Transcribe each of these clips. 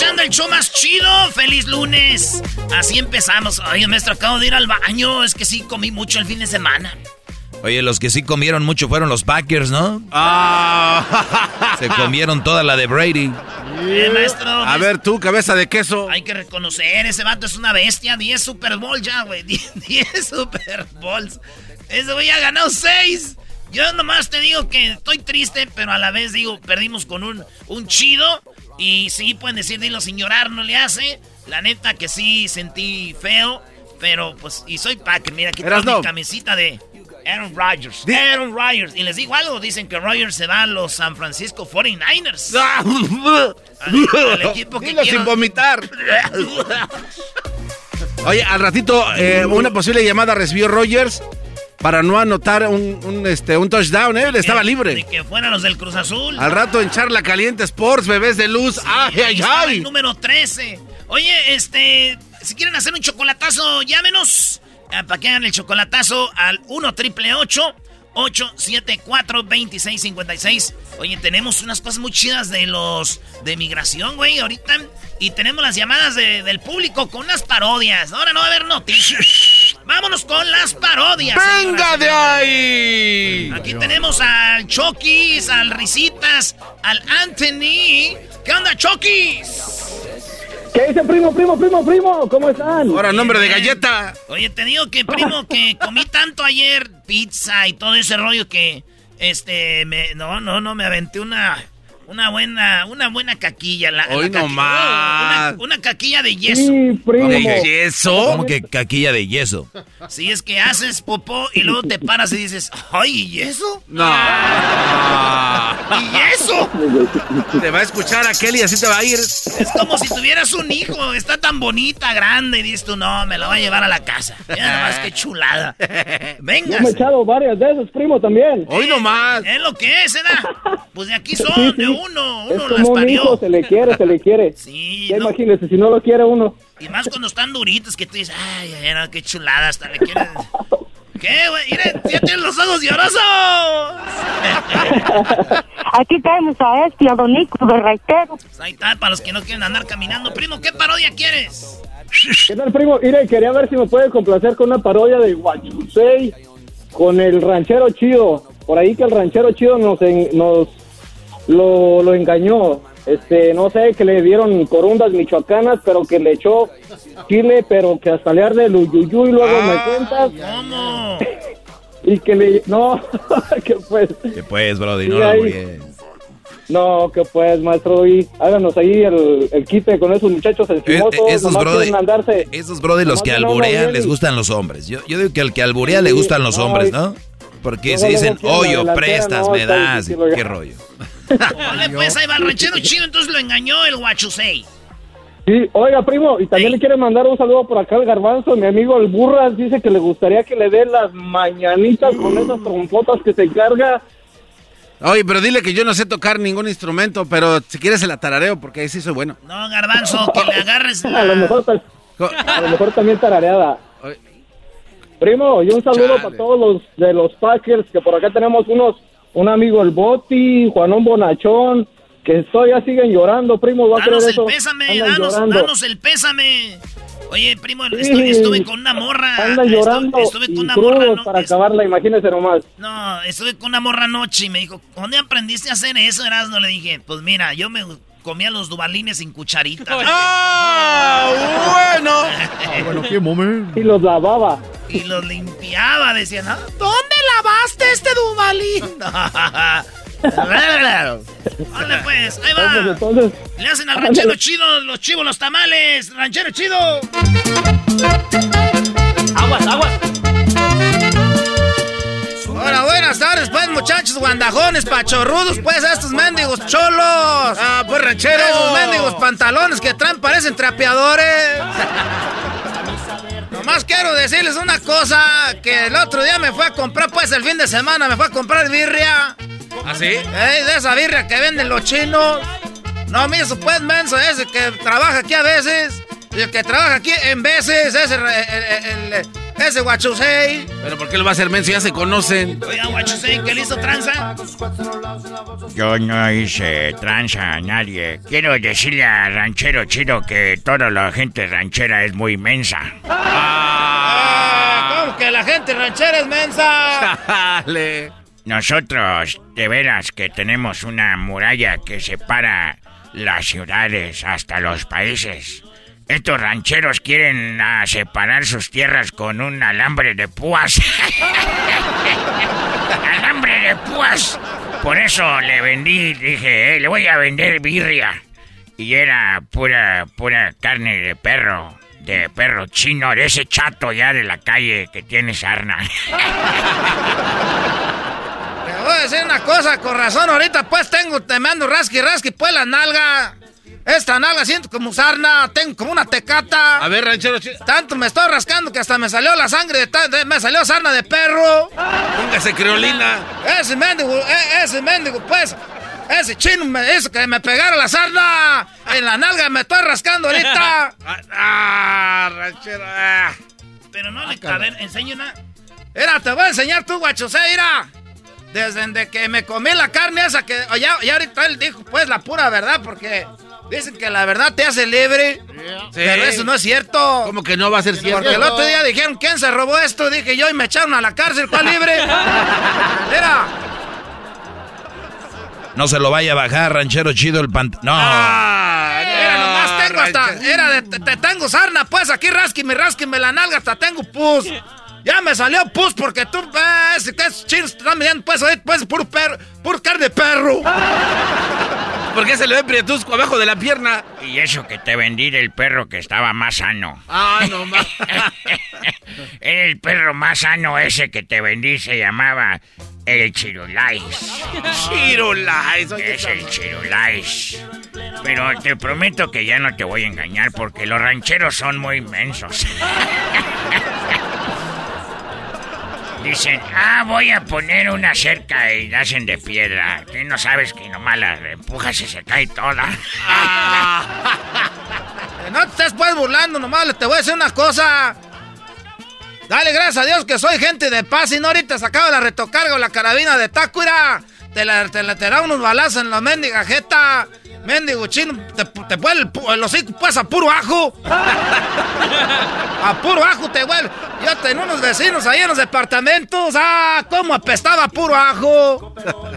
Escuchando el show más chido. ¡Feliz lunes! Así empezamos. Oye, maestro, acabo de ir al baño. Es que sí comí mucho el fin de semana. Oye, los que sí comieron mucho fueron los Packers, ¿no? Ah. Se comieron toda la de Brady. Eh, maestro. A ver tú, cabeza de queso. Hay que reconocer, ese vato es una bestia. 10 Super Bowl ya, güey. 10, 10 Super Bowls. Ese güey ha ganado 6. Yo nomás te digo que estoy triste, pero a la vez digo, perdimos con un, un chido. Y sí, pueden decir, dilo sin llorar, no le hace. La neta que sí sentí feo. Pero pues, y soy Packer. Mira, aquí tengo no. mi camisita de Aaron Rodgers. Di- Aaron Rodgers. Y les digo algo, dicen que Rodgers se va a los San Francisco 49ers. Ah. Al, al equipo que Dilo quiero- sin vomitar. Oye, al ratito eh, una posible llamada recibió Rogers para no anotar un, un, este, un touchdown, ¿eh? Él estaba De libre. que fueran los del Cruz Azul. Al rato en Charla Caliente Sports, bebés de luz. ¡Ay, Ahí ay, el ay! número 13. Oye, este, si quieren hacer un chocolatazo, llámenos. eh, para que hagan el chocolatazo al 1 triple 874 2656 Oye, tenemos unas cosas muy chidas de los de migración, güey, ahorita. Y tenemos las llamadas de- del público con unas parodias. Ahora no va a haber noticias. Vámonos con las parodias. ¡Venga de ahí! Aquí tenemos al Chokis, al Risitas, al Anthony. ¿Qué onda, Chokis? ¿Qué dice primo, primo, primo, primo? ¿Cómo están? Ahora, nombre de galleta. Oye, te digo que, primo, que comí tanto ayer pizza y todo ese rollo que, este, me, no, no, no, me aventé una, una buena, una buena caquilla. La, Hoy la nomás. Una, una caquilla de yeso. Sí, primo. ¿De yeso? ¿Cómo que caquilla de yeso? Si es que haces popó y luego te paras y dices, ay, ¿y eso? No. ¿Y eso? Te va a escuchar a Kelly, así te va a ir. Es como si tuvieras un hijo, está tan bonita, grande, y dices tú, no, me la voy a llevar a la casa. Mira nada más que chulada. Venga. Yo me he echado varias de esas, primo, también. Hoy nomás. Es lo que es, ¿verdad? Pues de aquí son, de uno, Es uno las como un hijo, se le quiere, se le quiere. Sí, Ya no, imagínese, si no lo quiere uno. y más cuando están duritos que tú dices, ay, ay, no, qué chulada, hasta le quieres... ¿Qué, güey? Mire, ya tienes los ojos llorosos. Aquí tenemos a este, a Don Nico de Reitero. Pues ahí está, para los que no quieren andar caminando. Primo, ¿qué parodia quieres? ¿Qué tal, primo? Mire, quería ver si me puede complacer con una parodia de Guachusei con el ranchero chido. Por ahí que el ranchero chido nos, en- nos lo, lo engañó. Este, no sé, que le dieron corundas michoacanas, pero que le echó chile, pero que hasta le arde el uyuyú y luego me cuentas. Y que le... No, que pues... Que pues, Brody, no lo ahí. alburees. No, que pues, maestro, y háganos ahí el, el quite con esos muchachos Eh, encimosos. eh, esos brody, andarse. esos brody, los que alburean les gustan los hombres. Yo, yo digo que al que alburea le gustan los no, hombres, ¿no? Porque se dicen, oye, prestas, no, me das, qué rollo. Vale, pues ahí va el ranchero chido, entonces lo engañó el guachusei. Sí, oiga, primo, y también le quiere mandar un saludo por acá al garbanzo. Mi amigo el Burras dice que le gustaría que le dé las mañanitas con esas trompotas que se carga. Oye, pero dile que yo no sé tocar ningún instrumento, pero si quieres se la tarareo, porque ahí sí soy bueno. No, garbanzo, que le agarres A lo mejor, a lo mejor también tarareada. Oye, Primo, y un saludo Chale. para todos los de los Packers, que por acá tenemos unos, un amigo el Boti, Juanón Bonachón, que todavía siguen llorando, primo, va a Danos el eso. pésame, Andan danos, llorando. danos el pésame. Oye, primo, Sí. estuve, estuve con una morra. Andan llorando Estuve, con una morra. no- para acabarla, imagínese nomás. No, estuve con una morra anoche y me dijo, ¿dónde aprendiste a hacer eso, No Le dije, pues mira, yo me comía los dubalines sin cucharita. ¡Ah! qué momento. Y los lavaba. Y los limpiaba, decían, ¿no? ¿dónde lavaste este Duvalín? Dale pues, ahí va. Entonces, Le hacen al ranchero chido los chivos los tamales. Ranchero chido. aguas, aguas. Hola, buenas tardes, pues, muchachos guandajones, pachorrudos, pues, estos mendigos cholos. Ah, pues ranchero. Esos mendigos pantalones que traen parecen trapeadores. Nomás quiero decirles una cosa, que el otro día me fue a comprar, pues, el fin de semana me fue a comprar birria. ¿Ah, sí? Ey, de esa birria que venden los chinos. No, mi pues menso, ese que trabaja aquí a veces. Y el que trabaja aquí en veces, ese, el, el, el- ese guachusei. ¿Pero por qué lo va a hacer menso? Ya se conocen. Oiga, guachusei, ¿qué le hizo tranza? Yo no hice tranza a nadie. Quiero decirle al ranchero chido que toda la gente ranchera es muy mensa. Ah, ¿Cómo que la gente ranchera es mensa? Dale. Nosotros, de veras, que tenemos una muralla que separa las ciudades hasta los países. Estos rancheros quieren ah, separar sus tierras con un alambre de púas. alambre de púas. Por eso le vendí, dije, "Eh, le voy a vender birria. Y era pura, pura carne de perro. De perro chino, de ese chato ya de la calle que tiene sarna. Te voy a decir una cosa, con razón, ahorita pues tengo, te mando rasqui rasqui pues la nalga. Esta nalga siento como sarna, tengo como una tecata. A ver, ranchero chido. Tanto me estoy rascando que hasta me salió la sangre de, me salió sarna de perro. Póngase creolina. Ese mendigo, e- ese mendigo, pues, ese chino me hizo que me pegara la sarna. En la nalga me estoy rascando ahorita. Ah, ah, ranchero. ah. Pero no le cabe, enseño una. Mira, te voy a enseñar tú, guachosé, mira. Desde de que me comí la carne esa que ya, ya ahorita él dijo, pues, la pura verdad, porque dicen que la verdad te hace libre. Sí. Pero eso no es cierto. ¿Cómo que no va a ser cierto? Porque el otro día dijeron, ¿quién se robó esto? Dije yo y me echaron a la cárcel, ¿cuál libre? Mira. No se lo vaya a bajar, ranchero chido, el pant... No. Ah, Mira, no, nomás tengo hasta. Era de. Te, te tengo sarna, pues aquí rasquime, rasquime la nalga, hasta tengo pus. Ya me salió pus porque tú ves que es chinos te están mirando, pues, ahí, pues, puro perro, puro carne de perro. ¿Por qué se le ve prietusco abajo de la pierna? Y eso que te vendí del perro que estaba más sano. Ah, no más. Era el perro más sano ese que te vendí, se llamaba el Chirulais. Chirulais, Es el Chirulais. Pero te prometo que ya no te voy a engañar porque los rancheros son muy inmensos. Dicen, ah, voy a poner una cerca y la hacen de piedra. Tú no sabes que nomás la empujas y se cae toda. Eh, No te estés pues burlando, nomás te voy a decir una cosa. Dale gracias a Dios que soy gente de paz y no ahorita sacaba la retocarga o la carabina de Takura. Te la, te la te da unos balazos en la mendiga jeta. Mendigo chino, te, te vuelve el, hocico pues a puro ajo. a puro ajo te vuelve. Yo tenía unos vecinos ahí en los departamentos. Ah, cómo apestaba a puro ajo.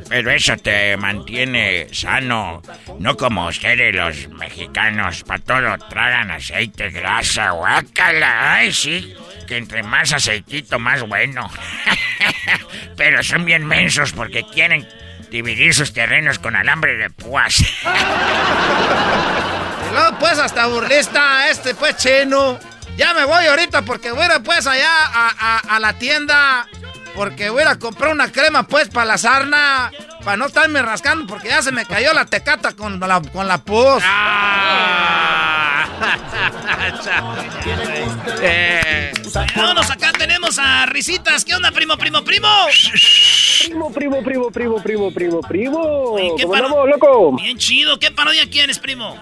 Pero eso te mantiene sano. No como ustedes los mexicanos. Para todo tragan aceite, grasa, guácala. Ay, sí. Que entre más aceitito, más bueno. Pero son bien mensos porque quieren dividir sus terrenos con alambre de púas. Y luego pues hasta burlista, este pues chino. Ya me voy ahorita porque voy a ir pues allá a, a- a la tienda. Porque voy a ir a comprar una crema pues para la sarna. Para no estarme rascando porque ya se me cayó la tecata con la, con la pus. Eh, Vámonos, acá tenemos a Risitas. ¿Qué onda, primo, primo, primo? Primo, primo, primo, primo, primo, primo, primo. ¿qué ¿Cómo andamos, loco? Bien chido. ¿Qué parodia quieres, primo?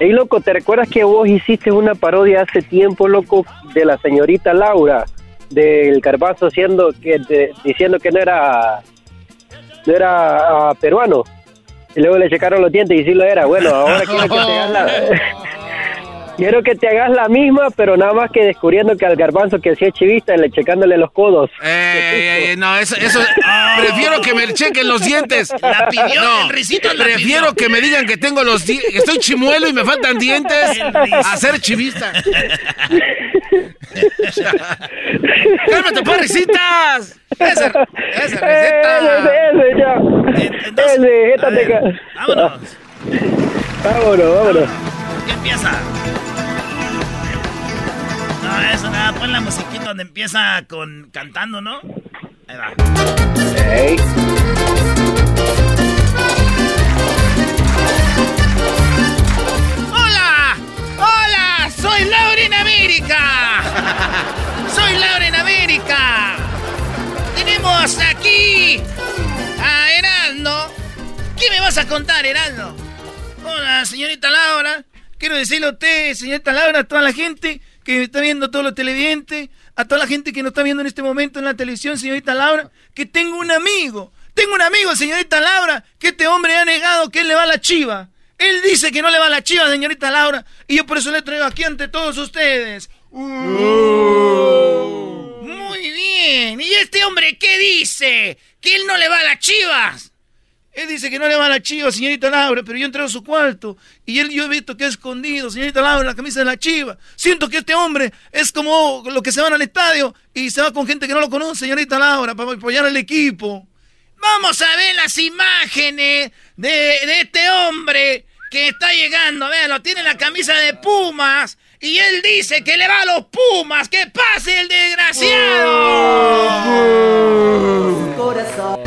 Ey, loco, ¿te recuerdas que vos hiciste una parodia hace tiempo, loco, de la señorita Laura, del Garbanzo siendo que, de- diciendo que no era, no era ah, peruano? Y luego le checaron los dientes y sí lo era. Bueno, ahora quiero que te hagas la... Quiero que te hagas la misma, pero nada más que descubriendo que al garbanzo que hacía chivista, le checándole los codos. eh, eh, no, eso, eso. Prefiero que me chequen los dientes. La pidió, No, el Risitas la Prefiero pidió. que me digan que tengo los dientes. Estoy chimuelo y me faltan dientes. A ser chivista. ¡Cálmate, porrisitas! Esa, esa receta. Ese, ese, ya. Entonces, Ese, a ver, vámonos. Vámonos, vámonos. ¿Qué empieza? No, eso nada, pon la musiquita donde empieza con cantando, ¿no? Ahí va. Ey. ¡Hola! ¡Hola! ¡Soy Laura en América! ¡Soy Laura en América! Tenemos aquí a Heraldo. ¿Qué me vas a contar, Heraldo? Hola, señorita Laura. Quiero decirle a usted, señorita Laura, a toda la gente que me está viendo, todos los televidentes, a toda la gente que nos está viendo en este momento en la televisión, señorita Laura, que tengo un amigo. Tengo un amigo, señorita Laura, que este hombre ha negado que él le va a la chiva. Él dice que no le va a la chiva, señorita Laura, y yo por eso le traigo aquí ante todos ustedes. Muy bien. ¿Y este hombre qué dice? Que él no le va a las chivas. Él dice que no le va a la chiva, señorita Laura, pero yo entré a su cuarto y él yo he visto que ha escondido, señorita Laura, la camisa de la chiva. Siento que este hombre es como los que se van al estadio y se va con gente que no lo conoce, señorita Laura, para apoyar al equipo. Vamos a ver las imágenes de, de este hombre que está llegando. Véanlo, tiene la camisa de Pumas y él dice que le va a los Pumas. ¡Que pase el desgraciado! ¡Se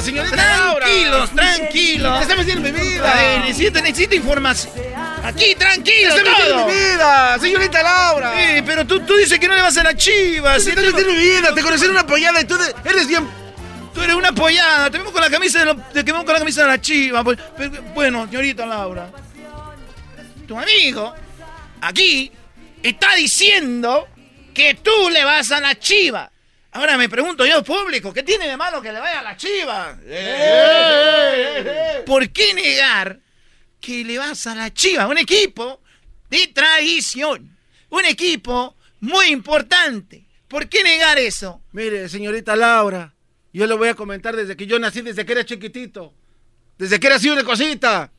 vida, señorita Laura? Tranquilos. ¿Qué estás metiendo en mi vida? Ver, necesito, necesito información. Aquí, tranquilo, ¿Qué estás metiendo en mi vida, señorita Laura? Eh, pero tú, tú dices que no le vas a la chivas. ¿Qué estás metiendo en mi vida? Te conocí en una apoyada y tú eres bien... Tú eres una apoyada. Te vemos con la camisa de, lo- te vemos con la camisa de la chiva. pues. Pero, bueno, señorita Laura. Tu amigo aquí está diciendo que tú le vas a la chiva. Ahora me pregunto yo, público, ¿qué tiene de malo que le vaya a la chiva? ¿Por qué negar que le vas a la chiva? Un equipo de tradición. Un equipo muy importante. ¿Por qué negar eso? Mire, señorita Laura, yo le voy a comentar desde que yo nací, desde que era chiquitito. Desde que era así una cosita.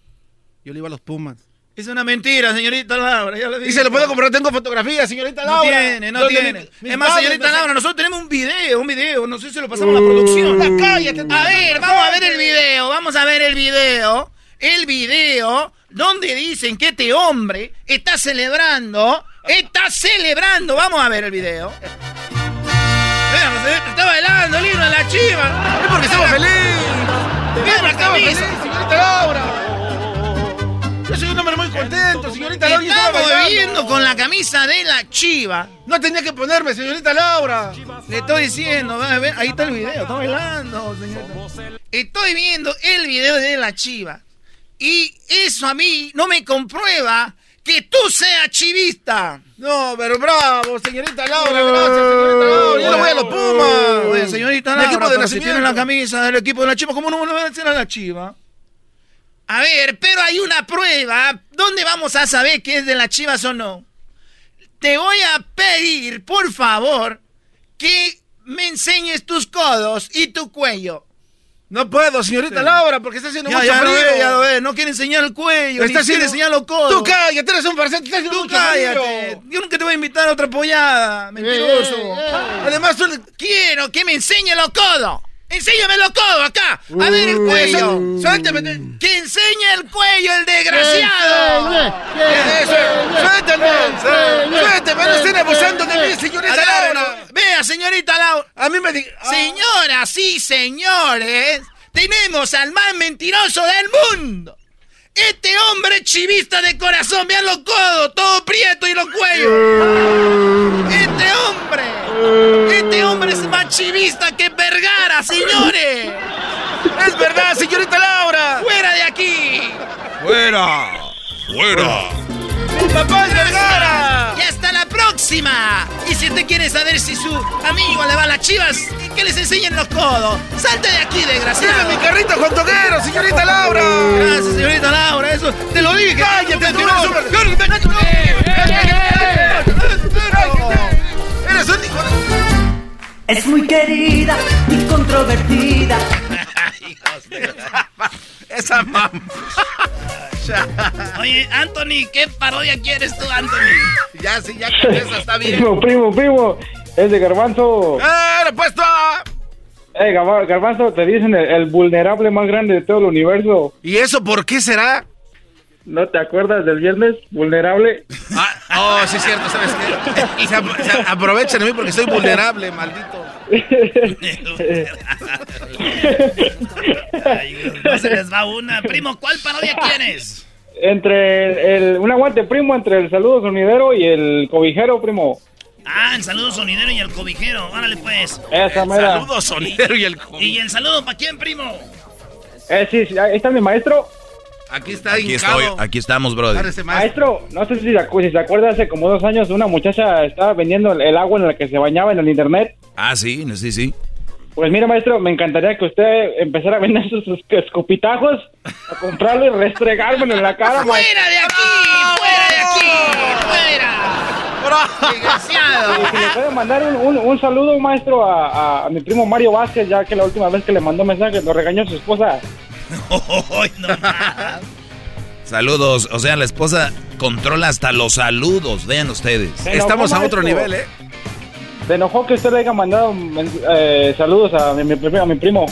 Yo le iba a los Pumas. Es una mentira, señorita Laura. Ya lo Y se lo puedo comprar, tengo fotografías, señorita No Laura. tiene, no tiene. mi- mis es más, señorita me- Laura, nosotros tenemos un video, un video. No sé si se lo pasamos a la producción. Ya cállate. A ver, vamos a ver el video, vamos a ver el video. El video donde dicen que este hombre está celebrando, está celebrando. Vamos a ver el video. Está bailando el himno de la chiva. Es porque estamos felices. Vean la Estamos felices, señorita Laura. Yo soy un hombre muy contento, señorita Laura. y estaba con la camisa de la chiva. No tenía que ponerme, señorita Laura. Le estoy diciendo, va a ver, ahí está el video, está bailando, señorita. Estoy viendo el video de la chiva. Y eso a mí no me comprueba que tú seas chivista. No, pero bravo, señorita Laura, gracias, señorita Laura. Yo le voy a los Pumas. Oye, señorita Laura, equipo de pero si tiene la camisa del equipo de la chiva, ¿cómo no me lo va a decir a la chiva? A ver, pero hay una prueba. ¿Dónde vamos a saber que es de las chivas o no? Te voy a pedir, por favor, que me enseñes tus codos y tu cuello. No puedo, señorita Laura, porque está haciendo Ya, mucho ya lo frío. ve, ya lo ve. No quiere enseñar el cuello, Está haciendo- enseñar los codos. Tú cállate, eres un haciendo Tú mucho cállate. frío. Yo nunca te voy a invitar a otra pollada, mentiroso. Eh, eh. Además, tú... Quiero que me enseñe los codos. Enséñame los codos acá. A ver el cuello. Suéltame, suéltame. Que enseñe el cuello, el desgraciado. Eso, suéltame. Suéltame, no estén abusando de mí, señorita. Laura. Vea, señorita Laura. A mí me di... ah, Señoras y señores, tenemos al más mentiroso del mundo. Este hombre chivista de corazón, vean los codos, todo prieto y los cuellos. Este hombre, este hombre es más chivista que Vergara, señores. Es verdad, señorita Laura. ¡Fuera de aquí! ¡Fuera! ¡Fuera! Mi papá es Vergara. ¡Y hasta la próxima! Y si usted quiere saber si su amigo le va a las chivas, que les enseñen los codos. ¡Salte de aquí, Tiene desgraciado! mi carrito Juan Toguero, señorita Laura. Gracias, señorita Laura, eso te lo dije. Cállate, tú mentiroso. eres de... Es muy querida y controvertida. Esa mamá. Oye, Anthony, ¿qué parodia quieres tú, Anthony? Ya, sí, ya con esa está bien. Primo, primo, primo. Es de Garbanzo. ¡Eh, repuesto! Eh, Garba- Garbanzo, te dicen el, el vulnerable más grande de todo el universo. ¿Y eso por qué será? ¿No te acuerdas del viernes? Vulnerable. Ah, oh, sí es cierto, ¿sabes qué? Se, ap- se aprovechan de mí porque soy vulnerable, maldito. Ay, no se les va una. Primo, ¿cuál parodia quieres? entre el, un aguante, primo, entre el saludo sonidero y el cobijero, primo. Ah, el saludo sonidero y el cobijero. Órale, pues. Esa mera. Saludos, sonidero y el... ¿Y el saludo para quién, primo? Eh, sí, sí, ahí está mi maestro. Aquí está Aquí hincado. estoy, aquí estamos, brother. Maestro. Maestro, no sé si se, acu- si se acuerda, hace como dos años una muchacha estaba vendiendo el, agua en la que se bañaba en el internet. Ah, sí, sí, sí. Pues mira, maestro, me encantaría que usted empezara a vender sus, sus escupitajos, a comprarlo y restregármelo en la cara. ¡Fuera de aquí! ¡Fuera de aquí! ¡Fuera! ¡Desgraciado! Y si le puede mandar un, un- un saludo, maestro, a, a- a mi primo Mario Vázquez, ya que la última vez que le mandó mensaje lo regañó su esposa. ¡Ay, no más! Saludos, o sea, la esposa controla hasta los saludos, vean ustedes. Estamos a otro nivel, ¿eh? Se enojó que usted le haya mandado eh, saludos a mi, mi- a mi primo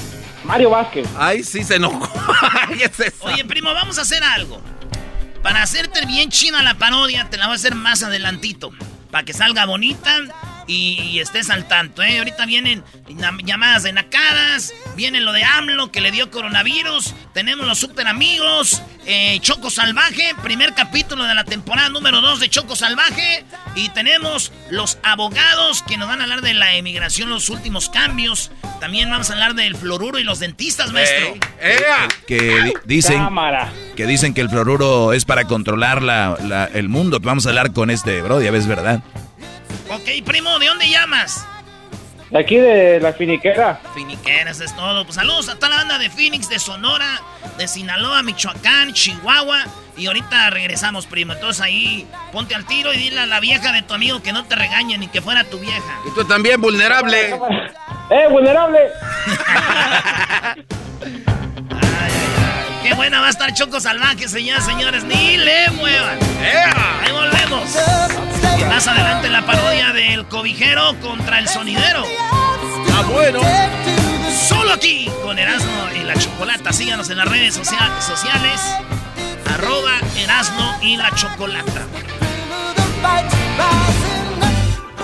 Mario Vázquez. Ay, sí se enojó. Ay, es. Oye, primo, vamos a hacer algo. Para hacerte bien china la parodia, te la voy a hacer más adelantito. Para que salga bonita y, y estés al tanto, ¿eh? Ahorita vienen llam- llamadas de nacadas, viene lo de AMLO que le dio coronavirus, tenemos los super amigos, eh, Choco Salvaje, primer capítulo de la temporada número 2 de Choco Salvaje, y tenemos los abogados que nos van a hablar de la emigración, los últimos cambios. También vamos a hablar del fluoruro y los dentistas, maestro. ¡Ea! Que di- dicen Cámara. que dicen que el fluoruro es para controlar la, la- el mundo. Vamos a hablar con este bro, ya ves, ¿verdad? Ok, primo, ¿de dónde llamas? De aquí de la finiquera. Finiqueras es todo. Pues saludos a toda la banda de Phoenix, de Sonora, de Sinaloa, Michoacán, Chihuahua. Y ahorita regresamos, primo. Entonces ahí ponte al tiro y dile a la vieja de tu amigo que no te regañe ni que fuera tu vieja. Y tú también, vulnerable. ¡Eh, vulnerable! Qué buena va a estar Choco Salvaje, señoras señores. Ni le muevan. ¡Ea! Ahí volvemos. Y más adelante la parodia del cobijero contra el sonidero. Ah, bueno. Solo aquí con Erasmo y la Chocolata. Síganos en las redes socia- sociales. Arroba Erasmo y la Chocolata.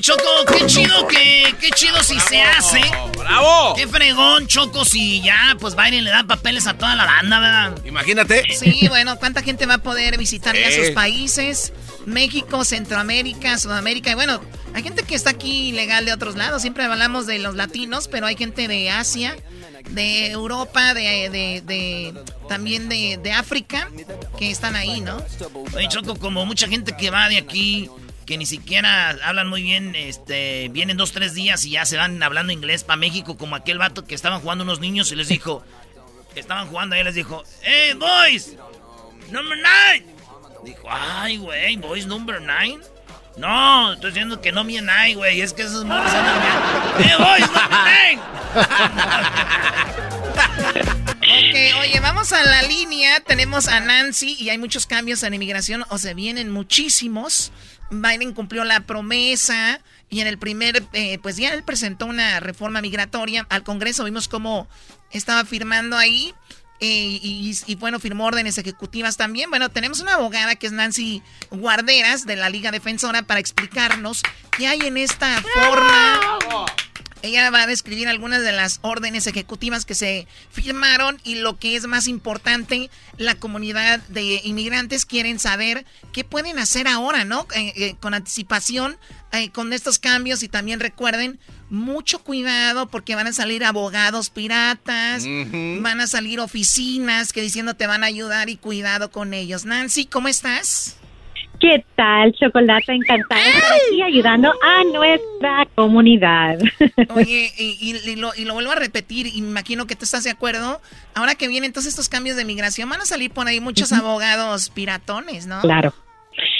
Oye, Choco, qué chido que. Qué chido si se hace. ¡Bravo! Qué fregón, Choco, si ya, pues Biden le da papeles a toda la banda, ¿verdad? Imagínate. Sí, bueno, ¿cuánta gente va a poder visitar ya Eh. sus países? México, Centroamérica, Sudamérica. Y bueno, hay gente que está aquí ilegal de otros lados. Siempre hablamos de los latinos, pero hay gente de Asia, de Europa, de, de- de- también de, de África, que están ahí, ¿no? Oye, Choco, como mucha gente que va de aquí, que ni siquiera hablan muy bien, este, vienen dos, tres días y ya se van hablando inglés para México, como aquel vato que estaban jugando unos niños y les dijo, estaban jugando ahí, les dijo, ¡Hey, boys! ¡Number nine! Dijo, ay, güey, boys number nine. No, estoy diciendo que no me nine, güey, es que esos morros andan bien. ¡Eh, boys number nine! Ok, oye, vamos a la línea. Tenemos a Nancy y hay muchos cambios en inmigración, o se vienen muchísimos. Biden cumplió la promesa Y en el primer, eh, pues ya él presentó una reforma migratoria al Congreso. Vimos cómo estaba firmando ahí. Eh, y, y, bueno, firmó órdenes ejecutivas también. Bueno, tenemos una abogada que es Nancy Guarderas de la Liga Defensora para explicarnos qué hay en esta forma. Ella va a describir algunas de las órdenes ejecutivas que se firmaron y lo que es más importante, la comunidad de inmigrantes quieren saber qué pueden hacer ahora, ¿no? Eh, eh, con anticipación, eh, con estos cambios y también recuerden, mucho cuidado porque van a salir abogados piratas, van a salir oficinas que diciendo te van a ayudar y cuidado con ellos. Nancy, ¿cómo estás? ¿Qué tal, Chocolate? Encantada de estar aquí ayudando a nuestra comunidad. Oye, y, lo, vuelvo a repetir, y me imagino que tú estás de acuerdo. Ahora que vienen todos estos cambios de migración, van a salir por ahí muchos abogados piratones, ¿no? Claro.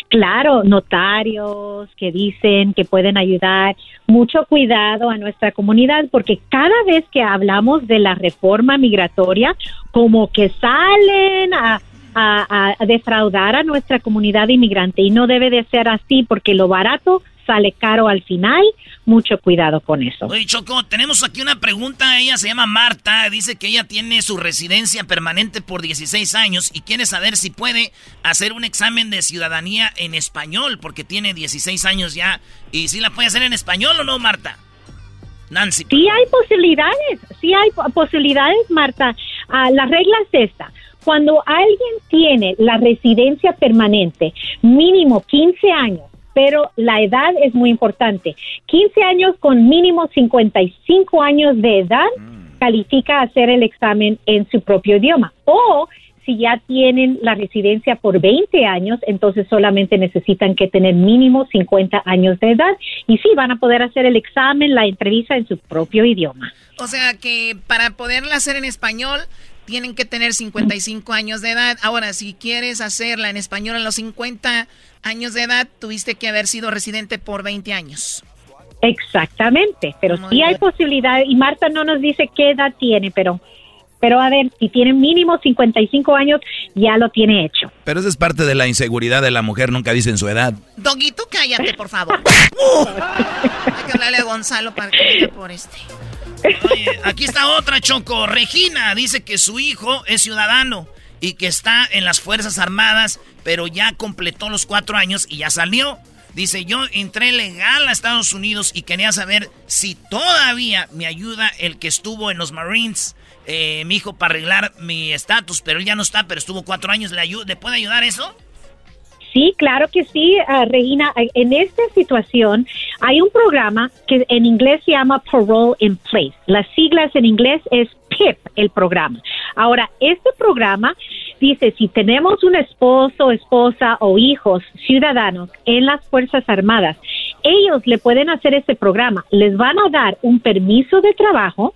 Claro, notarios que dicen que pueden ayudar. Mucho cuidado a nuestra comunidad porque cada vez que hablamos de la reforma migratoria, como que salen a a, defraudar a nuestra comunidad inmigrante y no debe de ser así porque lo barato sale caro al final. Mucho cuidado con eso. Oye, Choco, tenemos aquí una pregunta. Ella se llama Marta. Dice que ella tiene su residencia permanente por 16 años y quiere saber si puede hacer un examen de ciudadanía en español porque tiene 16 años ya. ¿Y si la puede hacer en español o no, Marta? Nancy. Sí hay posibilidades, sí hay posibilidades, Marta. Ah, la regla es esta. Cuando alguien tiene la residencia permanente, mínimo 15 años, pero la edad es muy importante. 15 años con mínimo 55 años de edad mm. califica a hacer el examen en su propio idioma. O si ya tienen la residencia por 20 años, entonces solamente necesitan que tener mínimo 50 años de edad y sí van a poder hacer el examen, la entrevista en su propio idioma. O sea que para poderla hacer en español tienen que tener 55 años de edad. Ahora, si quieres hacerla en español a los 50 años de edad, tuviste que haber sido residente por 20 años. Exactamente, pero sí hay posibilidad, y Marta no nos dice qué edad tiene, pero pero a ver, si tiene mínimo 55 años, ya lo tiene hecho. Pero eso es parte de la inseguridad de la mujer, nunca dicen su edad. Doguito, cállate, por favor. Hay que hablarle a Gonzalo para que venga por este. Oye, aquí está otra, Choco. Regina dice que su hijo es ciudadano y que está en las Fuerzas Armadas, pero ya completó los cuatro años y ya salió. Dice, yo entré legal a Estados Unidos y quería saber si todavía me ayuda el que estuvo en los Marines, eh, mi hijo, para arreglar mi estatus, pero él ya no está, pero estuvo cuatro años. ¿Le, ¿Le puede ayudar eso? Sí, claro que sí, uh, Regina. En esta situación hay un programa que en inglés se llama Parole in Place. Las siglas en inglés es PIP, el programa. Ahora, este programa dice, si tenemos un esposo, esposa o hijos ciudadanos en las Fuerzas Armadas, ellos le pueden hacer este programa. Les van a dar un permiso de trabajo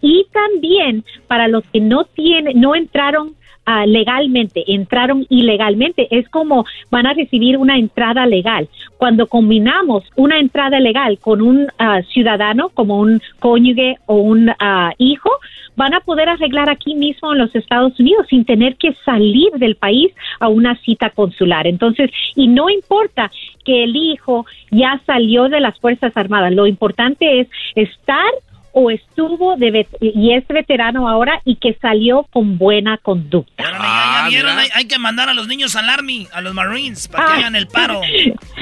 y también para los que no tienen, no entraron Ah, legalmente, entraron ilegalmente, es como van a recibir una entrada legal. Cuando combinamos una entrada legal con un ah, ciudadano, como un cónyuge o un ah, hijo, van a poder arreglar aquí mismo en los Estados Unidos sin tener que salir del país a una cita consular. Entonces, y no importa que el hijo ya salió de las Fuerzas Armadas, lo importante es estar o estuvo de y es veterano ahora y que salió con buena conducta. Ah, hay, que mandar a los niños al Army, a los Marines, para que ah. hagan el paro.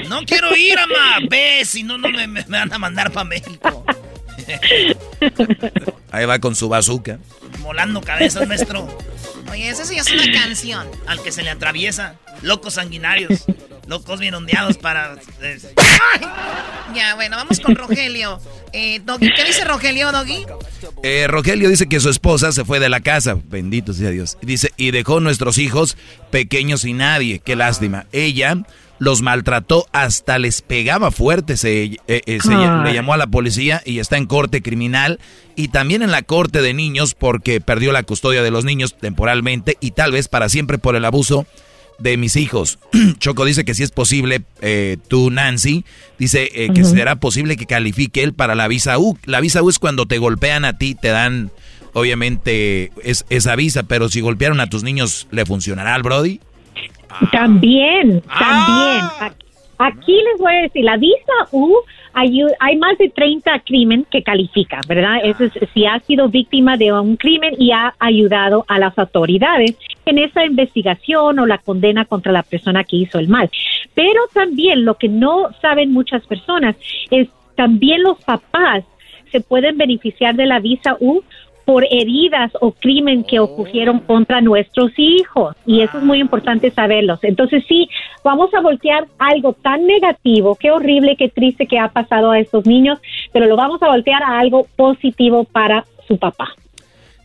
No quiero ir, ama. Ve, si no, no me, van a mandar para México. Ahí va con su bazooka. Molando cabezas, maestro. Oye, esa sí es una canción. Al que se le atraviesa. Locos sanguinarios. Locos bien ondeados para... Ya, bueno, vamos con Rogelio. Eh, ¿qué dice Rogelio, Doggy? Eh, Rogelio dice que su esposa se fue de la casa, bendito sea Dios. Dice, y dejó nuestros hijos pequeños y nadie, qué lástima. Ella los maltrató, hasta les pegaba fuerte, se, eh, eh, le llamó a la policía y está en corte criminal y también en la corte de niños porque perdió la custodia de los niños temporalmente y tal vez para siempre por el abuso de mis hijos. Choco dice que si es posible, eh, tú Nancy, dice eh, que será posible que califique él para la visa U. La visa U es cuando te golpean a ti, te dan, obviamente, es, esa visa, pero si golpearon a tus niños, ¿le funcionará al Brody? También, ah. también. Aquí les voy a decir, la visa U hay más de 30 crimen que califica, ¿verdad? Eso es, si ha sido víctima de un crimen y ha ayudado a las autoridades en esa investigación o la condena contra la persona que hizo el mal. Pero también lo que no saben muchas personas es también los papás se pueden beneficiar de la visa U por heridas o crimen que ocurrieron contra nuestros hijos. Y eso es muy importante saberlos. Entonces sí, vamos a voltear algo tan negativo, qué horrible, qué triste que ha pasado a estos niños, pero lo vamos a voltear a algo positivo para su papá.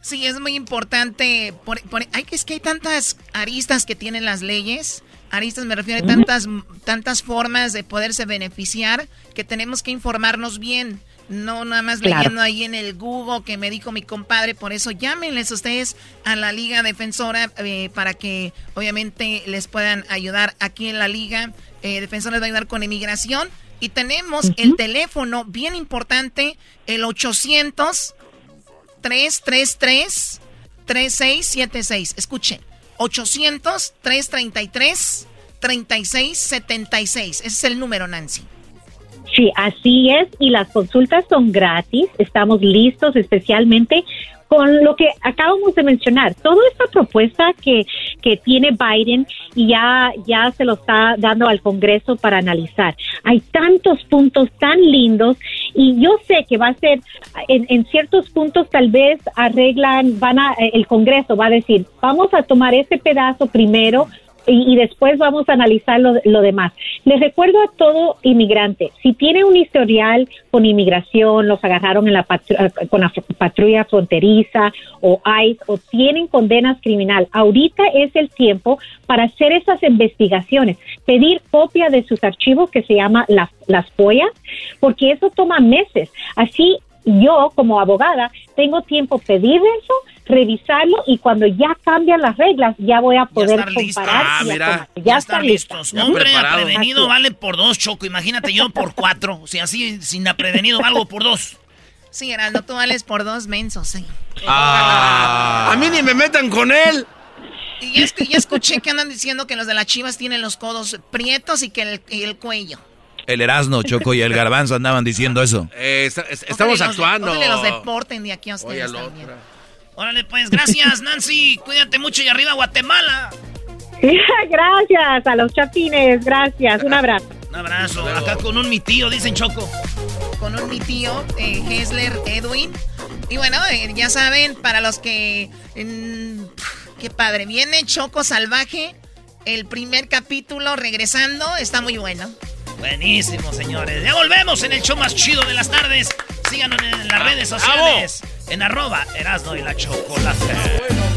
Sí, es muy importante. Por, hay, es que hay tantas aristas que tienen las leyes. Aristas me refiero a tantas, tantas formas de poderse beneficiar que tenemos que informarnos bien. No nada más leyendo ahí en el Google que me dijo mi compadre. Por eso llámenles ustedes a la Liga Defensora eh, para que obviamente les puedan ayudar aquí en la Liga. Eh, Defensora les va a ayudar con inmigración. Y tenemos el teléfono bien importante, el 800 333 3676. Escuchen, 800 333 3676. Ese es el número, Nancy. Sí, así es, y las consultas son gratis. Estamos listos especialmente con lo que acabamos de mencionar. Toda esta propuesta que, que tiene Biden y ya, ya se lo está dando al Congreso para analizar. Hay tantos puntos tan lindos y yo sé que va a ser, en, en ciertos puntos tal vez arreglan, van a, el Congreso va a decir, vamos a tomar este pedazo primero, y, después vamos a analizar lo, demás. Les recuerdo a todo inmigrante, si tiene un historial con inmigración, los agarraron en la con la patrulla fronteriza o ICE o tienen condenas criminal, ahorita es el tiempo para hacer esas investigaciones, pedir copia de sus archivos que se llama las, las pollas, porque eso toma meses. Así yo como abogada tengo tiempo pedir eso, revisarlo y cuando ya cambian las reglas ya voy a poder comparar. Ah, mira, ya, están listos. Hombre, prevenido vale por dos, Choco. Imagínate yo por cuatro. O sea, así sin prevenido valgo por dos. Sí, Geraldo, tú vales por dos mensos, sí. Ah. a mí ni me metan con él. Y ya, escuché que andan diciendo que los de las chivas tienen los codos prietos y que el, el cuello. El Erasno, Choco y el Garbanzo andaban diciendo eso. Eh, estamos actuando. Los, los deporten de aquí a ustedes también. Órale, pues, gracias, Nancy. Cuídate mucho y arriba, Guatemala. gracias a los chapines, gracias. Un abrazo. Un abrazo. Acá con un mi tío, dicen Choco. Con un mi tío, eh, Hesler Edwin. Y bueno, eh, ya saben, para los que. qué padre. Viene Choco Salvaje. El primer capítulo regresando. Está muy bueno. Buenísimo, señores. Ya volvemos en el show más chido de las tardes. Síganos en las redes sociales. En arroba Erasno y la Chocolate.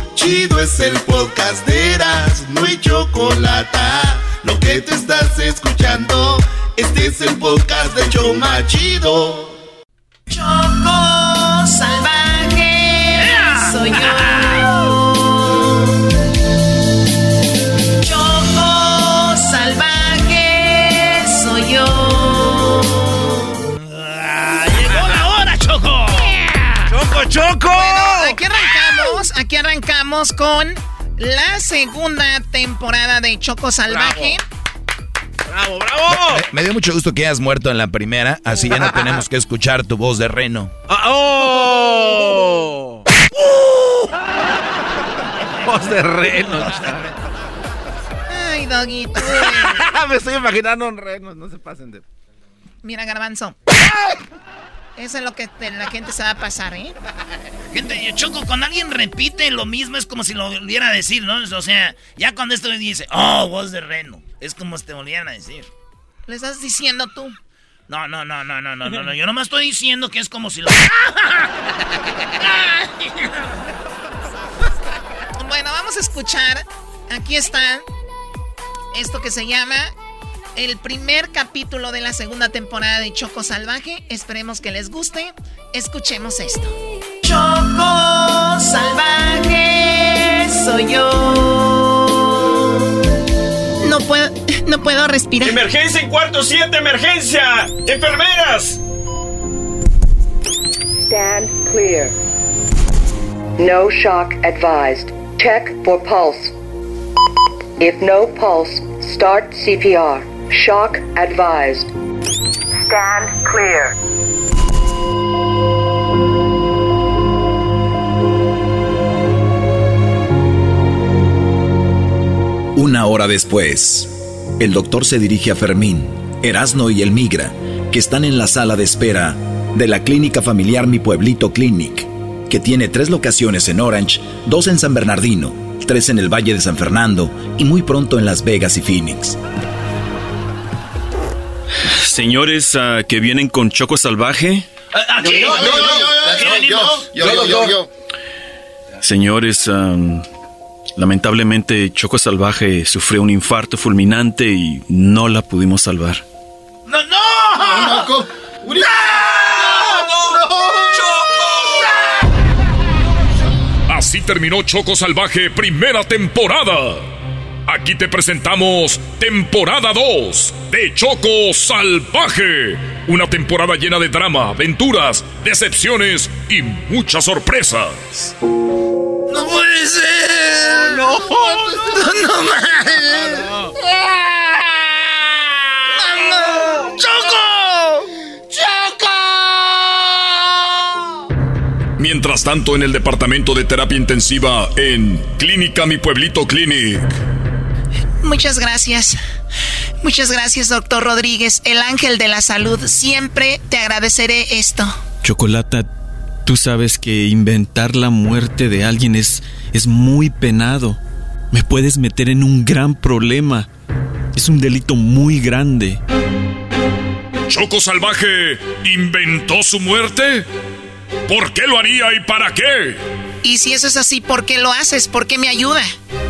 chido es el podcast de Eras, no hay chocolate. Lo que te estás escuchando, este es el podcast de Choma Chido. Choco salvaje, soy yo. Choco salvaje, soy yo. Ah, llegó la hora, Choco. Choco, Choco con la segunda temporada de Choco Salvaje. ¡Bravo, bravo! Me, dio mucho gusto que hayas muerto en la primera, así ya no tenemos que escuchar tu voz de reno. Ah, ¡Oh! voz de reno, Ay, doguito. Me estoy imaginando un reno, no se pasen de... Mira, garbanzo. Eso es lo que la gente se va a pasar, ¿eh? Gente, Choco, cuando alguien repite lo mismo es como si lo volviera a decir, ¿no? O sea, ya cuando esto dice, oh, voz de reno, es como si te volvieran a decir. ¿Le estás diciendo tú? No, no, no, no, no, no, no, no. Yo nomás estoy diciendo que es como si lo. bueno, vamos a escuchar. Aquí está esto que se llama el primer capítulo de la segunda temporada de Choco Salvaje. Esperemos que les guste Escuchemos esto. Choco salvaje soy yo. No puedo, no puedo respirar. ¡Emergencia en cuarto 7! ¡Emergencia! ¡Enfermeras! Stand clear. No shock advised. Check for pulse. If no pulse, start CPR. Shock advised. Stand clear. Una hora después, el doctor se dirige a Fermín, Erasno y el Migra, que están en la sala de espera de la clínica familiar Mi Pueblito Clinic, que tiene tres locaciones en Orange, dos en San Bernardino, tres en el Valle de San Fernando y muy pronto en Las Vegas y Phoenix. Señores ah, que vienen con Choco Salvaje. Aquí, yo, yo, yo, yo, Señores, lamentablemente Choco Salvaje sufrió un infarto fulminante y no la pudimos salvar. ¡No, no! ¡No! Así terminó Choco Salvaje primera temporada. Aquí te presentamos temporada 2 de Choco Salvaje. Una temporada llena de drama, aventuras, decepciones y muchas sorpresas. ¡No puede ser! ¡No! ¡No, no, no! ¡Choco! ¡Choco! Mientras tanto, en el departamento de terapia intensiva en Clínica Mi Pueblito Clinic. Muchas gracias. Muchas gracias, doctor Rodríguez, el ángel de la salud. Siempre te agradeceré esto. Chocolata, tú sabes que inventar la muerte de alguien es, es muy penado. Me puedes meter en un gran problema. Es un delito muy grande. ¿Choco Salvaje inventó su muerte? ¿Por qué lo haría y para qué? Y si eso es así, ¿por qué lo haces? ¿Por qué me ayuda?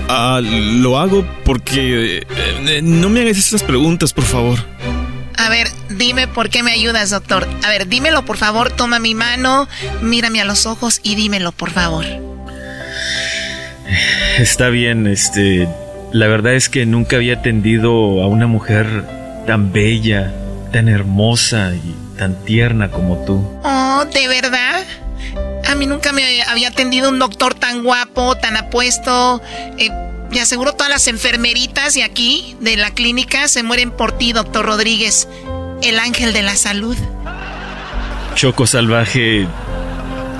Ah, lo hago porque... eh, eh, no me hagas esas preguntas, por favor. A ver, dime por qué me ayudas, doctor. A ver, dímelo, por favor. Toma mi mano, mírame a los ojos y dímelo, por favor. Está bien, este... La verdad es que nunca había atendido a una mujer tan bella, tan hermosa y tan tierna como tú. Oh, ¿de verdad? A mí nunca me había atendido un doctor tan guapo, tan apuesto. Eh, me aseguro todas las enfermeritas de aquí, de la clínica, se mueren por ti, doctor Rodríguez, el ángel de la salud. Choco Salvaje,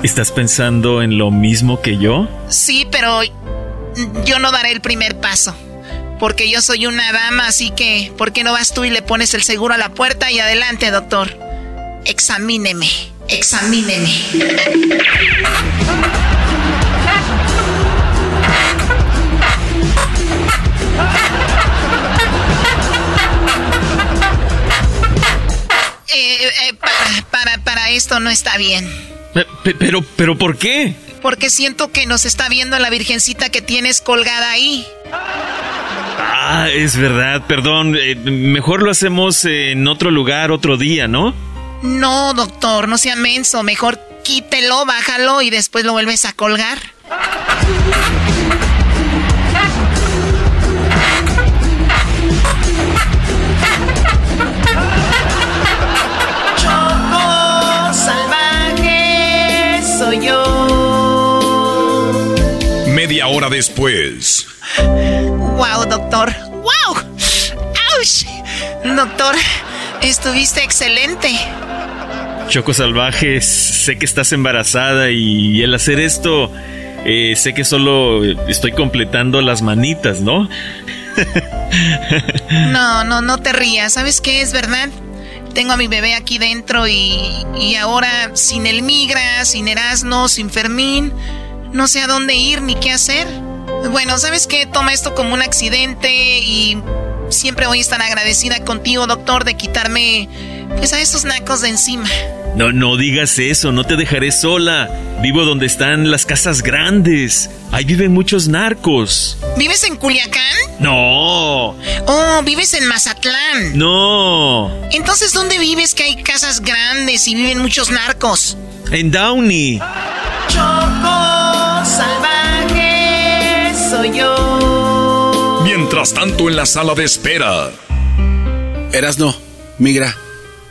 ¿estás pensando en lo mismo que yo? Sí, pero yo no daré el primer paso. Porque yo soy una dama, así que, ¿por qué no vas tú y le pones el seguro a la puerta y adelante, doctor? Examíneme, examíneme. Eh, eh, para, para, para esto no está bien. Pe- pe- Pero, pero, ¿por qué? Porque siento que nos está viendo la virgencita que tienes colgada ahí. Ah, es verdad, perdón. eh, mejor lo hacemos en otro lugar, otro día, ¿no? No, doctor, no sea menso. Mejor quítelo, bájalo y después lo vuelves a colgar. Choco salvaje soy yo. Media hora después. Wow, doctor. Wow. Ouch. Doctor, estuviste excelente. Choco Salvaje, sé que estás embarazada y al hacer esto, eh, sé que solo estoy completando las manitas, ¿no? No, no, no te rías. ¿Sabes qué? Es verdad. Tengo a mi bebé aquí dentro y, y ahora sin el migra, sin Erasmo, sin Fermín, no sé a dónde ir ni qué hacer. Bueno, ¿sabes qué? Toma esto como un accidente y siempre voy a estar agradecida contigo, doctor, de quitarme pues a estos nacos de encima. No, no digas eso, no te dejaré sola. Vivo donde están las casas grandes. Ahí viven muchos narcos. ¿Vives en Culiacán? No, Oh, vives en Mazatlán. no. Entonces, ¿dónde vives que hay casas grandes y viven muchos narcos? En Downey. Choco salvaje soy yo. Mientras tanto en la sala de espera. Erasno, migra,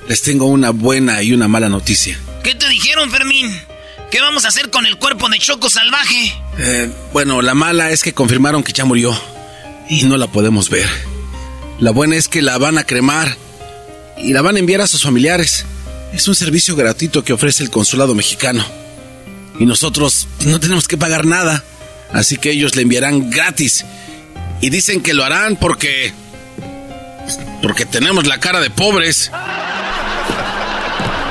les tengo una buena y una mala noticia. ¿Qué te dijeron, Fermín? ¿Qué vamos a hacer con el cuerpo de Choco salvaje? Eh, bueno, la mala es que confirmaron que ya murió y no la podemos ver. La buena es que la van a cremar y la van a enviar a sus familiares. Es un servicio gratuito que ofrece el consulado mexicano. Y nosotros no tenemos que pagar nada. Así que ellos le enviarán gratis. Y dicen que lo harán porque... Porque tenemos la cara de pobres.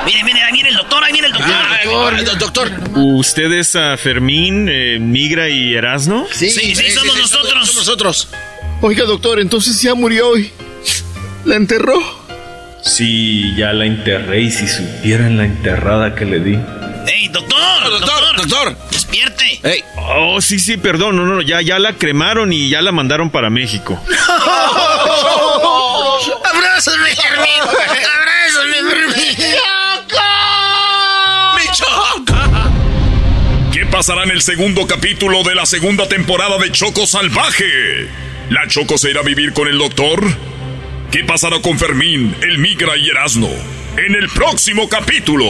Mire, mire, ahí viene el doctor, ahí viene el doctor. Ah, doctor, doctor. ¿Ustedes a Fermín, eh, Migra y Erasno? Sí, sí, somos nosotros. Somos nosotros. Oiga, doctor, entonces ya murió hoy. ¿La enterró? Sí, ya la enterré y si supieran la enterrada que le di. ¡Ey, doctor! Doctor, doctor. ¡Despierte! Ey. Oh, sí, sí, perdón, no, no, ya, ya la cremaron y ya la mandaron para México. ¡Abrázame, Fermín! ¡Abrázame, Fermín! ¡Mi Choco! ¿Qué pasará en el segundo capítulo de la segunda temporada de Choco Salvaje? ¿La Choco se irá a vivir con el doctor? ¿Qué pasará con Fermín, el Migra y Erasno? En el próximo capítulo.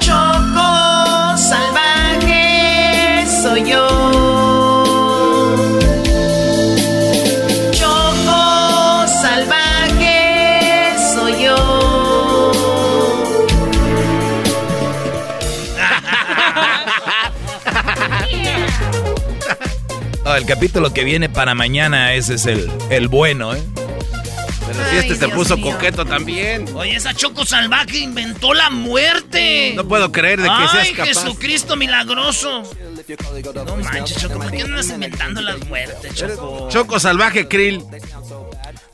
Choco salvaje soy yo. Choco salvaje soy yo. El capítulo que viene para mañana, ese es el, el bueno, ¿eh? Pero si este se puso coqueto también. Oye, esa Choco salvaje inventó la muerte. No puedo creer de que Ay, seas capaz. Jesucristo milagroso. No manches, Choco, ¿por qué no andas inventando las muertes, Choco? Choco salvaje, Krill.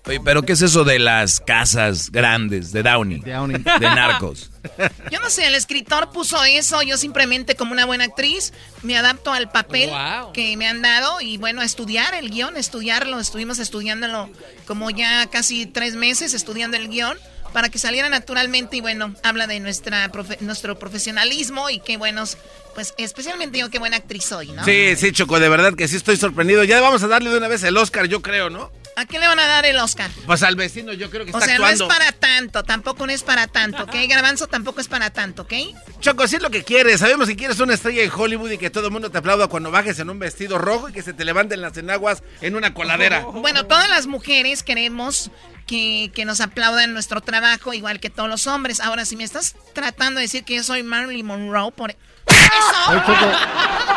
Oye, pero ¿qué es eso de las casas grandes de Downey? De narcos. Yo no sé, el escritor puso eso, yo simplemente como una buena actriz me adapto al papel que me han dado y bueno, a estudiar el guion, estudiarlo, estuvimos estudiándolo como ya casi tres meses estudiando el guion para que saliera naturalmente y bueno, habla de nuestra profe- nuestro profesionalismo y qué buenos, pues especialmente yo qué buena actriz soy, ¿no? Sí, sí, Choco, de verdad que sí estoy sorprendido. Ya vamos a darle de una vez el Oscar, yo creo, ¿no? ¿A qué le van a dar el Oscar? Pues al vecino yo creo que O está sea, actuando. no es para tanto, tampoco no es para tanto, ¿ok? Garbanzo tampoco es para tanto, ¿ok? Choco, si es lo que quieres. Sabemos que quieres una estrella en Hollywood y que todo el mundo te aplauda cuando bajes en un vestido rojo y que se te levanten las enaguas en una coladera. Bueno, todas las mujeres queremos que, que nos aplaudan nuestro trabajo, igual que todos los hombres. Ahora, si me estás tratando de decir que yo soy Marilyn Monroe, por Oye, eso. Choco,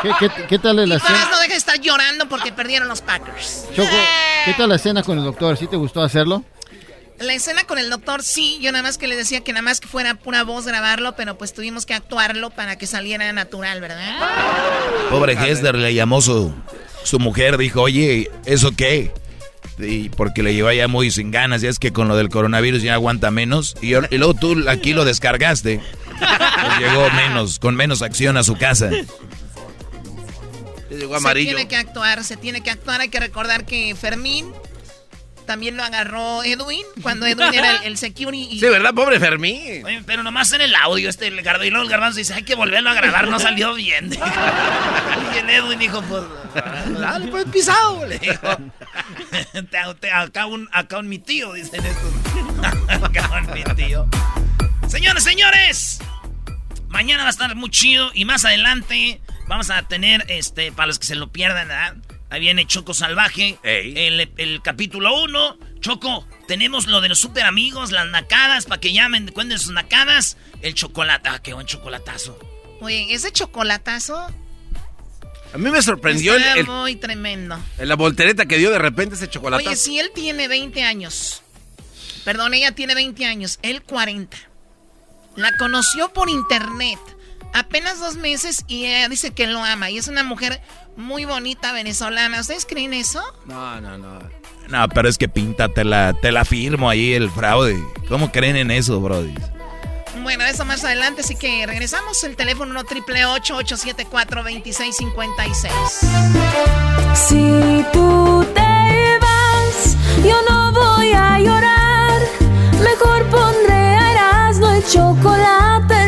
¿qué, qué, qué tal la escena? no deja de estar llorando porque perdieron los Packers. Choco, ¿qué tal la escena con el doctor? ¿Sí te gustó hacerlo? La escena con el doctor, sí, yo nada más que le decía que nada más que fuera pura voz grabarlo, pero pues tuvimos que actuarlo para que saliera natural, ¿verdad? Pobre Hester le llamó su, su mujer, dijo, oye, ¿eso qué? Y porque le llevaba ya muy sin ganas, ya es que con lo del coronavirus ya aguanta menos. Y, luego tú aquí lo descargaste. Pues llegó menos, con menos acción a su casa. Llegó Se tiene que actuar, se tiene que actuar. Hay que recordar que Fermín también lo agarró Edwin cuando Edwin era el, el security. y- Sí, ¿verdad? Pobre Fermín. Oye, pero nomás en el audio, este, el garbanzo, y luego el garbanzo dice, hay que volverlo a grabar, no salió bien. y el Edwin dijo, pues, dale, pues, pisado, le dijo. Te- te- acá, un, acá un mi tío, dicen estos. acá un mi tío. Señores, señores, mañana va a estar muy chido y más adelante vamos a tener, este, para los que se lo pierdan, ¿verdad? Ahí viene Choco Salvaje, el, el capítulo 1. Choco, tenemos lo de los super amigos, las nacadas, para que llamen, cuenten sus nacadas. El chocolate, ah, qué buen chocolatazo. Oye, ese chocolatazo A mí me sorprendió el, está el- muy tremendo. la voltereta que dio de repente ese chocolate. Oye, si él tiene 20 años, perdón, ella tiene 20 años, él 40. La conoció por internet, apenas dos meses y ella dice que lo ama. Y es una mujer muy bonita venezolana. ¿Ustedes creen eso? No, no, no. No, pero es que pinta, te la, te la firmo ahí el fraude. ¿Cómo creen en eso, brody? Bueno, eso más adelante, así que regresamos. El teléfono 1 triple 874 2656 Si tú te vas, yo no voy a llorar. Mejor pondré a Erasmo el chocolate,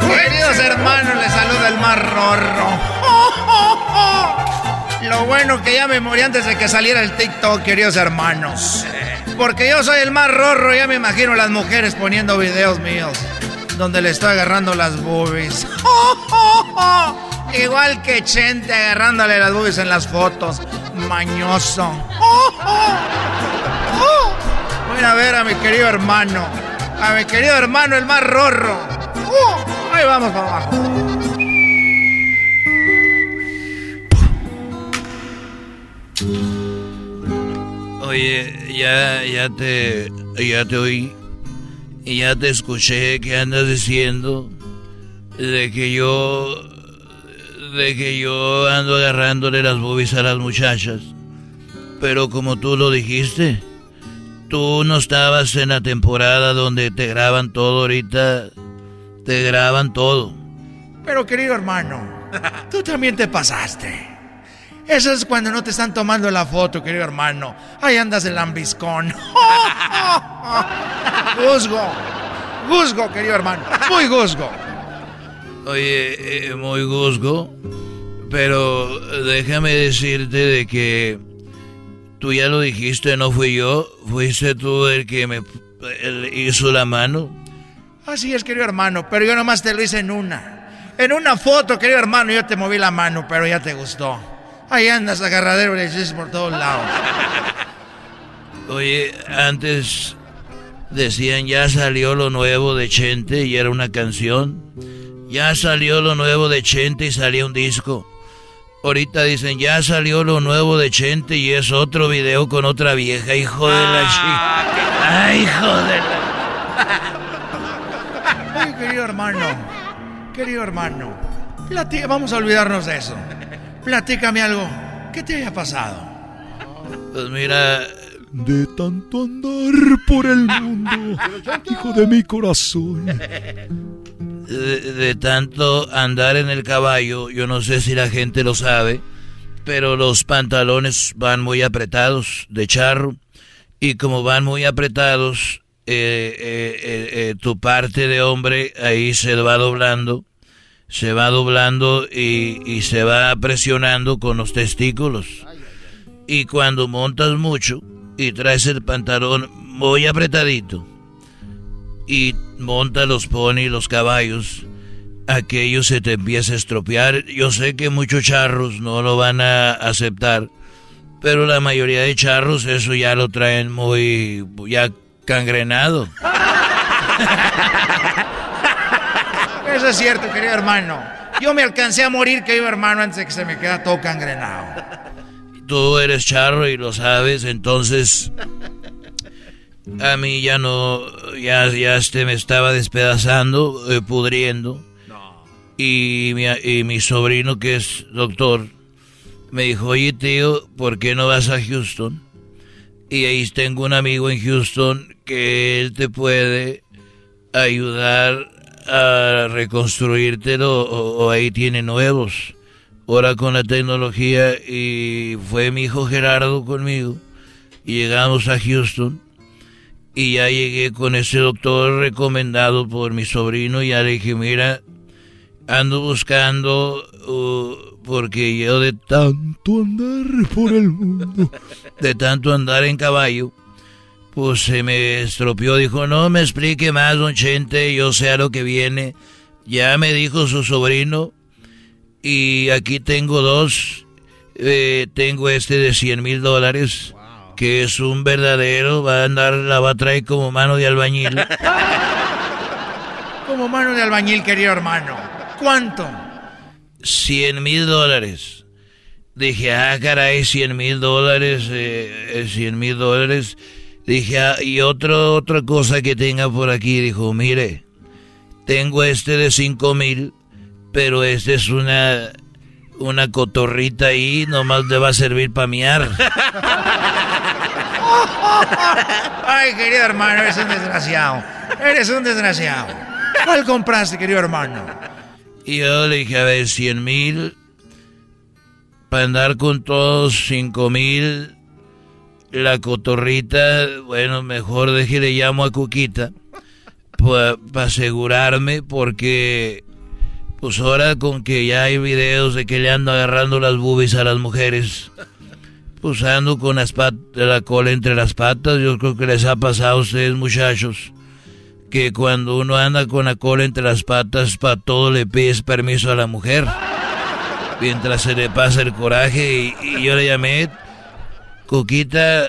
Queridos hermanos, les saluda el más rorro. Lo bueno que ya me morí antes de que saliera el TikTok, queridos hermanos. Porque yo soy el más rorro, ya me imagino las mujeres poniendo videos míos donde le estoy agarrando las boobies. Igual que Chente agarrándole las boobies en las fotos. Mañoso. Voy a ver a mi querido hermano. A mi querido hermano, el más rorro. Ahí vamos para abajo. Oye, ya, ya te, ya te oí. Y ya te escuché que andas diciendo de que yo, de que yo ando agarrándole las boobies a las muchachas. Pero como tú lo dijiste, tú no estabas en la temporada donde te graban todo ahorita. Te graban todo. Pero querido hermano, tú también te pasaste. Eso es cuando no te están tomando la foto, querido hermano. Ahí andas el lambiscón. Guzgo. Guzgo, querido hermano. Muy guzgo. Oye, eh, muy guzgo. Pero déjame decirte de que tú ya lo dijiste, no fui yo. Fuiste tú el que me el hizo la mano. Así es, querido hermano, pero yo nomás te lo hice en una. En una foto, querido hermano, yo te moví la mano, pero ya te gustó. Ahí andas agarradero le dices por todos lados. Oye, antes decían ya salió lo nuevo de Chente y era una canción. Ya salió lo nuevo de Chente y salía un disco. Ahorita dicen ya salió lo nuevo de Chente y es otro video con otra vieja, hijo de la chica. Ay, hijo de la... Ay, querido hermano, querido hermano, platica, vamos a olvidarnos de eso. Platícame algo. ¿Qué te haya pasado? Pues mira, De tanto andar por el mundo, hijo de mi corazón. De, tanto andar en el caballo, yo no sé si la gente lo sabe, pero los pantalones van muy apretados de charro y como van muy apretados, eh, eh, eh, tu parte de hombre ahí se va doblando, se va doblando y, y se va presionando con los testículos. Y cuando montas mucho y traes el pantalón muy apretadito y monta los pony, los caballos, aquello se te empieza a estropear. Yo sé que muchos charros no lo van a aceptar, pero la mayoría de charros eso ya lo traen muy ya cangrenado. Eso es cierto, querido hermano. Yo me alcancé a morir, querido hermano, antes de que se me queda todo cangrenado. Tú eres charro y lo sabes, entonces a mí ya no, ya, ya este me estaba despedazando, eh, pudriendo. Y mi, y mi sobrino, que es doctor, me dijo, oye tío, ¿por qué no vas a Houston? Y ahí tengo un amigo en Houston que él te puede ayudar a reconstruírtelo o, o ahí tiene nuevos. Ahora con la tecnología y fue mi hijo Gerardo conmigo y llegamos a Houston y ya llegué con ese doctor recomendado por mi sobrino y ya le dije, mira, ando buscando uh, porque yo de tanto andar por el mundo, de tanto andar en caballo, pues se me estropeó. Dijo, no me explique más, don Chente, yo sé a lo que viene. Ya me dijo su sobrino. Y aquí tengo dos. Eh, tengo este de 100 mil dólares. Que es un verdadero. Va a andar, la va a traer como mano de albañil. Como mano de albañil, querido hermano. ¿Cuánto? 100 mil dólares. Dije, ah, caray, 100 mil dólares, eh, 100 mil dólares. Dije, ah, y otro, otra cosa que tenga por aquí. Dijo, mire, tengo este de 5 mil, pero este es una, una cotorrita ahí, nomás le va a servir para miar. Ay, querido hermano, eres un desgraciado. Eres un desgraciado. ¿Cuál compraste, querido hermano? Y yo le dije, a ver, 100 mil, para andar con todos 5 mil, la cotorrita, bueno, mejor deje le llamo a Cuquita, para asegurarme, porque pues ahora con que ya hay videos de que le ando agarrando las boobies a las mujeres, pues ando con las la cola entre las patas, yo creo que les ha pasado a ustedes muchachos que cuando uno anda con la cola entre las patas, para todo le pides permiso a la mujer. Mientras se le pasa el coraje y, yo le llamé, Coquita,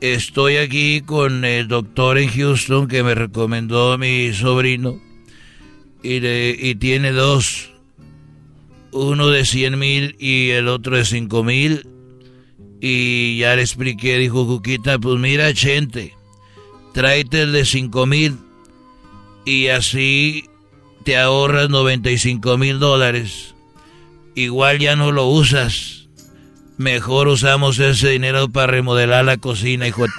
estoy aquí con el doctor en Houston que me recomendó mi sobrino y, y tiene dos, uno de 100 mil y el otro de 5 mil. Y ya le expliqué, dijo Coquita, pues mira, gente tráete el de 5 mil y así te ahorras 95 mil dólares. Igual ya no lo usas. Mejor usamos ese dinero para remodelar la cocina, hijo de.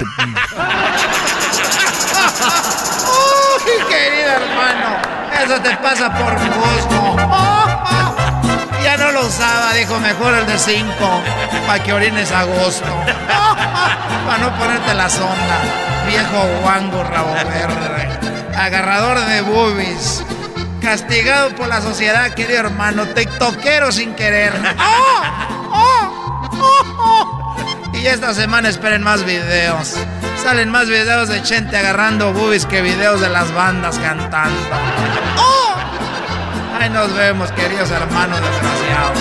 Uy, querido hermano, eso te pasa por gusto. Ya no lo usaba, dijo, mejor el de 5, para que orines a gusto. Para no ponerte la sonda viejo guango rabo verde, agarrador de boobies, castigado por la sociedad, querido hermano, tiktokero sin querer. Y esta semana esperen más videos. Salen más videos de gente agarrando boobies que videos de las bandas cantando. ¡Oh! Ahí nos vemos, queridos hermanos desgraciados.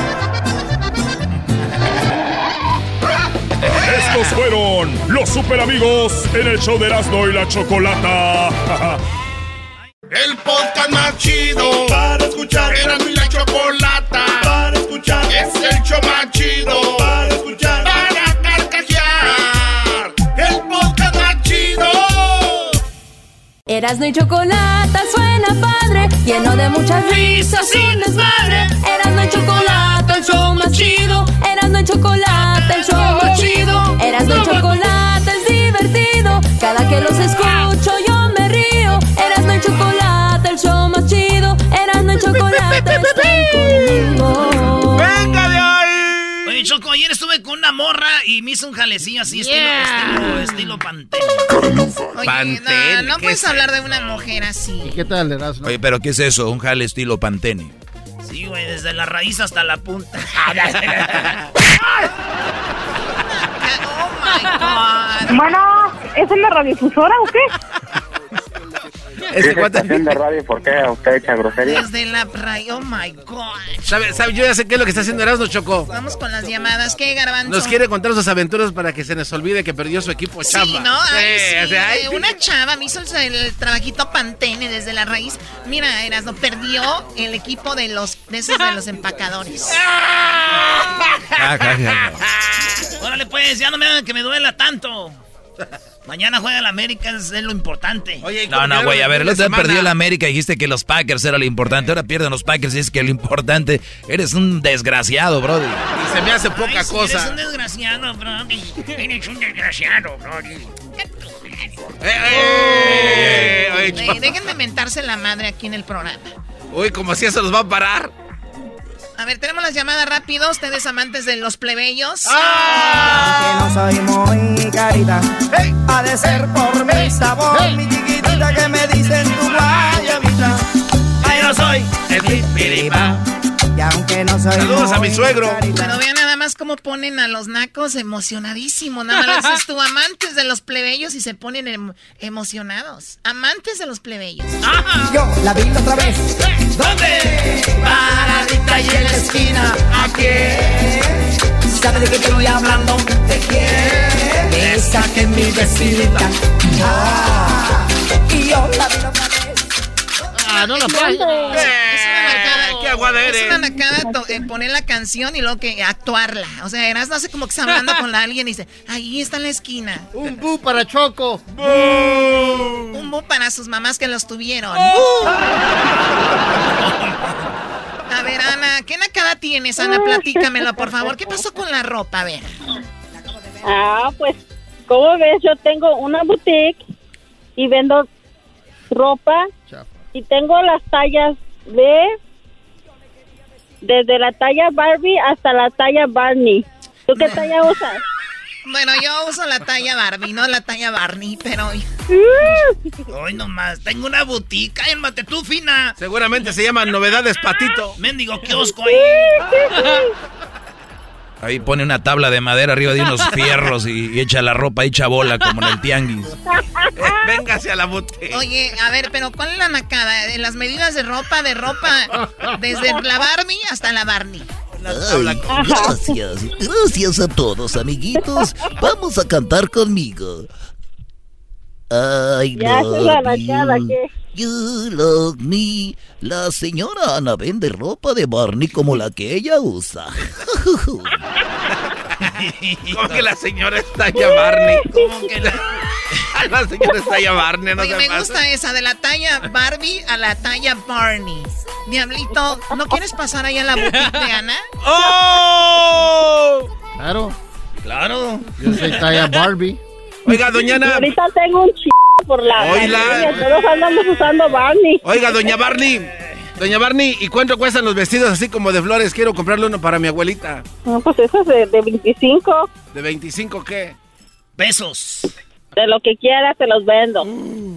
Estos fueron los super amigos en el show de Erasmo y la Chocolata. el podcast más chido para escuchar. Erasmo y la Chocolata para escuchar. Es el show más chido para Erasmo y Chocolata suena padre, lleno de muchas risas y desmadre. Erasmo y Chocolata, el show más chido. Erasmo y Chocolata, el show más chido. Erasmo y Chocolata es divertido. Cada que los escucho yo me río. Erasmo y Chocolata, el show más chido. Erasmo y Chocolata están conmigo. Choco, ayer estuve con una morra y me hizo un jalecillo así, Yeah. estilo, estilo, estilo pantene. Oye, Pantene, no, no ¿qué puedes es hablar de una mujer así. ¿Qué tal, Erasmo? Oye, pero ¿qué es eso? Un jale estilo Pantene. Sí, güey, desde la raíz hasta la punta. Oh my God. Bueno, ¿es en la radiodifusora o qué? ¿Esa estación de radio por qué usted echa grosería? Desde la raíz. Oh my God. ¿Sabe, sabe, yo ya sé qué es lo que está haciendo Erasmo Choco. Vamos con las llamadas. ¿Qué, Garbanzo? Nos quiere contar sus aventuras para que se nos olvide que perdió su equipo chamba. Sí, ¿no? Ay, sí, o sea, ay, eh, Una chava me hizo el, el trabajito Pantene desde la raíz. Mira, Erasmo, perdió el equipo de los de esos de los empacadores. Órale, pues, ya no me hagan que me duela tanto. Mañana juega la América, es lo importante. No, no, güey, a ver, el otro día perdió la América y dijiste que los Packers era lo importante. Ahora pierden los Packers y es que lo importante. Eres un desgraciado, brody. Y se me hace poca Ay, sí, cosa. Eres un desgraciado, bro. Eres un desgraciado, bro. Eh, dejen de mentarse la madre aquí en el programa. Uy, como así se los va a parar. A ver, tenemos las llamadas rápido. Ustedes amantes de los plebeyos. Que no soy muy carita. Ha de ser por mi sabor, mi chiquitita que me dicen tu guayabita. Ay, no soy el pipiripa. Y aunque no soy Saludos a mi suegro. carita, Pero vean más cómo ponen a los nacos emocionadísimos. Nada más dices tú, amantes de los plebeyos y se ponen em- emocionados. Amantes de los plebeyos. Yo la vi otra vez. ¿Dónde? Paradita y en la esquina. Aquí. ¿Sabe de qué estoy hablando? ¿De quién? Esa que es mi vecinita. Ah, y yo la vi otra vez. Ah, no la Es aguada Es eres. una nacada eh, poner la canción y luego que actuarla. O sea, eras no hace como que está hablando con alguien y dice, ahí está en la esquina. Un bu para Choco. Un bu para sus mamás que los tuvieron. A ver, Ana, ¿qué nacada tienes, Ana? Platícamelo, por favor. ¿Qué pasó con la ropa? A ver. Ah, pues, como ves, yo tengo una boutique y vendo ropa y tengo las tallas de desde la talla Barbie hasta la talla Barney. ¿Tú qué talla usas? Bueno, yo uso la talla Barbie, no la talla Barney, pero... Hoy nomás, tengo una boutique. Cálmate tú, fina. Seguramente se llama Novedades Patito. Mendigo kiosco ahí. Ahí pone una tabla de madera arriba de unos fierros y, y echa la ropa hecha bola como en el tianguis. Véngase a la boutique. Oye, a ver, pero ¿cuál es la nacada? En las medidas de ropa, de ropa, desde la Barbie hasta la Barney. Ay, gracias, gracias a todos, amiguitos. Vamos a cantar conmigo. I Ya, esa you, love me. La señora Ana vende ropa de Barney como la que ella usa. ¿Cómo que la señora está ya Barney? ¿Cómo que la, la señora está ya Barney? No Oye, me pase. gusta esa, de la talla Barbie a la talla Barney. Diablito, ¿no quieres pasar ahí a la boutique de Ana? ¡Oh! Claro. Claro. Yo soy talla Barbie. Oiga, doña Y Ana. ahorita tengo un ch... por la pandemia, todos andamos usando Barney. Oiga, doña Barney. Doña Barney, ¿y cuánto cuestan los vestidos así como de flores? Quiero comprarle uno para mi abuelita. No, pues eso es de, de 25. ¿De 25 qué? Pesos. De lo que quieras te los vendo.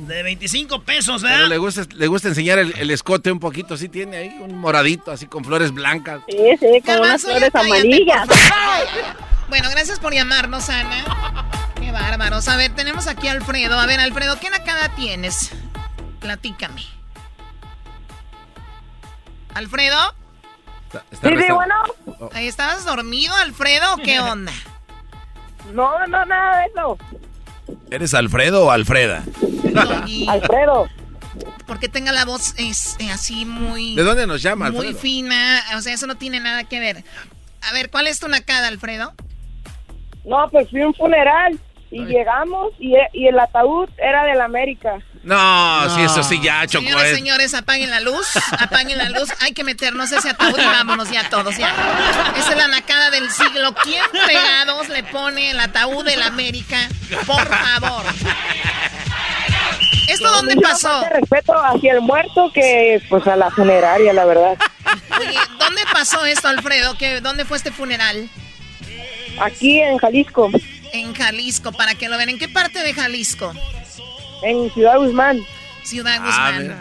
De 25 pesos, Pero ¿verdad? le gusta, le gusta enseñar el, el escote un poquito. Sí tiene ahí un moradito así con flores blancas. Sí, sí, con unas flores amarillas. Bueno, gracias por llamarnos, Ana. Qué bárbaros. A ver, tenemos aquí a Alfredo. A ver, Alfredo, ¿qué nacada tienes? Platícame. ¿Alfredo? Está- está Sí, sí, bueno. Ahí ¿Estabas dormido, Alfredo, o qué onda? No, no, nada de eso. ¿Eres Alfredo o Alfreda? Alfredo. Porque tenga la voz es, eh, así muy... ¿De dónde nos llama, Muy Alfredo? fina. O sea, eso no tiene nada que ver. A ver, ¿cuál es tu nacada, Alfredo? No, pues fui a un funeral y llegamos y, y el ataúd era del América. No, sí, eso sí ya, Choco. Señoras, es- señores, apaguen la luz, apaguen la luz. Hay que meternos ese ataúd y vámonos ya todos, ya. Esa es la nacada del siglo. ¿Quién fregados le pone el ataúd del América? Por favor. ¿Esto dónde pasó? respeto hacia el muerto que pues a la funeraria, la verdad. Oye, ¿dónde pasó esto, Alfredo? ¿Qué, ¿Dónde fue este funeral? Aquí en Jalisco, En Jalisco, para que lo vean. ¿En qué parte de Jalisco? en Ciudad Guzmán. Ciudad Ah, Guzmán.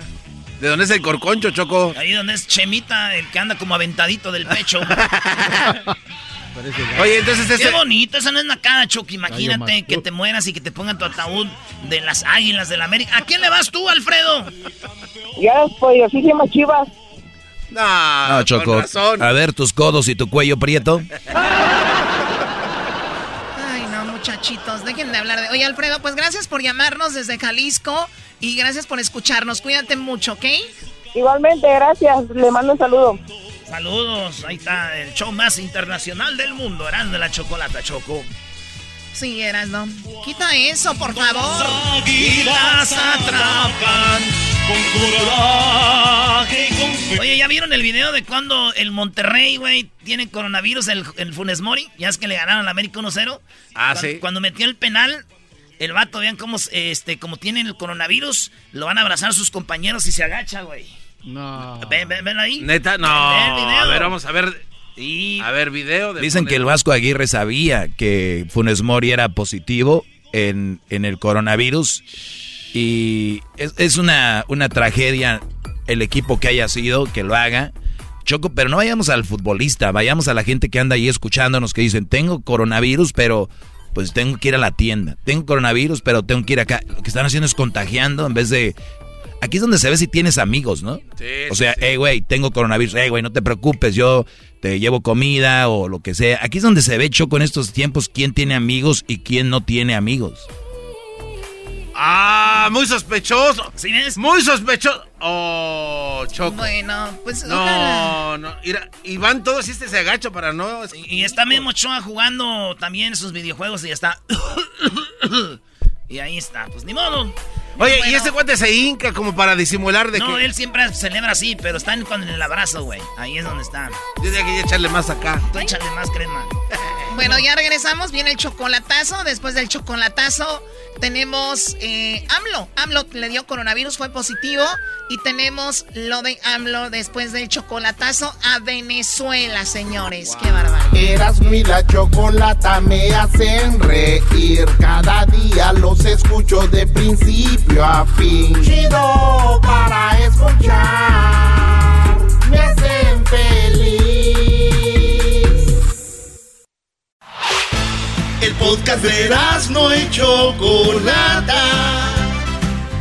¿De dónde es el corconcho, Choco? Ahí donde es Chemita, el que anda como aventadito del pecho. Oye, entonces Qué este... bonito, esa no es nacada, Chucky. Imagínate Ay, que te mueras y que te pongan tu ataúd de las águilas del América. ¿A quién le vas tú, Alfredo? Ya, poderosísimas chivas. No, Ah, Choco. A ver tus codos y tu cuello prieto. Muchachitos, dejen de hablar de... Oye, Alfredo, pues gracias por llamarnos desde Jalisco y gracias por escucharnos. Cuídate mucho, ¿ok? Igualmente, gracias. Le mando un saludo. Saludos, ahí está el show más internacional del mundo, Eran de la Chocolata, Choco. Sí, eras, ¿no? Quita eso, por favor. Águilas atrapan con coraje y con Oye, ¿ya vieron el video de cuando el Monterrey, güey, tiene coronavirus, el, el Funes Mori? Ya es que le ganaron al América 1-0. Ah, Cuando- sí. Cuando metió el penal, el vato, vean cómo, este, como tienen el coronavirus, lo van a abrazar sus compañeros y se agacha, güey. No. Ven, ven, ven ahí. Neta, no. Ve el video. A ver, vamos a ver. A ver, video. De Dicen que el Vasco Aguirre sabía que Funes Mori era positivo en, en el coronavirus y es, es una, una tragedia el equipo que haya sido, que lo haga. Choco, pero no vayamos al futbolista, vayamos a la gente que anda ahí escuchándonos que dicen, tengo coronavirus, pero pues tengo que ir a la tienda. Tengo coronavirus, pero tengo que ir acá. Lo que están haciendo es contagiando en vez de... Aquí es donde se ve si tienes amigos, ¿no? Sí, o sea, hey, güey, tengo coronavirus. Hey, güey, no te preocupes, yo te llevo comida o lo que sea. Aquí es donde se ve, Choco, en estos tiempos, quién tiene amigos y quién no tiene amigos. Ah, muy sospechoso. ¿Sí ves? Muy sospechoso. Oh, Choco. Bueno, pues No, ojalá. no. Mira, y van todos y este se agacha para no. Y está Memo Ochoa jugando también sus videojuegos y está. y ahí está, pues ni modo. Oye, y ese guante se hinca como para disimular de No, que. él siempre celebra así, pero está en- con el abrazo, güey. Ahí es donde está. Yo tenía que echarle más acá. Tú échale más crema. Bueno, ya regresamos. Viene el chocolatazo. Después del chocolatazo tenemos eh, AMLO. AMLO le dio coronavirus, fue positivo. Y tenemos lo de AMLO después del chocolatazo a Venezuela, señores. Qué barbaridad. Erasmo y la chocolata me hacen reír. Cada día los escucho de principio a fin. Chido para escuchar. Me hacen feliz. El podcast de Erasmo y chocolata.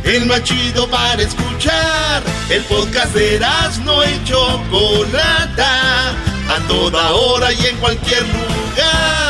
El más chido para escuchar. El podcast de Erasmo y chocolata. A toda hora y en cualquier lugar.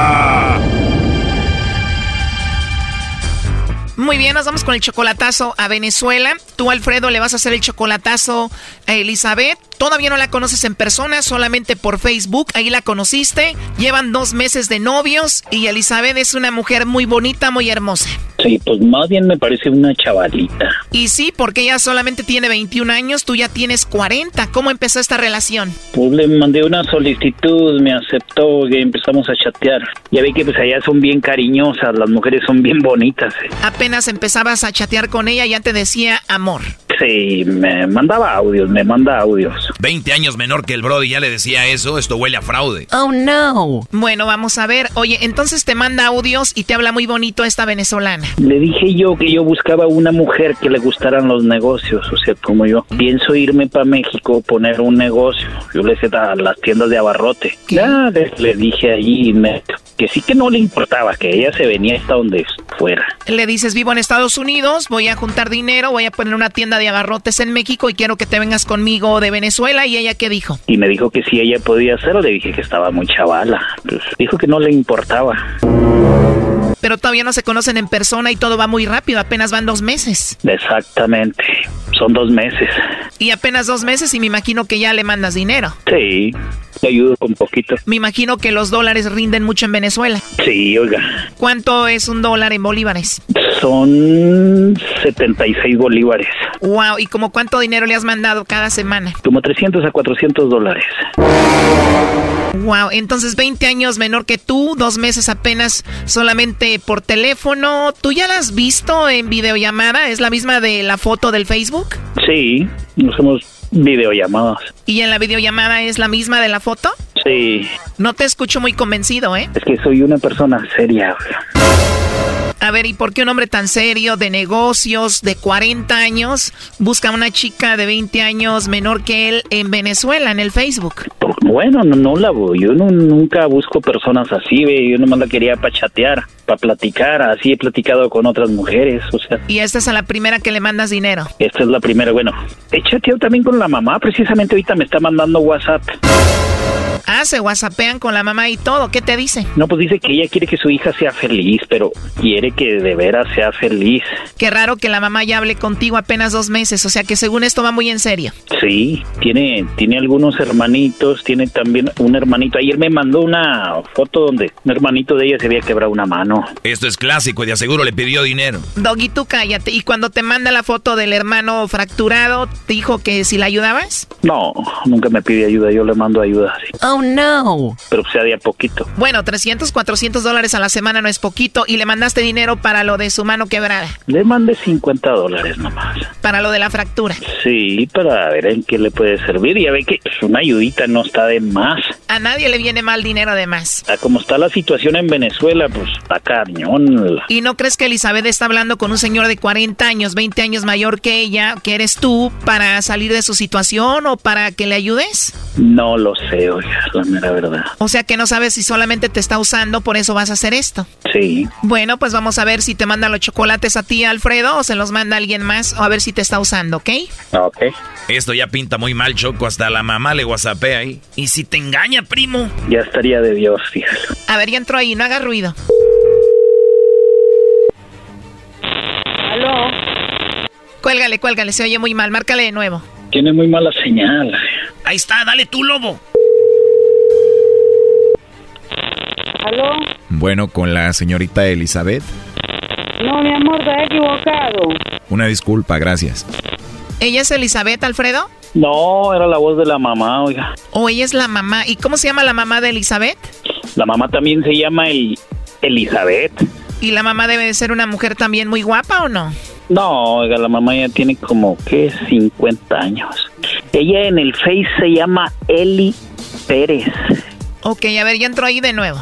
Muy bien, nos vamos con el chocolatazo a Venezuela. Tú, Alfredo, le vas a hacer el chocolatazo a Elizabeth. Todavía no la conoces en persona, solamente por Facebook. Ahí la conociste. Llevan dos meses de novios y Elizabeth es una mujer muy bonita, muy hermosa. Sí, pues más bien me parece una chavalita. Y sí, porque ella solamente tiene 21 años, tú ya tienes 40. ¿Cómo empezó esta relación? Pues le mandé una solicitud, me aceptó y empezamos a chatear. Ya vi que pues allá son bien cariñosas, las mujeres son bien bonitas. eh. Apenas empezabas a chatear con ella, ya te decía amor. Sí, me mandaba audios, me manda audios. 20 años menor que el Brody ya le decía eso, esto huele a fraude. Oh no. Bueno, vamos a ver. Oye, entonces te manda audios y te habla muy bonito esta venezolana. Le dije yo que yo buscaba una mujer que le gustaran los negocios, o sea, como yo. Pienso irme para México, poner un negocio. Yo le decía a las tiendas de abarrote. Ya le, le dije allí me- que sí que no le importaba, que ella se venía hasta donde fuera. Le dices, vivo en Estados Unidos, voy a juntar dinero, voy a poner una tienda de abarrotes en México y quiero que te vengas conmigo de Venezuela. ¿Y ella qué dijo? Y me dijo que si ella podía hacerlo, le dije que estaba muy chavala. Pues dijo que no le importaba. Pero todavía no se conocen en persona y todo va muy rápido, apenas van dos meses. Exactamente. Son dos meses. Y apenas dos meses y me imagino que ya le mandas dinero. Sí, le ayudo con poquito. Me imagino que los dólares rinden mucho en Venezuela. Sí, oiga. ¿Cuánto es un dólar en bolívares? Son 76 bolívares. Wow, ¿y como cuánto dinero le has mandado cada semana? Como 300 a 400 dólares. Wow, entonces 20 años menor que tú, dos meses apenas solamente por teléfono. ¿Tú ya la has visto en videollamada? ¿Es la misma de la foto del Facebook? Sí, nos hemos videollamadas. ¿Y en la videollamada es la misma de la foto? Sí, No te escucho muy convencido, ¿eh? es que soy una persona seria. A ver, ¿y por qué un hombre tan serio, de negocios, de 40 años, busca a una chica de 20 años menor que él en Venezuela, en el Facebook? Bueno, no, no la voy. Yo no- nunca busco personas así, ve. Yo nomás la quería para chatear, para platicar. Así he platicado con otras mujeres, o sea. Y esta es a la primera que le mandas dinero. Esta es la primera. Bueno, he chateado también con la mamá. Precisamente ahorita me está mandando WhatsApp. Ah, se whatsappean con la mamá y todo. ¿Qué te dice? No, pues dice que ella quiere que su hija sea feliz, pero quiere que de veras sea feliz. Qué raro que la mamá ya hable contigo apenas dos meses. O sea que según esto va muy en serio. Sí, tiene, tiene algunos hermanitos, tiene también un hermanito. Ayer me mandó una foto donde un hermanito de ella se había quebrado una mano. Esto es clásico y de aseguro le pidió dinero. Doggy, tú cállate. Y cuando te manda la foto del hermano fracturado, ¿te dijo que si la ayudabas? No, nunca me pide ayuda, yo le mando ayuda. sí. Oh, no. Pero sea de a poquito. Bueno, 300, 400 dólares a la semana no es poquito. ¿Y le mandaste dinero para lo de su mano quebrada? Le mandé 50 dólares nomás. Para lo de la fractura. Sí, para ver en qué le puede servir. Ya ve que una ayudita no está de más. A nadie le viene mal dinero de más. A como está la situación en Venezuela, pues está cañón. ¿Y no crees que Elizabeth está hablando con un señor de 40 años, 20 años mayor que ella, que eres tú, para salir de su situación o para que le ayudes? No lo sé, oiga, la mera verdad. O sea que no sabes si solamente te está usando, por eso vas a hacer esto. Sí. Bueno, pues vamos a ver si te manda los chocolates a ti, Alfredo, o se los manda alguien más, o a ver si te está usando, ¿ok? Ok. Esto ya pinta muy mal, Choco. Hasta la mamá le whatsappea ahí. ¿Y si te engaña, primo? Ya estaría de Dios, fíjate. A ver, ya entró ahí, no haga ruido. ¿Aló? Cuélgale, cuélgale, se oye muy mal, márcale de nuevo. Tiene muy mala señal. Ahí está, dale tú, lobo. ¿Aló? Bueno, con la señorita Elizabeth. No, mi amor, te he equivocado. Una disculpa, gracias. ¿Ella es Elizabeth, Alfredo? No, era la voz de la mamá, oiga. ¿O ella es la mamá? ¿Y cómo se llama la mamá de Elizabeth? La mamá también se llama el Elizabeth. ¿Y la mamá debe de ser una mujer también muy guapa o no? No, oiga, la mamá ya tiene como, ¿qué? 50 años. Ella en el Face se llama Eli Pérez. Ok, a ver, ya entró ahí de nuevo.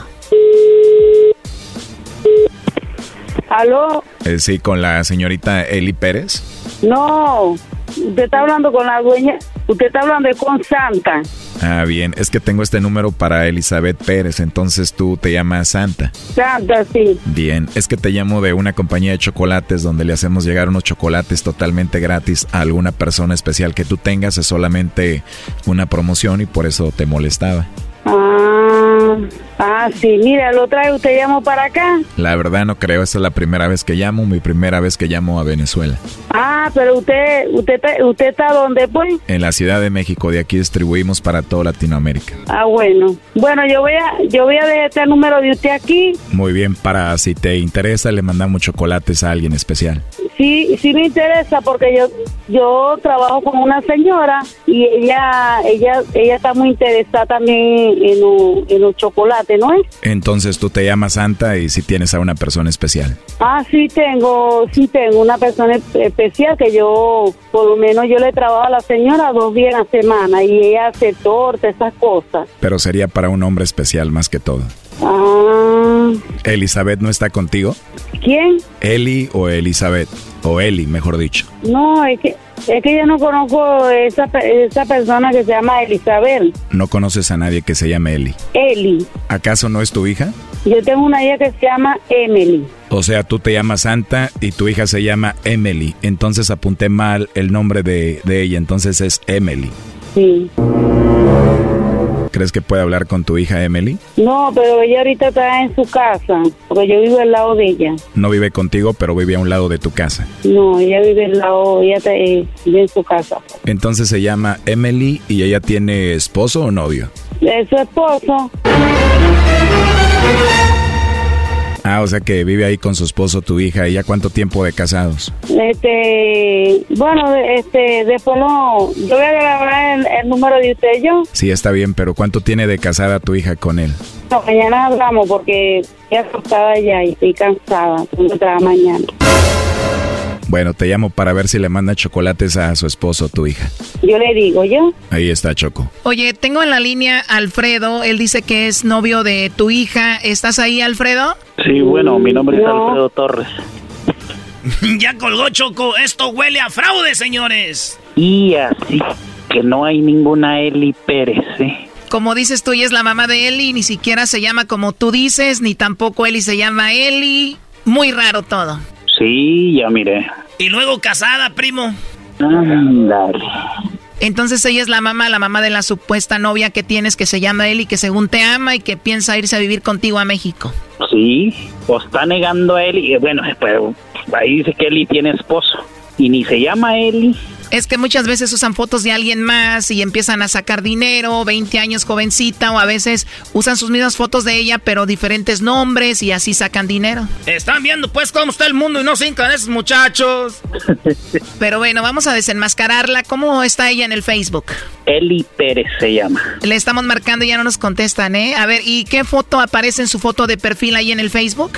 ¿Aló? Eh, sí, con la señorita Eli Pérez. No, usted está hablando con la dueña, usted está hablando con Santa. Ah, bien. Es que tengo este número para Elizabeth Pérez, entonces tú te llamas Santa. Santa, sí. Bien, es que te llamo de una compañía de chocolates donde le hacemos llegar unos chocolates totalmente gratis a alguna persona especial que tú tengas. Es solamente una promoción y por eso te molestaba. Ah, ah, sí, mira, lo trae usted, llamo para acá. La verdad no creo, esta es la primera vez que llamo, mi primera vez que llamo a Venezuela. Ah, pero usted, usted, está- usted está dónde, pues? En la Ciudad de México, de aquí distribuimos para toda Latinoamérica. Ah, bueno. Bueno, yo voy a, yo voy a dejar este número de usted aquí. Muy bien, para si te interesa, le mandamos chocolates a alguien especial. Sí, sí me interesa porque yo, yo trabajo con una señora y ella, ella, ella está muy interesada también en en un chocolate, ¿no es? Entonces tú te llamas Santa y si tienes a una persona especial. Ah, sí tengo, sí tengo una persona espe- especial que yo, por lo menos yo le trabajo a la señora dos días a la semana y ella hace torta, esas cosas. Pero sería para un hombre especial más que todo. Ah, ¿Elizabeth no está contigo? ¿quién? ¿Eli o Elizabeth? O Eli, mejor dicho. No, es que, es que yo no conozco esa, esa persona que se llama Elizabeth. No conoces a nadie que se llame Eli. Eli. ¿Acaso no es tu hija? Yo tengo una hija que se llama Emily. O sea, tú te llamas Santa y tu hija se llama Emily. Entonces apunté mal el nombre de, de ella. Entonces es Emily. Sí. ¿Crees que puede hablar con tu hija Emily? No, pero ella ahorita está en su casa, porque yo vivo al lado de ella. No vive contigo, pero vive a un lado de tu casa. No, ella vive al lado, ella está eh, en su casa. Entonces se llama Emily y ella tiene esposo o novio. Es su esposo. Ah, o sea que vive ahí con su esposo, tu hija. ¿Y ya cuánto tiempo de casados? Este, bueno, este, después no, yo voy a grabar el, el número de usted yo. Sí, está bien, pero ¿cuánto tiene de casada tu hija con él? No, mañana hablamos porque ya acostada ya y estoy cansada. Tengo mañana. Bueno, te llamo para ver si le manda chocolates a su esposo, tu hija. Yo le digo, ¿yo? Ahí está Choco. Oye, tengo en la línea Alfredo. Él dice que es novio de tu hija. ¿Estás ahí, Alfredo? Sí, bueno, mi nombre es Alfredo Torres. ya colgó Choco. Esto huele a fraude, señores. Y así que no hay ninguna Eli Pérez, ¿eh? Como dices tú, ella es la mamá de Eli. Ni siquiera se llama como tú dices, ni tampoco Eli se llama Eli. Muy raro todo. Sí, ya miré. Y luego casada, primo. Ándale. Entonces ella es la mamá, la mamá de la supuesta novia que tienes que se llama Eli, que según te ama y que piensa irse a vivir contigo a México. Sí, o está negando a Eli. Bueno, pero ahí dice que Eli tiene esposo. Y ni se llama Eli, Es que muchas veces usan fotos de alguien más y empiezan a sacar dinero, 20 años jovencita, o a veces usan sus mismas fotos de ella, pero diferentes nombres y así sacan dinero. Están viendo pues cómo está el mundo y no se hincan esos muchachos. Pero bueno, vamos a desenmascararla. ¿Cómo está ella en el Facebook? Eli Pérez se llama. Le estamos marcando y ya no nos contestan, ¿eh? A ver, ¿y qué foto aparece en su foto de perfil ahí en el Facebook?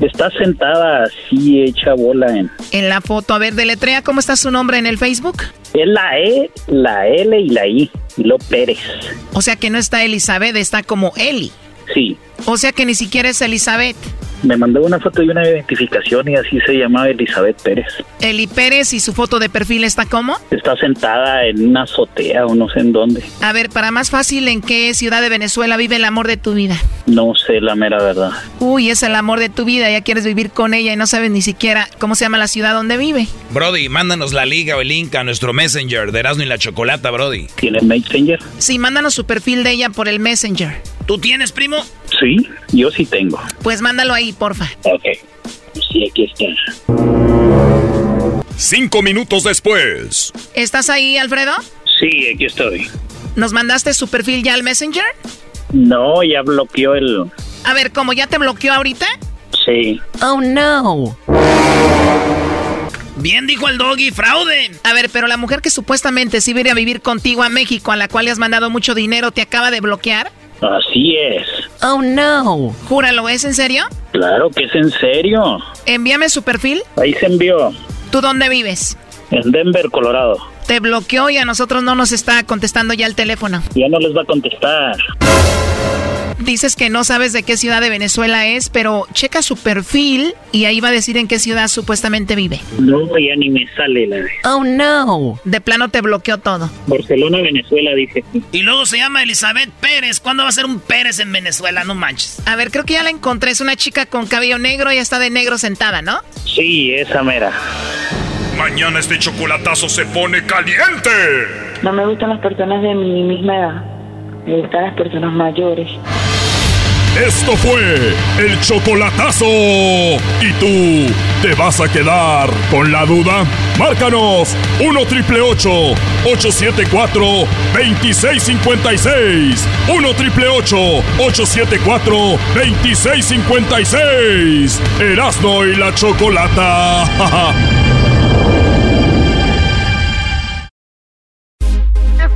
Está sentada así, hecha bola en... En la foto, a ver, deletrea, ¿cómo está su nombre en el Facebook? Es la E, la L y la I, y lo Pérez. O sea que no está Elizabeth, está como Eli. Sí. O sea que ni siquiera es Elizabeth. Me mandó una foto y una identificación y así se llama Elizabeth Pérez. Eli Pérez y su foto de perfil está como? Está sentada en una azotea o no sé en dónde. A ver, para más fácil, ¿en qué ciudad de Venezuela vive el amor de tu vida? No sé la mera verdad. Uy, es el amor de tu vida, ya quieres vivir con ella y no sabes ni siquiera cómo se llama la ciudad donde vive. Brody, mándanos la liga o el link a nuestro Messenger de Erasmo y la Chocolata, Brody. ¿Tiene Messenger? Sí, mándanos su perfil de ella por el Messenger. ¿Tú tienes, primo? Sí, yo sí tengo. Pues mándalo ahí, porfa. Ok. Sí, aquí está. Cinco minutos después. ¿Estás ahí, Alfredo? Sí, aquí estoy. ¿Nos mandaste su perfil ya al Messenger? No, ya bloqueó el... A ver, ¿cómo ya te bloqueó ahorita? Sí. Oh, no. Bien dijo el doggy, fraude. A ver, pero la mujer que supuestamente sí viene a vivir contigo a México, a la cual le has mandado mucho dinero, ¿te acaba de bloquear? Así es. Oh, no. Júralo, ¿es en serio? Claro que es en serio. Envíame su perfil. Ahí se envió. ¿Tú dónde vives? En Denver, Colorado. Te bloqueó y a nosotros no nos está contestando ya el teléfono. Ya no les va a contestar. Dices que no sabes de qué ciudad de Venezuela es, pero checa su perfil y ahí va a decir en qué ciudad supuestamente vive. No, ya ni me sale la. Oh, no. De plano te bloqueó todo. Barcelona, Venezuela, dice. Y luego se llama Elizabeth Pérez. ¿Cuándo va a ser un Pérez en Venezuela? No manches. A ver, creo que ya la encontré. Es una chica con cabello negro y está de negro sentada, ¿no? Sí, esa mera. Mañana este chocolatazo se pone caliente. No me gustan las personas de mi misma edad. Me gustan las personas mayores. Esto fue el chocolatazo. ¿Y tú te vas a quedar con la duda? Márcanos 1 triple 874 2656. 1 triple 874 2656. Erasno y la chocolata.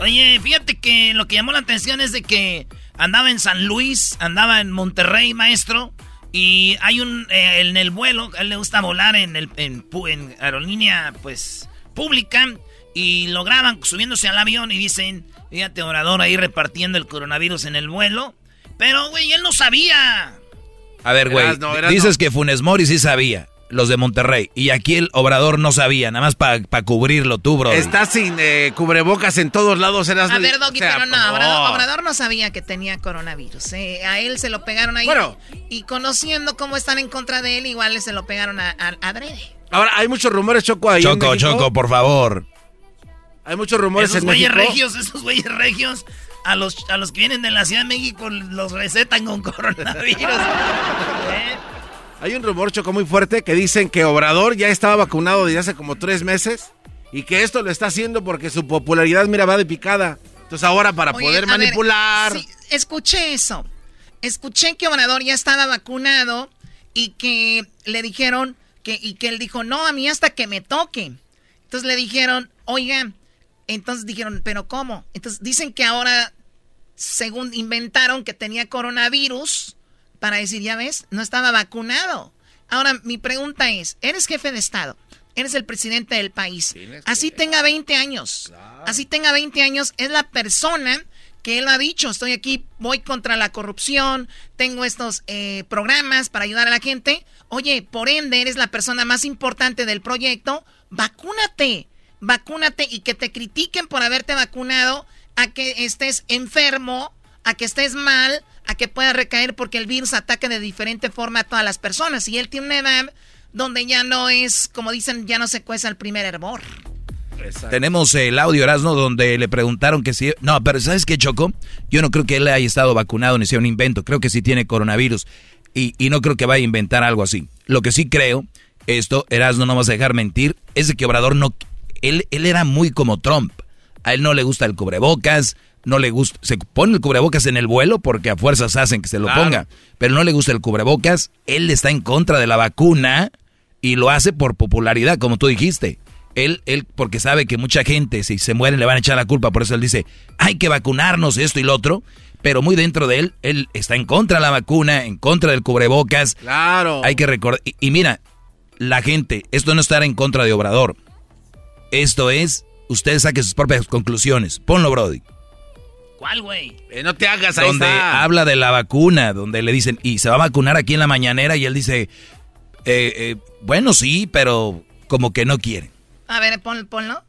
Oye, fíjate que lo que llamó la atención es de que andaba en San Luis, andaba en Monterrey, maestro. Y hay un, eh, en el vuelo, a él le gusta volar en, el, en, aerolínea, pues, pública. Y lo graban subiéndose al avión y dicen, fíjate, orador ahí repartiendo el coronavirus en el vuelo. Pero, güey, él no sabía. A ver, güey, dices que Funes Mori sí sabía, los de Monterrey, y aquí el Obrador no sabía, nada más para cubrirlo tú, bro. Está sin eh, cubrebocas en todos lados, Erasmo. A ver, Doggy, O sea, pero no, Obrador, Obrador no sabía que tenía coronavirus. eh. A él se lo pegaron ahí. Bueno. Y conociendo cómo están en contra de él, igual se lo pegaron a, a, a Adrede. Ahora, hay muchos rumores, Choco, ahí Choco. Choco, por favor. Hay muchos rumores Esos en güeyes México. regios, esos güeyes regios, a los, a los que vienen de la Ciudad de México los recetan con coronavirus. ¿Eh? Hay un rumor, Choco, muy fuerte que dicen que Obrador ya estaba vacunado desde hace como tres meses y que esto lo está haciendo porque su popularidad, mira, va de picada. Entonces ahora para poder manipular... sí, escuché eso. Escuché que Obrador ya estaba vacunado y que le dijeron que, y que él dijo, no, a mí hasta que me toque. Entonces le dijeron, oiga, entonces dijeron, pero ¿cómo? Entonces dicen que ahora, según inventaron que tenía coronavirus, para decir, ya ves, no estaba vacunado. Ahora, mi pregunta es, eres jefe de Estado, eres el presidente del país, así tenga 20 años, así tenga 20 años, es la persona que él ha dicho, estoy aquí, voy contra la corrupción, tengo estos eh, programas para ayudar a la gente. Oye, por ende, eres la persona más importante del proyecto, vacúnate, vacúnate y que te critiquen por haberte vacunado, a que estés enfermo, a que estés mal, a que pueda recaer porque el virus ataca de diferente forma a todas las personas. Y él tiene una edad donde ya no es, como dicen, ya no se cueza el primer hervor. Tenemos el audio Erasmo donde le preguntaron que si... No, pero ¿sabes qué, Choco? Yo no creo que él haya estado vacunado ni sea un invento. Creo que sí tiene coronavirus. Y, y no creo que vaya a inventar algo así. Lo que sí creo, esto, Erasmo, no vas a dejar mentir, es de que Obrador no... Él, él era muy como Trump. A él no le gusta el cubrebocas, no le gusta... Se pone el cubrebocas en el vuelo porque a fuerzas hacen que se lo ponga. Pero no le gusta el cubrebocas. Él está en contra de la vacuna y lo hace por popularidad, como tú dijiste. Él, él, porque sabe que mucha gente, si se mueren, le van a echar la culpa. Por eso él dice, hay que vacunarnos, esto y lo otro. Pero muy dentro de él, él está en contra de la vacuna, en contra del cubrebocas. Claro. Hay que recordar. Y, mira, la gente, esto no es estar en contra de Obrador. Esto es, ustedes saquen sus propias conclusiones. Ponlo, Brody. ¿Cuál, güey? Eh, no te hagas ahí Donde habla de la vacuna, donde le dicen, y se va a vacunar aquí en la mañanera, y él dice, eh, eh, bueno, sí, pero como que no quiere. A ver, pon, ponlo.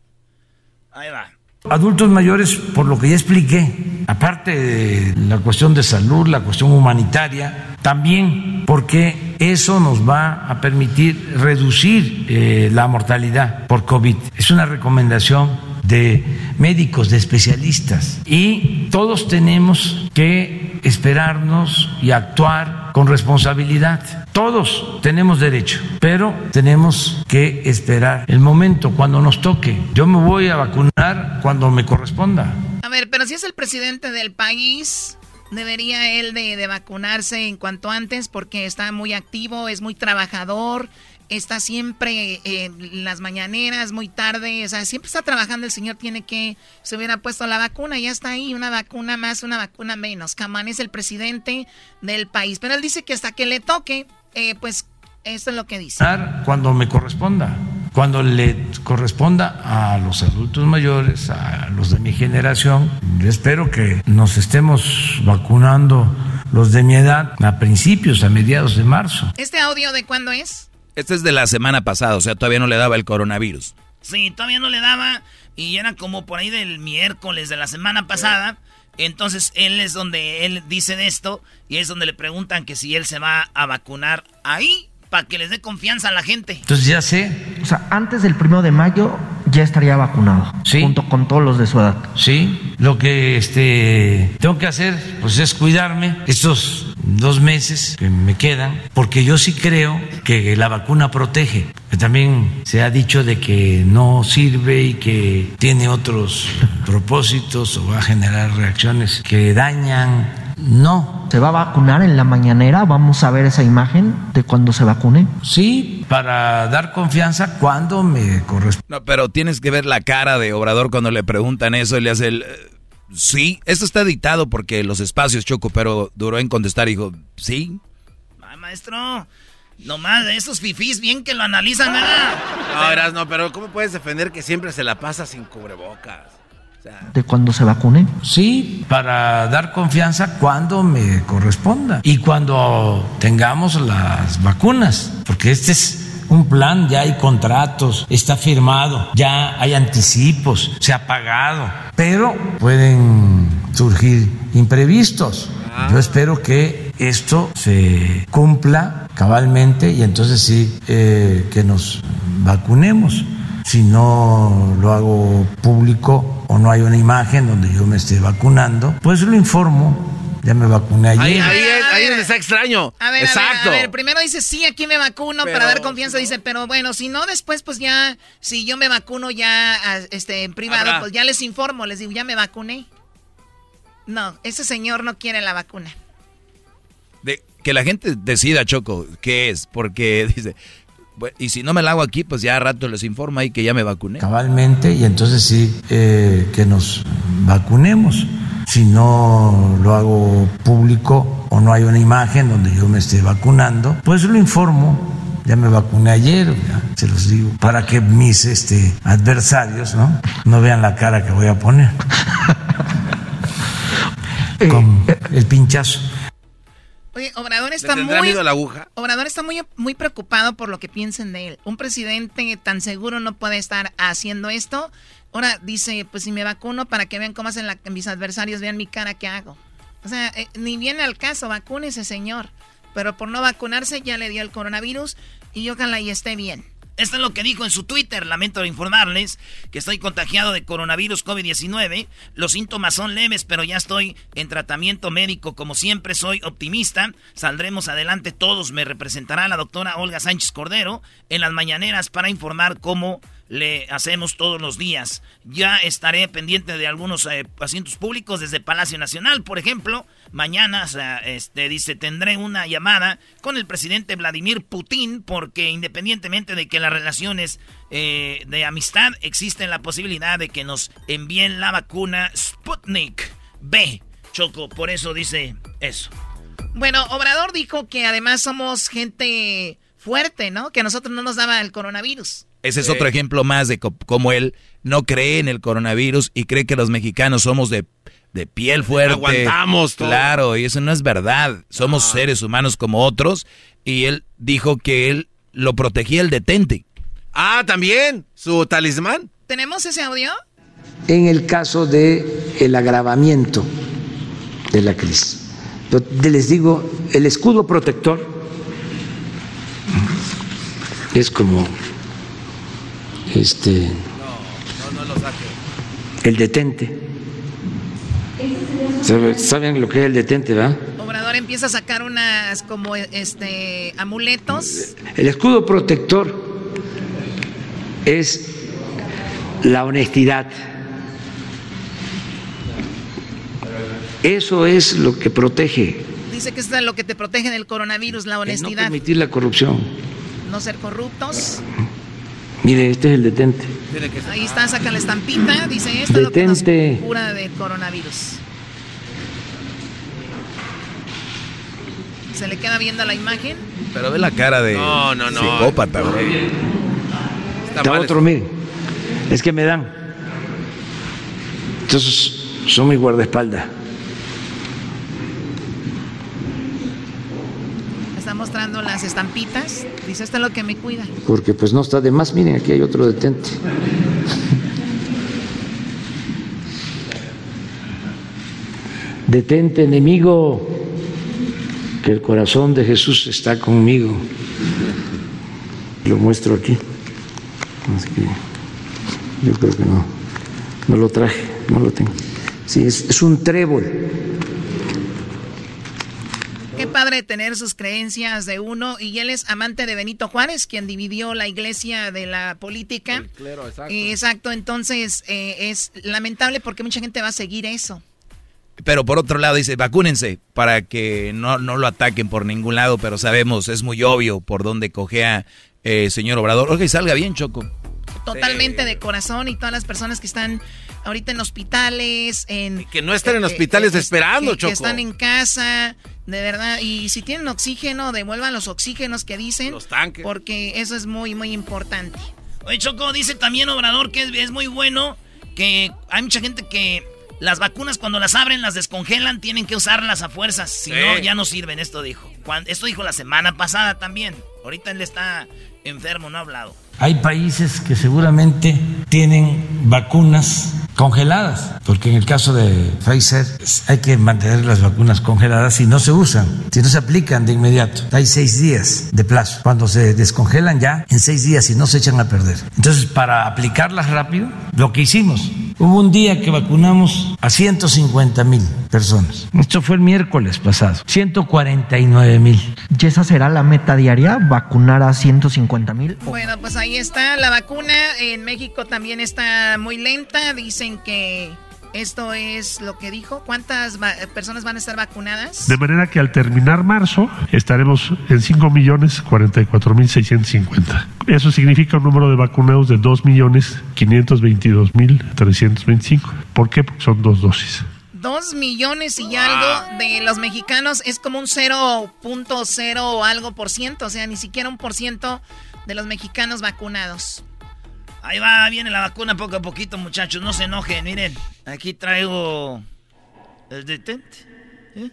Ahí va. Adultos mayores, por lo que ya expliqué, aparte de la cuestión de salud, la cuestión humanitaria, también porque eso nos va a permitir reducir eh, la mortalidad por COVID. Es una recomendación de médicos, de especialistas. Y todos tenemos que esperarnos y actuar con responsabilidad. Todos tenemos derecho, pero tenemos que esperar el momento cuando nos toque. Yo me voy a vacunar cuando me corresponda. A ver, pero si es el presidente del país, debería él de, de vacunarse en cuanto antes porque está muy activo, es muy trabajador está siempre en las mañaneras, muy tarde, o sea, siempre está trabajando, el señor tiene que, se hubiera puesto la vacuna, ya está ahí, una vacuna más, una vacuna menos. Camán es el presidente del país, pero él dice que hasta que le toque, eh, pues eso es lo que dice. Cuando me corresponda, cuando le corresponda a los adultos mayores, a los de mi generación, yo espero que nos estemos vacunando los de mi edad a principios, a mediados de marzo. ¿Este audio de cuándo es? Este es de la semana pasada, o sea, todavía no le daba el coronavirus. Sí, todavía no le daba y era como por ahí del miércoles de la semana pasada. Entonces él es donde él dice de esto y es donde le preguntan que si él se va a vacunar ahí para que les dé confianza a la gente. Entonces ya sé. O sea, antes del primero de mayo ya estaría vacunado. Sí. Junto con todos los de su edad. Sí. Lo que este tengo que hacer, pues es cuidarme estos dos meses que me quedan, porque yo sí creo que la vacuna protege. También se ha dicho de que no sirve y que tiene otros propósitos o va a generar reacciones que dañan. No. ¿Se va a vacunar en la mañanera? ¿Vamos a ver esa imagen de cuando se vacune? Sí, para dar confianza cuando me corresponde. No, pero tienes que ver la cara de Obrador cuando le preguntan eso y le hace el... Sí, esto está dictado porque los espacios choco, pero duró en contestar y dijo, sí. Ay, maestro, nomás de esos fifís bien que lo analizan, ¿verdad? No, Eras, no, pero ¿cómo puedes defender que siempre se la pasa sin cubrebocas? O sea, ¿De cuando se vacune? Sí, para dar confianza cuando me corresponda y cuando tengamos las vacunas, porque este es un plan, ya hay contratos, está firmado, ya hay anticipos, se ha pagado, pero pueden surgir imprevistos. Yo espero que esto se cumpla cabalmente y entonces sí eh, que nos vacunemos. Si no lo hago público o no hay una imagen donde yo me esté vacunando, pues lo informo ya me vacuné ayer. Ahí, ahí, ahí es donde está extraño. A ver, Exacto. A ver, a ver, primero dice, sí, aquí me vacuno Pero, para dar confianza. Dice, pero bueno, si no, después, pues ya, si yo me vacuno ya este, en privado, Habrá. pues ya les informo, les digo, ya me vacuné. No, ese señor no quiere la vacuna. De, que la gente decida, Choco, qué es, porque dice, "Bueno, y si no me la hago aquí, pues ya a rato les informa ahí que ya me vacuné. Cabalmente, y entonces sí, eh, que nos vacunemos. Si no lo hago público o no hay una imagen donde yo me esté vacunando, pues lo informo. Ya me vacuné ayer, ya se los digo, para que mis este, adversarios ¿no? no vean la cara que voy a poner. Con el pinchazo. Oye, Obrador ¿Le está muy... la aguja? Obrador está muy, muy preocupado por lo que piensen de él. Un presidente tan seguro no puede estar haciendo esto. Ahora dice, pues si me vacuno para que vean cómo hacen mis adversarios, vean mi cara que hago. O sea, eh, ni viene al caso, vacúnese, señor. Pero por no vacunarse ya le dio el coronavirus y ojalá y esté bien. Esto es lo que dijo en su Twitter. Lamento informarles que estoy contagiado de coronavirus COVID-19. Los síntomas son leves, pero ya estoy en tratamiento médico. Como siempre, soy optimista. Saldremos adelante todos. Me representará la doctora Olga Sánchez Cordero en las mañaneras para informar cómo le hacemos todos los días. Ya estaré pendiente de algunos eh, asientos públicos desde Palacio Nacional, por ejemplo. Mañana, este, dice, tendré una llamada con el presidente Vladimir Putin porque independientemente de que las relaciones eh, de amistad, existe la posibilidad de que nos envíen la vacuna Sputnik B. Choco, por eso dice eso. Bueno, Obrador dijo que además somos gente fuerte, ¿no? Que a nosotros no nos daba el coronavirus. Ese es otro ejemplo más de cómo él no cree en el coronavirus y cree que los mexicanos somos de, de piel fuerte. Aguantamos todo. Claro, y eso no es verdad. Somos seres humanos como otros. Y él dijo que él lo protegía el detente. Ah, también, su talismán. ¿Tenemos ese audio? en el caso de el agravamiento de la crisis. Les digo, el escudo protector es como este el detente. ¿Sabe- ¿Saben lo que es el detente, verdad? Obrador empieza a sacar unas como este amuletos. El escudo protector es la honestidad. Eso es lo que protege, Dice que esto es lo que te protege del coronavirus, la no honestidad. permitir la corrupción. No ser corruptos. Mire, este es el detente. Ahí está, saca la estampita. Dice esto es lo que nos Detente. cura del coronavirus. ¿Se le queda viendo la imagen? Pero ve la cara de No, no, no. psicópata, güey. Está otro, mire. Es que me dan. Entonces, son mi guardaespaldas. Mostrando las estampitas. Dice, esto es lo que me cuida. Porque pues no está de más. Miren, aquí hay otro detente. Detente, enemigo, que el corazón de Jesús está conmigo. Lo muestro aquí. Así que yo creo que no. No lo traje, no lo tengo. Sí, es, es un trébol. Padre tener sus creencias de uno. Y él es amante de Benito Juárez, quien dividió la iglesia de la política. Claro, exacto. Eh, Exacto, entonces eh, es lamentable porque mucha gente va a seguir eso. Pero por otro lado dice, vacúnense para que no, no lo ataquen por ningún lado, pero sabemos, es muy obvio por dónde cojea eh, señor Obrador. Y salga bien, Choco. Totalmente de corazón y todas las personas que están ahorita en hospitales, en... Que no están en eh, hospitales eh, esperando, que- Choco. Que están en casa, de verdad. Y si tienen oxígeno, devuelvan los oxígenos que dicen. Los tanques. Porque eso es muy, muy importante. Oye, Choco, dice también Obrador que es, es muy bueno que hay mucha gente que las vacunas cuando las abren, las descongelan, tienen que usarlas a fuerzas. Si Sí. no, ya no sirven, esto dijo. Cuan- esto dijo la semana pasada también. Ahorita él está enfermo, no ha hablado. Hay países que seguramente tienen vacunas congeladas, porque en el caso de Pfizer hay que mantener las vacunas congeladas si no se usan, si no se aplican de inmediato. Hay seis días de plazo. Cuando se descongelan ya, en seis días y no se echan a perder. Entonces, para aplicarlas rápido, lo que hicimos, Hubo un día que vacunamos a 150 mil personas. Esto fue el miércoles pasado. 149 mil. ¿Y esa será la meta diaria? ¿Vacunar a 150 mil? Bueno, pues ahí está. La vacuna en México también está muy lenta. Dicen que esto es lo que dijo. ¿Cuántas personas van a estar vacunadas? De manera que al terminar marzo estaremos en 5.044.650. Eso significa un número de vacunados de 2.522.325. ¿Por qué? Porque son dos dosis. Dos millones y algo de los mexicanos es como un 0.0 o algo por ciento, o sea, ni siquiera un por ciento de los mexicanos vacunados. Ahí va, viene la vacuna poco a poquito, muchachos. No se enojen, miren. Aquí traigo el detente. ¿eh?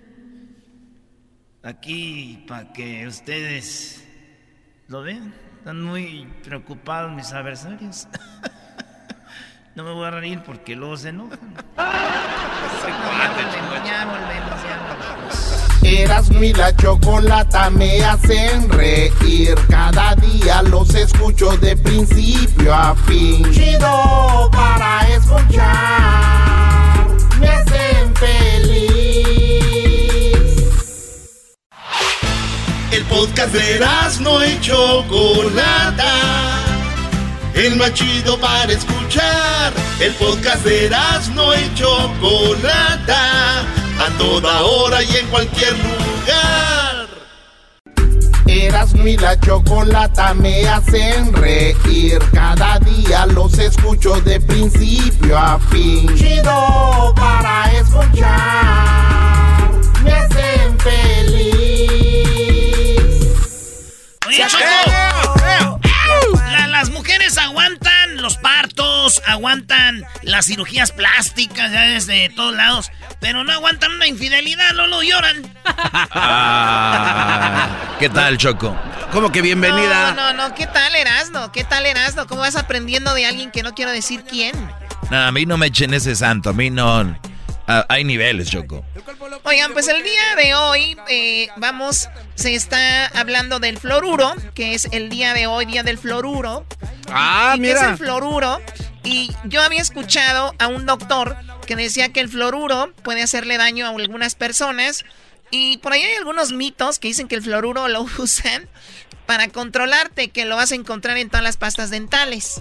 Aquí para que ustedes lo vean. Están muy preocupados mis adversarios. no me voy a reír porque luego se enojan. ya volvemos, ya volvemos. Eras mi la chocolata me hacen reír. Cada día los escucho de principio a fin. Chido para escuchar. Me hacen feliz. El podcast de no y Chocolata. El más chido para escuchar. El podcast de no y Chocolata a toda hora y en cualquier lugar. Eras mi la chocolata me hacen reír. Cada día los escucho de principio a fin. Chido para escuchar. Me hacen feliz. Oye, los partos, aguantan las cirugías plásticas, ya desde todos lados. Pero no aguantan una infidelidad, no lo lloran. Ah, ¿Qué tal, Choco? ¿Cómo que bienvenida? No, no, no, ¿qué tal, Erasno? ¿Qué tal, Erasno? ¿Cómo vas aprendiendo de alguien que no quiero decir quién? No, a mí no me echen ese santo, a mí no... hay niveles, Choco. Oigan, pues el día de hoy eh, vamos, se está hablando del fluoruro, que es el día de hoy, día del fluoruro. Ah, mira. ¿Qué es el fluoruro? Y yo había escuchado a un doctor que decía que el fluoruro puede hacerle daño a algunas personas. Y por ahí hay algunos mitos que dicen que el fluoruro lo usan para controlarte, que lo vas a encontrar en todas las pastas dentales.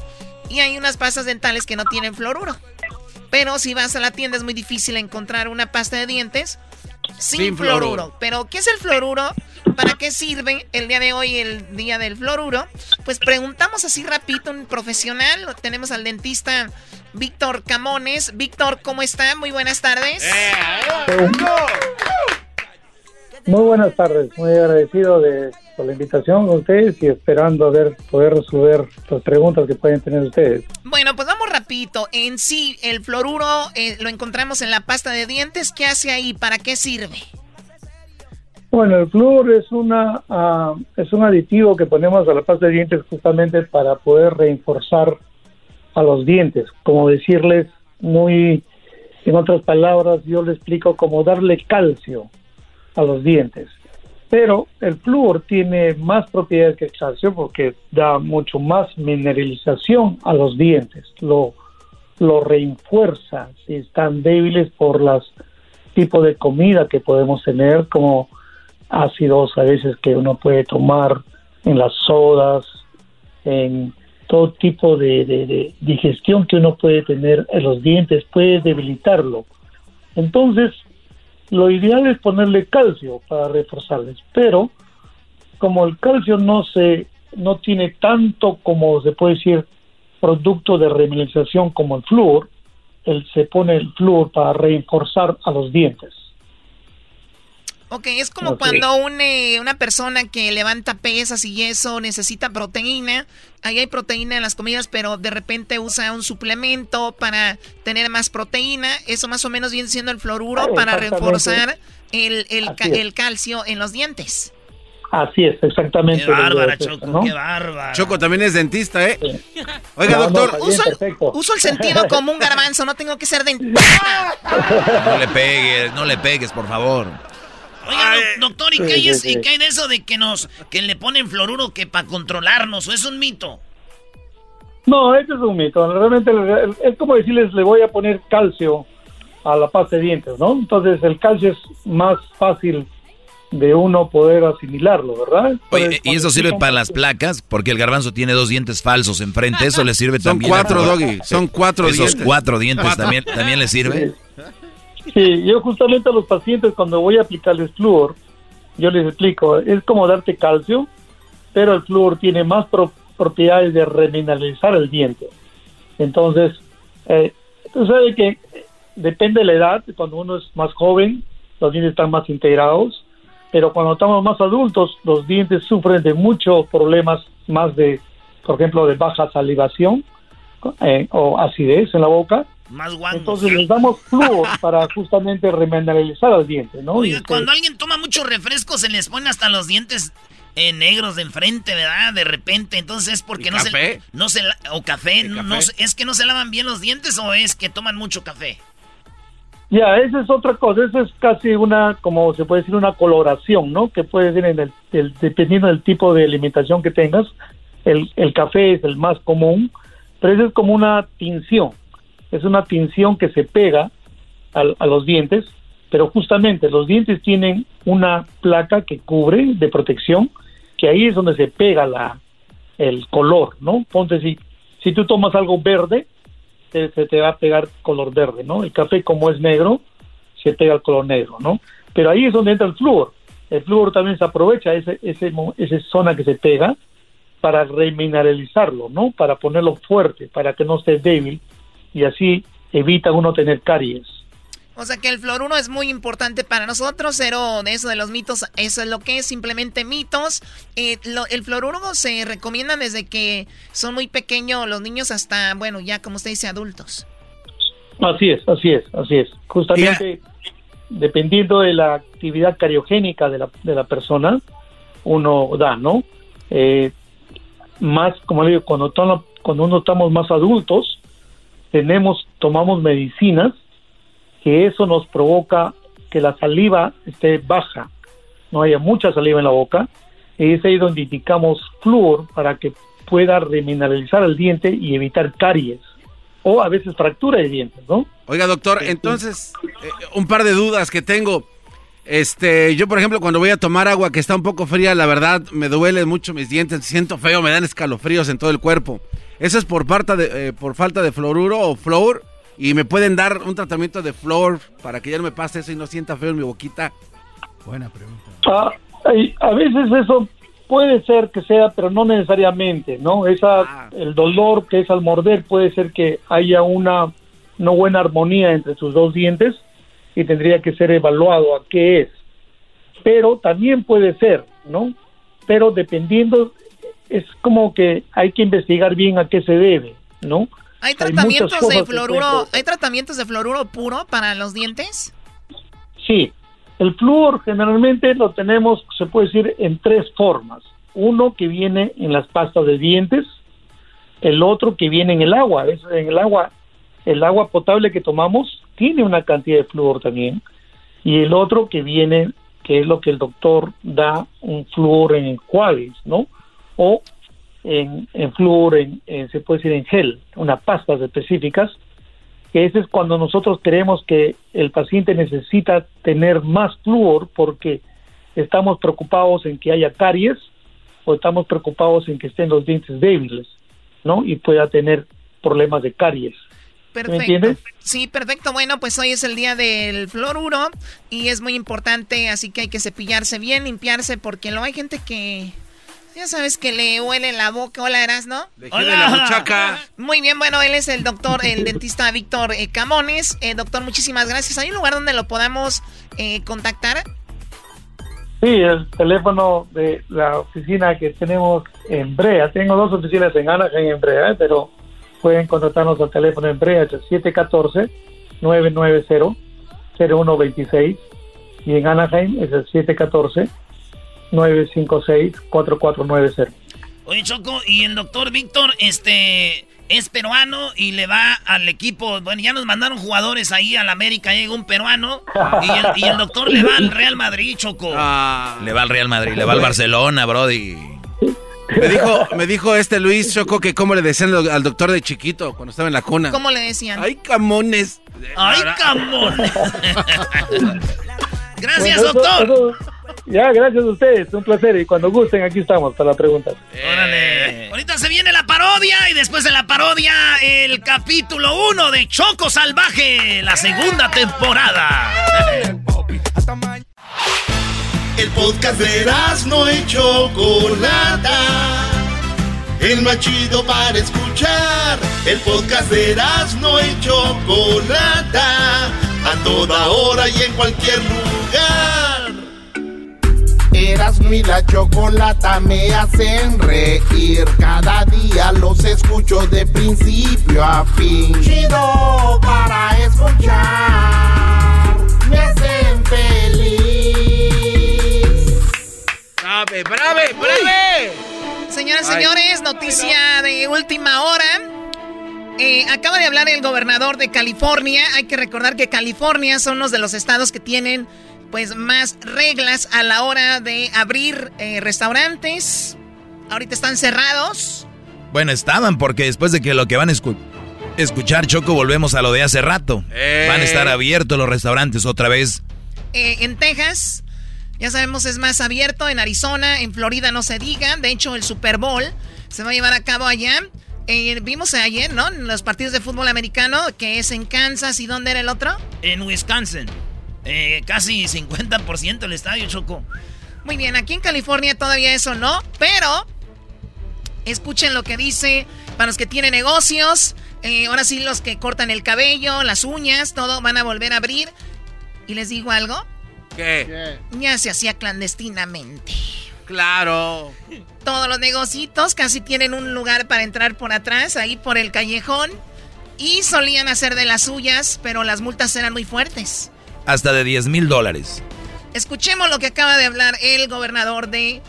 Y hay unas pastas dentales que no tienen fluoruro. Pero si vas a la tienda es muy difícil encontrar una pasta de dientes sin, fluoruro. Pero, ¿qué es el fluoruro? ¿Para qué sirve el día de hoy, el día del fluoruro? Pues preguntamos así rapidito un profesional. Tenemos al dentista Víctor Camones. Víctor, ¿cómo está? Muy buenas tardes. Muy buenas tardes, muy agradecido de, por la invitación a ustedes y esperando a ver, poder resolver las preguntas que pueden tener ustedes. Bueno, pues vamos rapidito. En sí, el fluoruro eh, lo encontramos en la pasta de dientes. ¿Qué hace ahí? ¿Para qué sirve? Bueno, el flúor es una ah, es un aditivo que ponemos a la pasta de dientes justamente para poder reforzar a los dientes, como decirles muy en otras palabras, yo le explico como darle calcio a los dientes. Pero el flúor tiene más propiedades que el calcio porque da mucho más mineralización a los dientes, lo, lo refuerza si están débiles por los tipos de comida que podemos tener, como ácidos a veces que uno puede tomar en las sodas, en todo tipo de digestión que uno puede tener en los dientes, puede debilitarlo. Entonces, lo ideal es ponerle calcio para reforzarles, pero como el calcio no se no tiene tanto como se puede decir producto de remineralización como el flúor, él se pone el flúor para reforzar a los dientes. Ok, es como cuando una persona que levanta pesas y eso necesita proteína. Ahí hay proteína en las comidas, pero de repente usa un suplemento para tener más proteína. Eso más o menos viene siendo el fluoruro para reforzar el, el, calcio en los dientes. Así es, exactamente. Qué bárbara, Choco, qué bárbara. Choco también es dentista, ¿eh? Oiga, doctor. uso, uso, el sentido como un garbanzo, no tengo que ser dentista. No le pegues, no le pegues, por favor. Oiga, doctor, ¿y, qué hay, de eso de que nos que le ponen fluoruro que para controlarnos? ¿O es un mito? No, ese es un mito. Realmente es como decirles, le voy a poner calcio a la pasta de dientes, ¿no? Entonces el calcio es más fácil de uno poder asimilarlo, ¿verdad? Oye, ¿y eso sirve para las placas? Porque el garbanzo tiene dos dientes falsos enfrente, ¿eso le sirve son también? Cuatro, doggy, son cuatro Esos dientes. cuatro dientes también, también le sirve. Sí, yo justamente a los pacientes cuando voy a aplicarles flúor, yo les explico, es como darte calcio, pero el flúor tiene más pro- propiedades de remineralizar el diente. Entonces, eh, tú sabes que depende de la edad, cuando uno es más joven, los dientes están más integrados, pero cuando estamos más adultos, los dientes sufren de muchos problemas más de, por ejemplo, de baja salivación eh, o acidez en la boca. Más guangos. Entonces les damos flúor para justamente remineralizar el diente, ¿no? Oiga, cuando alguien toma mucho refresco se les pone hasta los dientes eh, negros de enfrente, ¿verdad? De repente, entonces es porque ¿Y no café? se no se la- o café, no, no se- es que no se lavan bien los dientes o es que toman mucho café. Ya, esa es otra cosa, eso es casi una, como se puede decir, una coloración, ¿no? Que puede ser en el, el- dependiendo del tipo de alimentación que tengas. El, el café es el más común, pero eso es como una tinción. Es una tinción que se pega al- a, los dientes, pero justamente los dientes tienen una placa que cubre de protección, que ahí es donde se pega la, el color, ¿no? Ponte si, si tú tomas algo verde, se, te va a pegar color verde, ¿no? El café como es negro, se pega el color negro, ¿no? Pero ahí es donde entra el flúor. El flúor también se aprovecha ese, ese, esa zona que se pega para remineralizarlo, ¿no? Para ponerlo fuerte, para que no esté débil y así evita uno tener caries. O sea que el fluoruro es muy importante para nosotros, cero de eso de los mitos, eso es lo que es, simplemente mitos. Eh, lo- el fluoruro se recomienda desde que son muy pequeños los niños hasta, bueno, ya como usted dice, adultos. Así es, así es, así es. Justamente dependiendo de la actividad cariogénica de la, de la persona, uno da, ¿no? Eh, más, como le digo, cuando, tono- cuando uno estamos más adultos, tenemos, tomamos medicinas que eso nos provoca que la saliva esté baja, no haya mucha saliva en la boca, y es ahí donde indicamos flúor para que pueda remineralizar el diente y evitar caries, o a veces fractura de dientes, ¿no? Oiga, doctor, entonces, eh, un par de dudas que tengo. Este, yo por ejemplo, cuando voy a tomar agua que está un poco fría, la verdad me duelen mucho mis dientes, siento feo, me dan escalofríos en todo el cuerpo. ¿Eso es por, falta de, eh, por falta de fluoruro o flor? ¿Y me pueden dar un tratamiento de flor para que ya no me pase eso y no sienta feo en mi boquita? Buena pregunta. Ah, a veces eso puede ser que sea, pero no necesariamente, ¿no? Esa, el dolor que es al morder puede ser que haya una no buena armonía entre sus dos dientes y tendría que ser evaluado a qué es. Pero también puede ser, ¿no? Pero dependiendo, es como que hay que investigar bien a qué se debe, ¿no? ¿Hay tratamientos de fluoruro, hay tratamientos de fluoruro puro para los dientes? Sí, el flúor generalmente lo tenemos, se puede decir, en tres formas. Uno que viene en las pastas de dientes, el otro que viene en el agua. Es- En el agua, el agua potable que tomamos tiene una cantidad de flúor también. Y el otro que viene, que es lo que el doctor da, un flúor en enjuagues, ¿no? O en, en flúor, en, en- se puede decir en gel, unas pastas específicas que ese es cuando nosotros creemos que el paciente necesita tener más flúor porque estamos preocupados en que haya caries o estamos preocupados en que estén los dientes débiles, ¿no? Y pueda tener problemas de caries. ¿Me Perfecto. entiendes? Sí, perfecto. Bueno, pues hoy es el día del fluoruro y es muy importante, así que hay que cepillarse bien, limpiarse, porque luego hay gente que, ya sabes, que le huele la boca. Hola, Eras, ¿no? la muchaca. Muy bien, bueno, él es el doctor, el dentista Víctor eh, Camones. Eh, doctor, muchísimas gracias. ¿Hay un lugar donde lo podamos eh, contactar? Sí, el teléfono de la oficina que tenemos en Brea. Tengo dos oficinas en Anaheim y en Brea, pero pueden contactarnos al teléfono en Brea, es el 714-990-0126 y en Anaheim es el 714-956-4490. Oye, Choco, y el doctor Víctor, este, es peruano y le va al equipo. Bueno, ya nos mandaron jugadores ahí al América, llega un peruano. Y el, y el doctor le va al Real Madrid, Choco. Le va al Real Madrid, le va al Barcelona, Brody. Me dijo, me dijo este Luis Choco que cómo le decían al doctor de chiquito cuando estaba en la cuna. ¿Cómo le decían? ¡Ay, camones! ¡Ay, camones! gracias, doctor. Ya, gracias a ustedes, un placer. Y cuando gusten, aquí estamos para preguntas. Órale. Ahorita se viene la parodia y después de la parodia el capítulo 1 de Choco Salvaje, la segunda temporada. El podcast de no y Chocolata. El más chido para escuchar. El podcast de no y Chocolata. A toda hora y en cualquier lugar. Erasmo y la chocolata me hacen reír. Cada día los escucho de principio a fin. Chido para escuchar. Me hacen feliz. ¡Brave, brave, brave! Señoras y señores, noticia de última hora. Eh, acaba de hablar el gobernador de California. Hay que recordar que California son uno de los estados que tienen pues más reglas a la hora de abrir eh, restaurantes. Ahorita están cerrados. Bueno, estaban porque después de que lo que van a escu- escuchar, Choco, volvemos a lo de hace rato. Eh. Van a estar abiertos los restaurantes otra vez. Eh, en Texas, ya sabemos, es más abierto. En Arizona, en Florida no se diga. De hecho, el Super Bowl se va a llevar a cabo allá. Eh, vimos ayer, ¿no? En los partidos de fútbol americano, que es en Kansas. ¿Y dónde era el otro? En Wisconsin. Eh, casi 50% el estadio, Choco. Muy bien, aquí en California todavía eso no, pero escuchen lo que dice para los que tienen negocios. eh, ahora sí, los que cortan el cabello, las uñas, todo van a volver a abrir. Y les digo algo, ¿Qué? ya se hacía clandestinamente. Claro. Todos los negocitos casi tienen un lugar para entrar por atrás, ahí por el callejón. Y solían hacer de las suyas, pero las multas eran muy fuertes. Hasta de 10 mil dólares. Escuchemos lo que acaba de hablar el gobernador de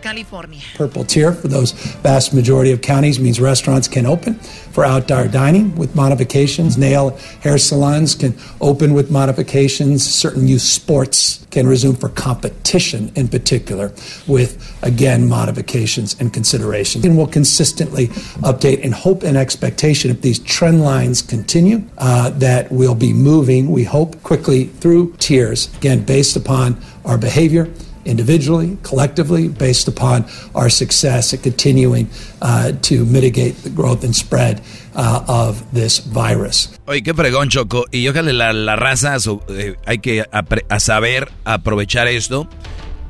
California. Purple tier for those vast majority of counties means restaurants can open for outdoor dining with modifications. Nail hair salons can open with modifications. Certain youth sports can resume for competition in particular with, again, modifications and considerations. And we'll consistently update and hope and expectation if these trend lines continue uh, that we'll be moving, we hope, quickly through tiers, again, based upon our behavior individually, collectively, based upon our success at continuing uh, to mitigate the growth and spread uh, of this virus. Oye, qué fregón, Choco. Y ojalá la, la raza, su- eh, hay que apre- a saber aprovechar esto.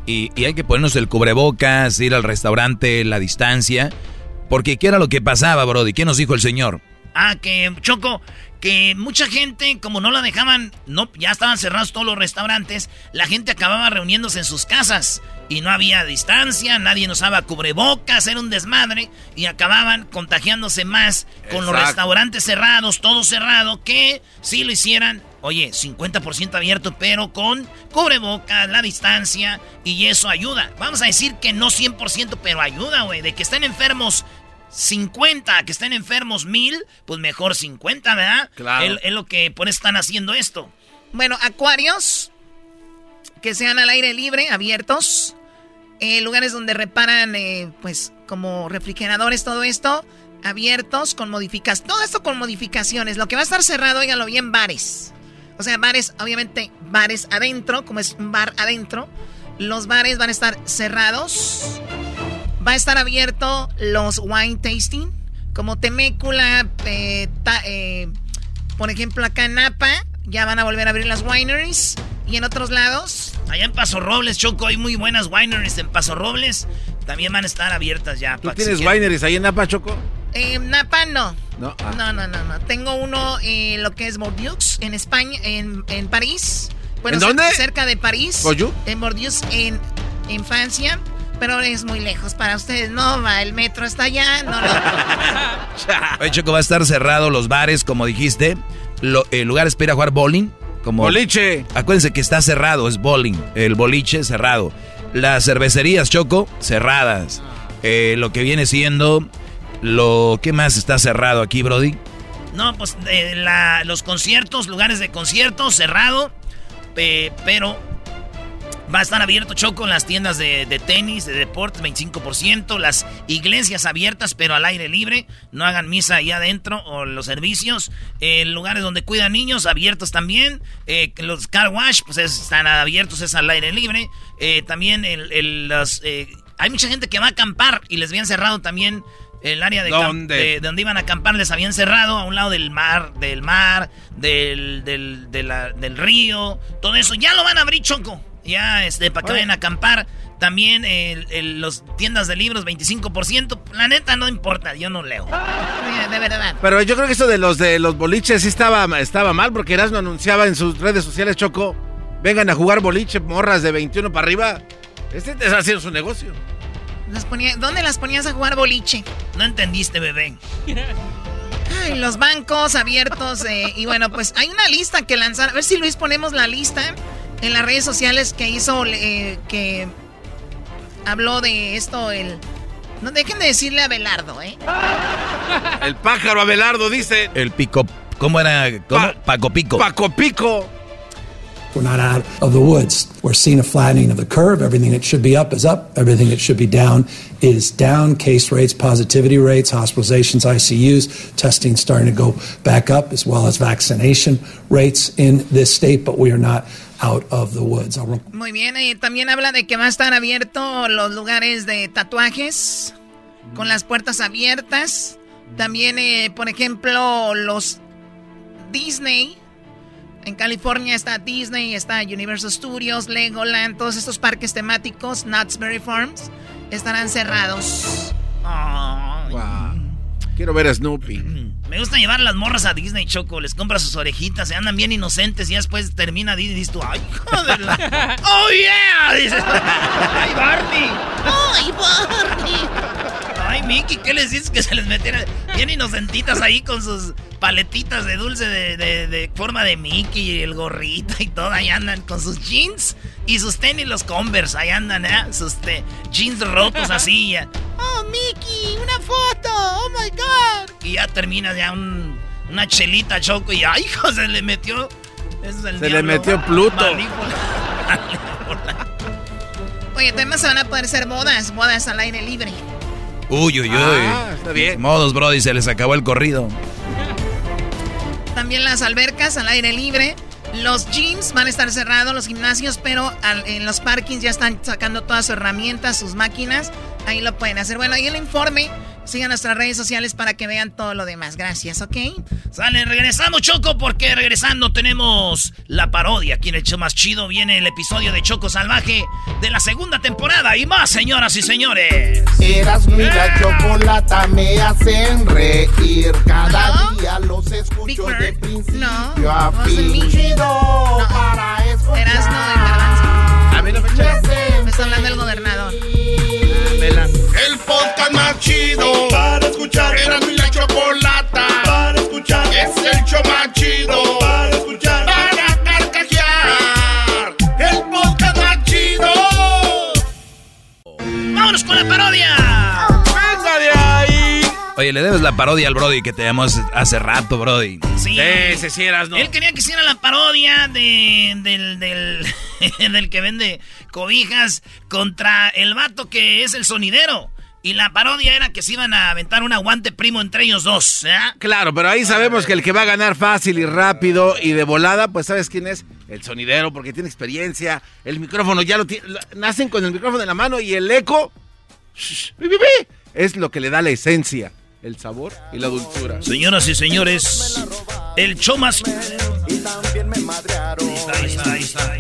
Y, y hay que ponernos el cubrebocas, ir al restaurante, la distancia. Porque ¿qué era lo que pasaba, Brody? ¿Qué nos dijo el señor? Ah, que Choco, que mucha gente, como no la dejaban, no, ya estaban cerrados todos los restaurantes, la gente acababa reuniéndose en sus casas y no había distancia, nadie usaba cubrebocas, era un desmadre y acababan contagiándose más con los restaurantes cerrados, todo cerrado, que si lo hicieran, oye, 50% abierto, pero con cubrebocas, la distancia y eso ayuda. Vamos a decir que no 100%, pero ayuda, güey, de que estén enfermos 50, que estén enfermos 1000, pues mejor 50, ¿verdad? Claro. Es, es lo que por eso están haciendo esto. Bueno, acuarios que sean al aire libre, abiertos. eh, lugares donde reparan, eh, pues, como refrigeradores, todo esto, abiertos, con modificaciones. Todo esto con modificaciones. Lo que va a estar cerrado, óiganlo bien, bares. O sea, bares, obviamente, bares adentro, como es un bar adentro. Los bares van a estar cerrados. Va a estar abierto los wine tasting, como Temécula, eh, ta- eh, por ejemplo, acá en Napa, ya van a volver a abrir las wineries. Y en otros lados, Allá en Paso Robles, Choco, hay muy buenas wineries en Paso Robles. También van a estar abiertas ya. ¿Tú tienes wineries ahí en Napa, Choco? eh, Napa no. No. ah. No, no, no, no. Tengo uno en lo que es Bordeaux, en España, en, en París. Bueno, ¿En dónde? Cerca de París. ¿Bordeaux? En Bordeaux, en, en Francia. Pero es muy lejos para ustedes. No va el metro hasta allá. No, no. Oye, Choco, va a estar cerrado los bares, como dijiste. Lo- el lugar es para ir a jugar bowling. Como, Boliche. Acuérdense que está cerrado, es bowling. El boliche cerrado. Las cervecerías, Choco, cerradas. Eh, lo que viene siendo... Lo, ¿Qué más está cerrado aquí, Brody? No, pues eh, la- los conciertos, lugares de conciertos, cerrado. pe- pero Va a estar abierto Choco en las tiendas de, tenis, de deportes, 25%. Las iglesias abiertas, pero al aire libre. No hagan misa ahí adentro o los servicios. Eh, lugares donde cuidan niños abiertos también. Eh, los car wash, pues están abiertos, es al aire libre. Eh, también el, los, hay mucha gente que va a acampar y les habían cerrado también el área de, de, donde iban a acampar les habían cerrado a un lado del mar, del mar, del, del, del río, todo eso. Ya lo van a abrir, Choco. Ya, este, para que vayan a acampar. También el, los tiendas de libros, 25%. La neta no importa, yo no leo. De verdad. Pero yo creo que eso de los de los boliches sí estaba, estaba mal, porque Erasmo anunciaba en sus redes sociales, Choco, vengan a jugar boliche, morras de 21 para arriba. Este está haciendo su negocio. ¿Dónde las ponías a jugar boliche? No entendiste, bebé. Ay, los bancos abiertos. Eh, y bueno, pues hay una lista que lanzar. A ver si Luis ponemos la lista en las redes sociales que hizo, eh, que habló de esto, el... No dejen de decirle a Belardo, ¿eh? El pájaro Abelardo dice. El pico... ¿Cómo era? ¿Cómo? Paco Pico. Paco Pico. We're not out of the woods. We're seeing a flattening of the curve. Everything that should be up is up. Everything that should be down is down. Case rates, positivity rates, hospitalizations, ICUs, testing starting to go back up, as well as vaccination rates in this state. But we are not out of the woods. Muy bien, y también habla de que va a estar abierto los lugares de tatuajes con las puertas abiertas. También, eh, por ejemplo, los Disney. En California está Disney, está Universal Studios, Legoland, todos estos parques temáticos, Knott's Farms, estarán cerrados. Quiero ver a Snoopy. Me gusta llevar las morras a Disney, Choco. Les compra sus orejitas, se andan bien inocentes y después termina Disney y dices tú, ¡ay, joder! ¡Oh, yeah! Dices, ¡ay, Barney! ¡Ay, Barney! ¡Ay, Mickey! ¿Qué les dices que se les metiera bien inocentitas ahí con sus paletitas de dulce de, de, forma de Mickey y el gorrito y todo? Ahí andan con sus jeans y sus tenis, los Converse. Ahí andan, ¿eh? Sus jeans rotos así. Ya. ¡Oh, Mickey! ¡Una foto! ¡Oh, my God! Y ya termina ya un, una chelita choco y ¡ay, hijo! Se le metió. se le metió Pluto. Oye, además se van a poder hacer bodas, bodas al aire libre. Uy, uy, uy. Ah, está bien. Modos, Brody, se les acabó el corrido. También las albercas al aire libre. Los gyms van a estar cerrados, los gimnasios, pero en los parkings ya están sacando todas sus herramientas, sus máquinas. Ahí lo pueden hacer. Bueno, ahí el informe Sigan nuestras redes sociales para que vean todo lo demás. Gracias, ¿ok? Sale, regresamos, Choco, porque regresando tenemos la parodia. Aquí en el show más chido viene el episodio de Choco Salvaje de la segunda temporada y más, señoras y señores. Eras mi la chocolata, me hacen reír. Cada día los escucho de principio no, a fin. No, para Eras no, A mí no me Me está hablando el gobernador. El podcast más chido para escuchar. Era mi la chocolata para escuchar. Es el show más chido para escuchar. Para carcajear. El podcast más chido. ¡Vámonos con la parodia! ¡Venga de ahí! Oye, le debes la parodia al Brody que te llamó hace rato, Brody. Sí, sí, sí, eras, no. Él quería que hiciera la parodia de, del, del, del que vende cobijas contra el vato que es el sonidero. Y la parodia era que se iban a aventar un aguante primo entre ellos dos. ¿eh? Claro, pero ahí sabemos que el que va a ganar fácil y rápido y de volada, pues ¿sabes quién es? El sonidero, porque tiene experiencia. El micrófono ya lo tiene. Nacen con el micrófono en la mano y el eco. es lo que le da la esencia, el sabor y la dulzura. Señoras y señores, el show más. Y también me madrearon.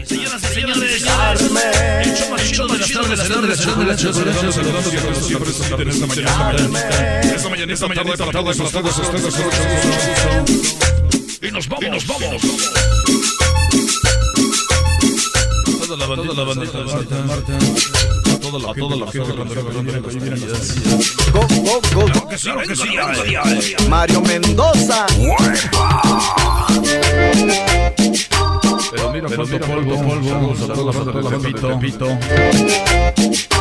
Señoras y señores, el show más chido de las tardes, de las saludando que siempre en esta mañana. Esta mañana, esta Y nos vamos, y nos vamos. Toda la banda, toda la Que sí, que sí, Mario Mendoza. Pero mira cuánto polvo, polvo, vamos a toda la banda de Pepito,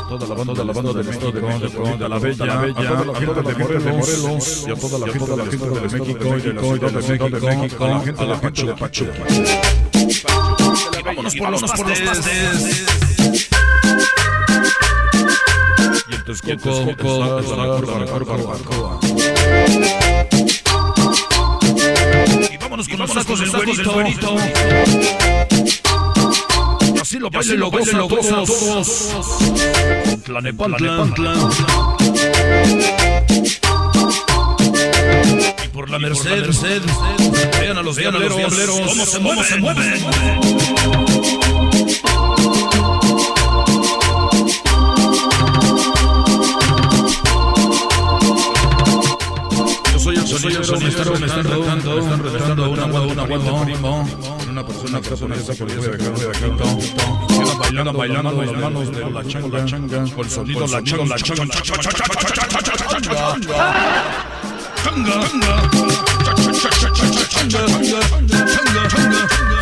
toda la banda, de la banda de México, de México, de la Bella, a toda la gente de Morelos, y a toda la gente de México, y de la Ciudad de México, a la gente de Pachuca. Vámonos por los pastes. Y vámonos con los tacos del güerito. Así lo bailen, lo gozan, lo gozan todos. Y por la Merced, vean a los diableros, cómo se mueven, me están, retando, me están retando un agua, un agua, primo. Una persona, persona, esa por eso de Quedan bailando, bailando las manos de la changa, changa, con el sonido, la changa, la changa, changa, Ahí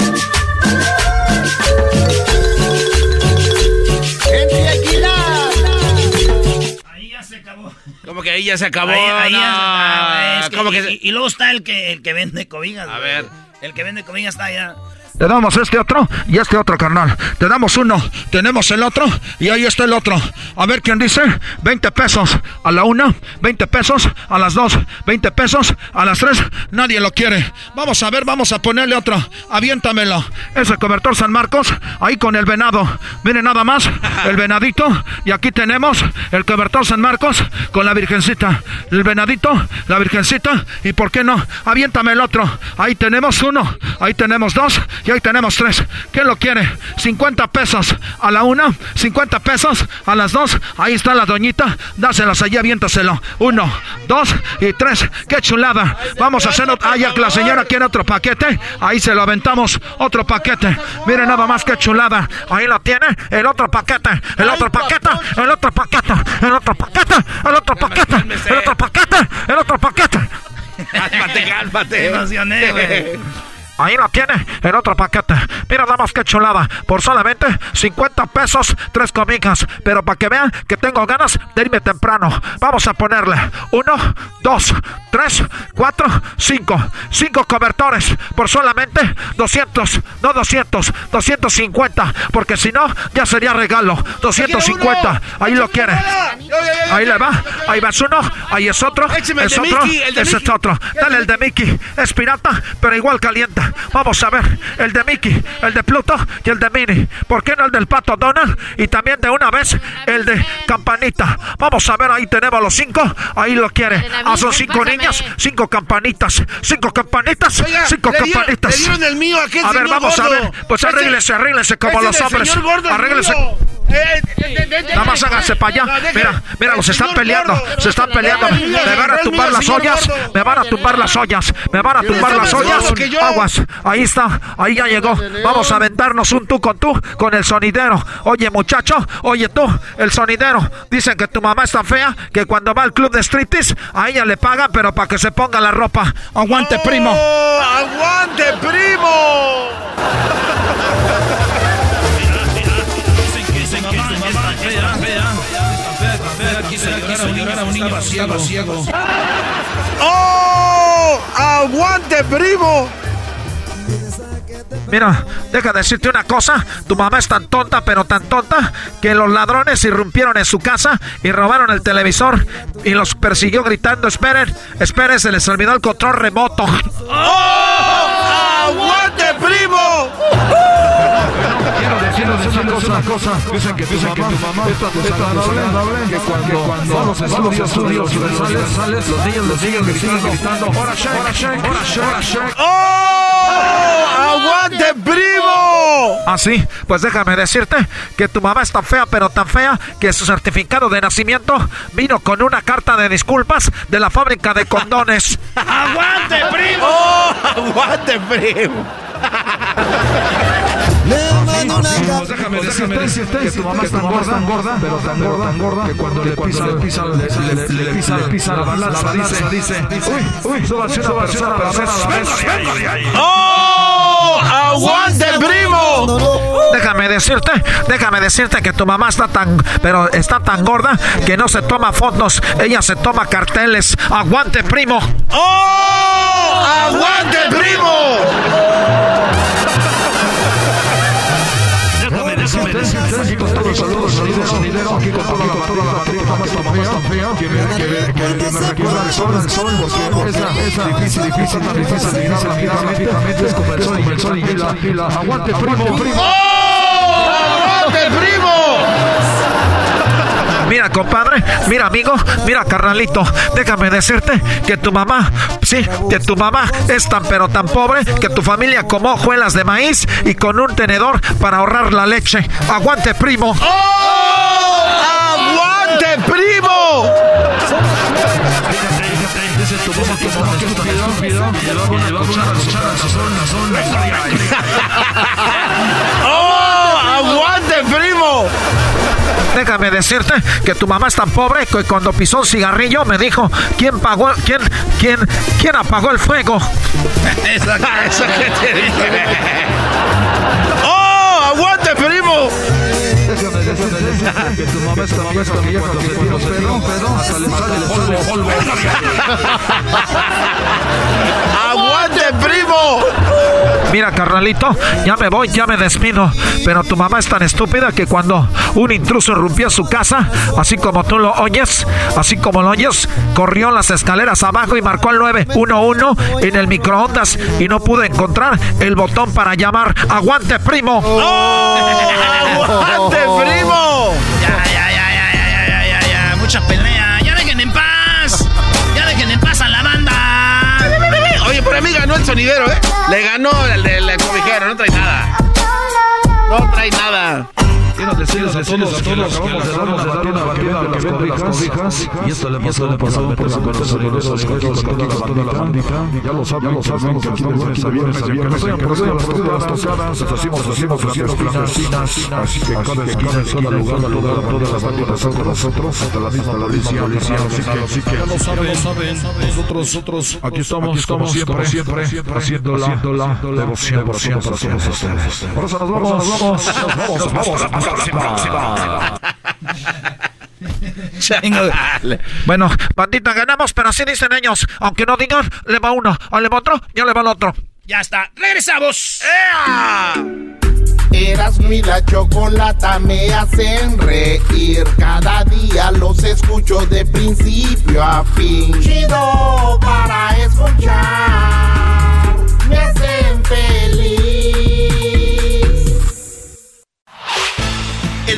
¿Cómo que ahí ya se acabó? Ahí- ahí ya No. es que- ¿Cómo y, que luego está el que, el que vende cobijas. A güey. ver. El que vende cobijas está allá. Te damos este otro y este otro, carnal. Te damos uno, tenemos el otro y ahí está el otro. A ver quién dice. 20 pesos a la una, 20 pesos a las dos, 20 pesos a las tres. Nadie lo quiere. Vamos a ver, vamos a ponerle otro. Aviéntamelo. Ese cobertor San Marcos, ahí con el venado. Miren nada más, el venadito. Y aquí tenemos el cobertor San Marcos con la virgencita. El venadito, la virgencita. Y por qué no, aviéntame el otro. Ahí tenemos uno, ahí tenemos dos y ahí tenemos tres. ¿Quién lo quiere? 50 pesos a la una, 50 pesos a las dos. Ahí está la doñita. Dáselas allí, aviéntaselo. Uno, dos y tres. ¡Qué chulada! Vamos a hacer otro. Ah, ya que la señora quiere otro paquete. Ahí se lo aventamos. Otro paquete. Miren nada más qué chulada. Ahí lo tiene. El otro paquete. El otro paquete. El otro paquete. El otro paquete. El otro paquete. El otro paquete. El otro paquete. Cálmate, cálmate. Me emocioné, güey. Ahí lo tiene, el otro paquete. Mira, nada más que chulada. Por solamente 50 pesos, tres comidas. Pero para que vean que tengo ganas de irme temprano. Vamos a ponerle uno, dos, tres, cuatro, cinco. Cinco cobertores por solamente 200. No 200, 250. Porque si no, ya sería regalo. 250. Ahí lo quiere. Ahí le va. Ahí va uno. Ahí es otro. Es otro. Es otro. Dale el de Mickey. Es pirata, pero igual caliente. Vamos a ver. El de Mickey, el de Pluto y el de Minnie. ¿Por qué no el del pato Donald? Y también de una vez el de Campanita. Vamos a ver, ahí tenemos los cinco. Ahí lo quiere. Ah, son cinco niñas, cinco campanitas. Cinco campanitas, cinco campanitas. le dieron el mío a ver, vamos a ver. Pues arréglese, arréglese como los hombres. señor Nada más háganse para allá. Mira, mira, los están peleando. Se están peleando. Me van a tumbar las ollas. Me van a tumbar las ollas. Me van a tumbar las ollas. Aguas. Ahí está. Ahí ya llegó. Vamos a aventarnos un tú con tú con el sonidero. Oye, muchacho. Oye, tú, el sonidero. Dicen que tu mamá está fea. Que cuando va al club de striptease, a ella le pagan, pero para que se ponga la ropa. Aguante, primo. ¡Oh, ¡Aguante, primo! Niño estaba ciego. ¡Oh! ¡Aguante, primo! Mira, deja de decirte una cosa. Tu mamá es tan tonta, pero tan tonta, que los ladrones irrumpieron en su casa y robaron el televisor y los persiguió gritando, esperen, esperen, se les olvidó el control remoto. ¡Oh! ¡Aguante, primo! Quiero decirles una cosa, una cosa. Dicen que tu mamá es tan desagradable que cuando, cuando va a los estudios, universales, los niños los siguen gritando, ¡Hora Shake! ¡Hora Shake! ¡Hora. ¡Oh! ¡Aguante, primo! Ah, sí, pues déjame decirte que tu mamá es tan fea, pero tan fea, que su certificado de nacimiento vino con una carta de disculpas de la fábrica de condones. ¡Aguante, primo! ¡Oh! ¡Aguante, primo! Pues déjame decirte que tu mamá es tan gorda, pero tan gorda, tan gorda, que cuando le pisa, le pisa, le, pisa, le pisa la balanza, dice, dice, uy, uy, súbase una persona. ¡Oh! ¡Aguante, primo! Déjame decirte, déjame decirte que tu mamá está tan, pero está tan gorda que no se toma fotos, ella se toma carteles. Aguante, primo. ¡Oh! ¡Aguante, primo! aquí todos los saludos, saludos que que me el sol, el sol, porque difícil, difícil, difícil aguante primo, primo. ¡Aguante primo! Mira, compadre, mira, amigo, mira, carnalito, déjame decirte que tu mamá, sí, que tu mamá es tan pero tan pobre que tu familia comió hojuelas de maíz y con un tenedor para ahorrar la leche. ¡Aguante, primo! ¡Oh! ¡Aguante, primo! Déjame decirte que tu mamá es tan pobre que cuando pisó un cigarrillo me dijo quién pagó, quién, quién, quién apagó el fuego. Eso, eso que te dije. ¡Oh! ¡Aguante, primo! que tu mamá está vieja que ya cuando se tira un pedo, pedo, hasta le sale el polvo, polvo. ¡Aguante, primo! Mira, carnalito, ya me voy, ya me despido. Pero tu mamá es tan estúpida que cuando un intruso irrumpió su casa, así como tú lo oyes, así como lo oyes, corrió las escaleras abajo y marcó el 911 en el microondas y no pude encontrar el botón para llamar. ¡Aguante, primo! ¡Oh! ¡Aguante, primo! Ya, ya, ya, ya, ya, ya, ya, ya, ya. Mucha pelea. Ya dejen en paz. Ya dejen en paz a la banda. Oye, por mí ganó el sonidero, ¿eh? Le ganó el del cobijero, no trae nada. No trae nada. Quiero decirles a todos que le acabamos de dar una batida a las cobijas. Y esto le pasó, le pasó por la conocedores de toda la bandita. Ya lo saben, ya lo saben que aquí lunes a viernes a viernes en que no las tocadas, hacemos, hacemos, hacemos. Así que cada esquina es cada lugar, todas las bandas de nosotros, hasta la misma policía, así que ya lo saben, nosotros, nosotros, aquí estamos, estamos siempre, siempre, haciendo la devoción, devoción para todos ustedes. Por eso nos vamos, nos vamos, nos vamos, nos vamos. bueno, bandita, ganamos, pero así dicen ellos. Aunque no digan, le va uno, o le va otro, ya le va el otro. Ya está, regresamos. Eras mi la chocolata me hacen reír. Cada día los escucho de principio a fin. Chido para escuchar. Me hacen feliz.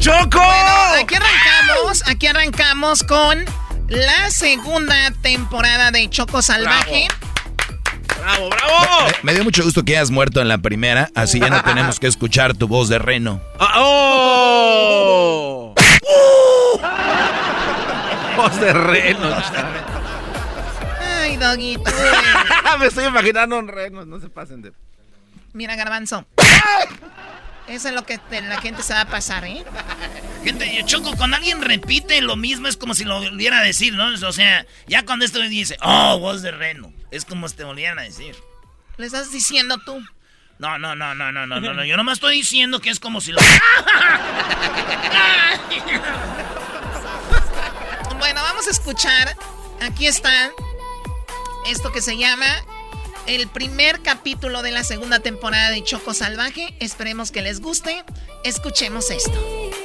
Choco. Bueno, aquí arrancamos, aquí arrancamos con la segunda temporada de Choco Salvaje. Bravo, bravo. Me, me dio mucho gusto que hayas muerto en la primera, así ya no tenemos que escuchar tu voz de reno. Ah, ¡Oh! Voz de reno. Ay, doguito. Me estoy imaginando un reno, no se pasen de... Mira, garbanzo. Eso es lo que la gente se va a pasar, ¿eh? Gente, Choco, cuando alguien repite lo mismo es como si lo volviera a decir, ¿no? O sea, ya cuando esto dice, oh, voz de reno, es como si te volvieran a decir. Le estás diciendo tú. No, no, no, no, no, no, no, no. Yo nomás estoy diciendo que es como si lo. Bueno, vamos a escuchar. Aquí está esto que se llama el primer capítulo de la segunda temporada de Choco Salvaje. Esperemos que les guste. Escuchemos esto.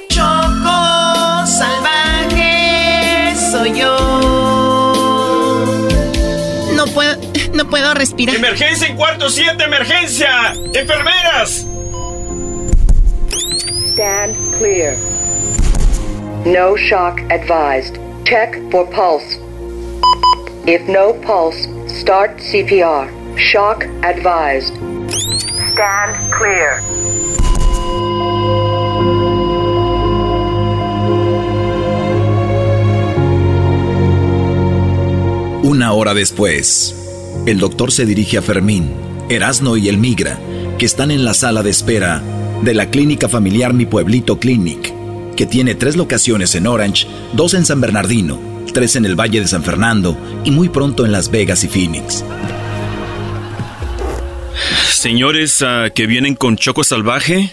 Choco Salvaje soy yo. No puedo, no puedo respirar. ¡Emergencia en cuarto 7! ¡Emergencia! ¡Enfermeras! Stand clear. No shock advised. Check for pulse. If no pulse, start CPR. Shock advised. Stand clear. Una hora después, el doctor se dirige a Fermín, Erasno y el Migra, que están en la sala de espera de la clínica familiar Mi Pueblito Clinic. que tiene tres locaciones en Orange, dos en San Bernardino, tres en el Valle de San Fernando y muy pronto en Las Vegas y Phoenix. Señores ah, que vienen con Choco Salvaje.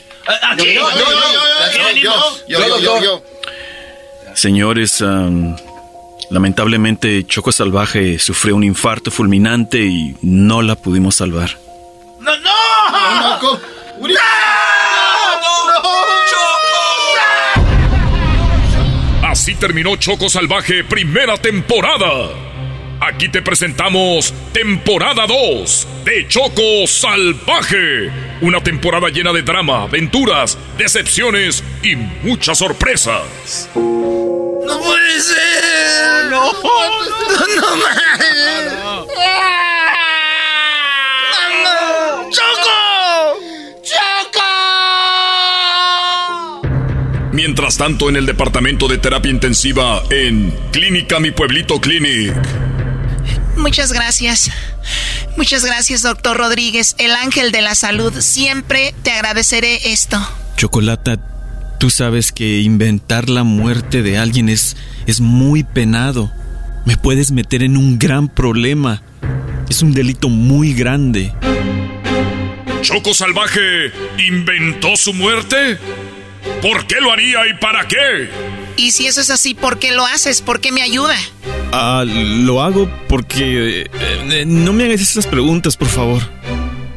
Señores, lamentablemente Choco Salvaje sufrió un infarto fulminante y no la pudimos salvar. ¡No, no! ¡No! Así terminó Choco Salvaje primera temporada. Aquí te presentamos temporada 2 de Choco Salvaje. Una temporada llena de drama, aventuras, decepciones y muchas sorpresas. ¡No puede ser! ¡No! ¡No, no, no! ¡Choco! ¡Choco! Mientras tanto, en el departamento de terapia intensiva en Clínica Mi Pueblito Clinic. Muchas gracias. Muchas gracias, doctor Rodríguez, el ángel de la salud. Siempre te agradeceré esto. Chocolata, tú sabes que inventar la muerte de alguien es, es muy penado. Me puedes meter en un gran problema. Es un delito muy grande. ¿Choco Salvaje inventó su muerte? ¿Por qué lo haría y para qué? Y si eso es así, ¿por qué lo haces? ¿Por qué me ayuda? Ah, lo hago porque... Eh, eh, no me hagas esas preguntas, por favor.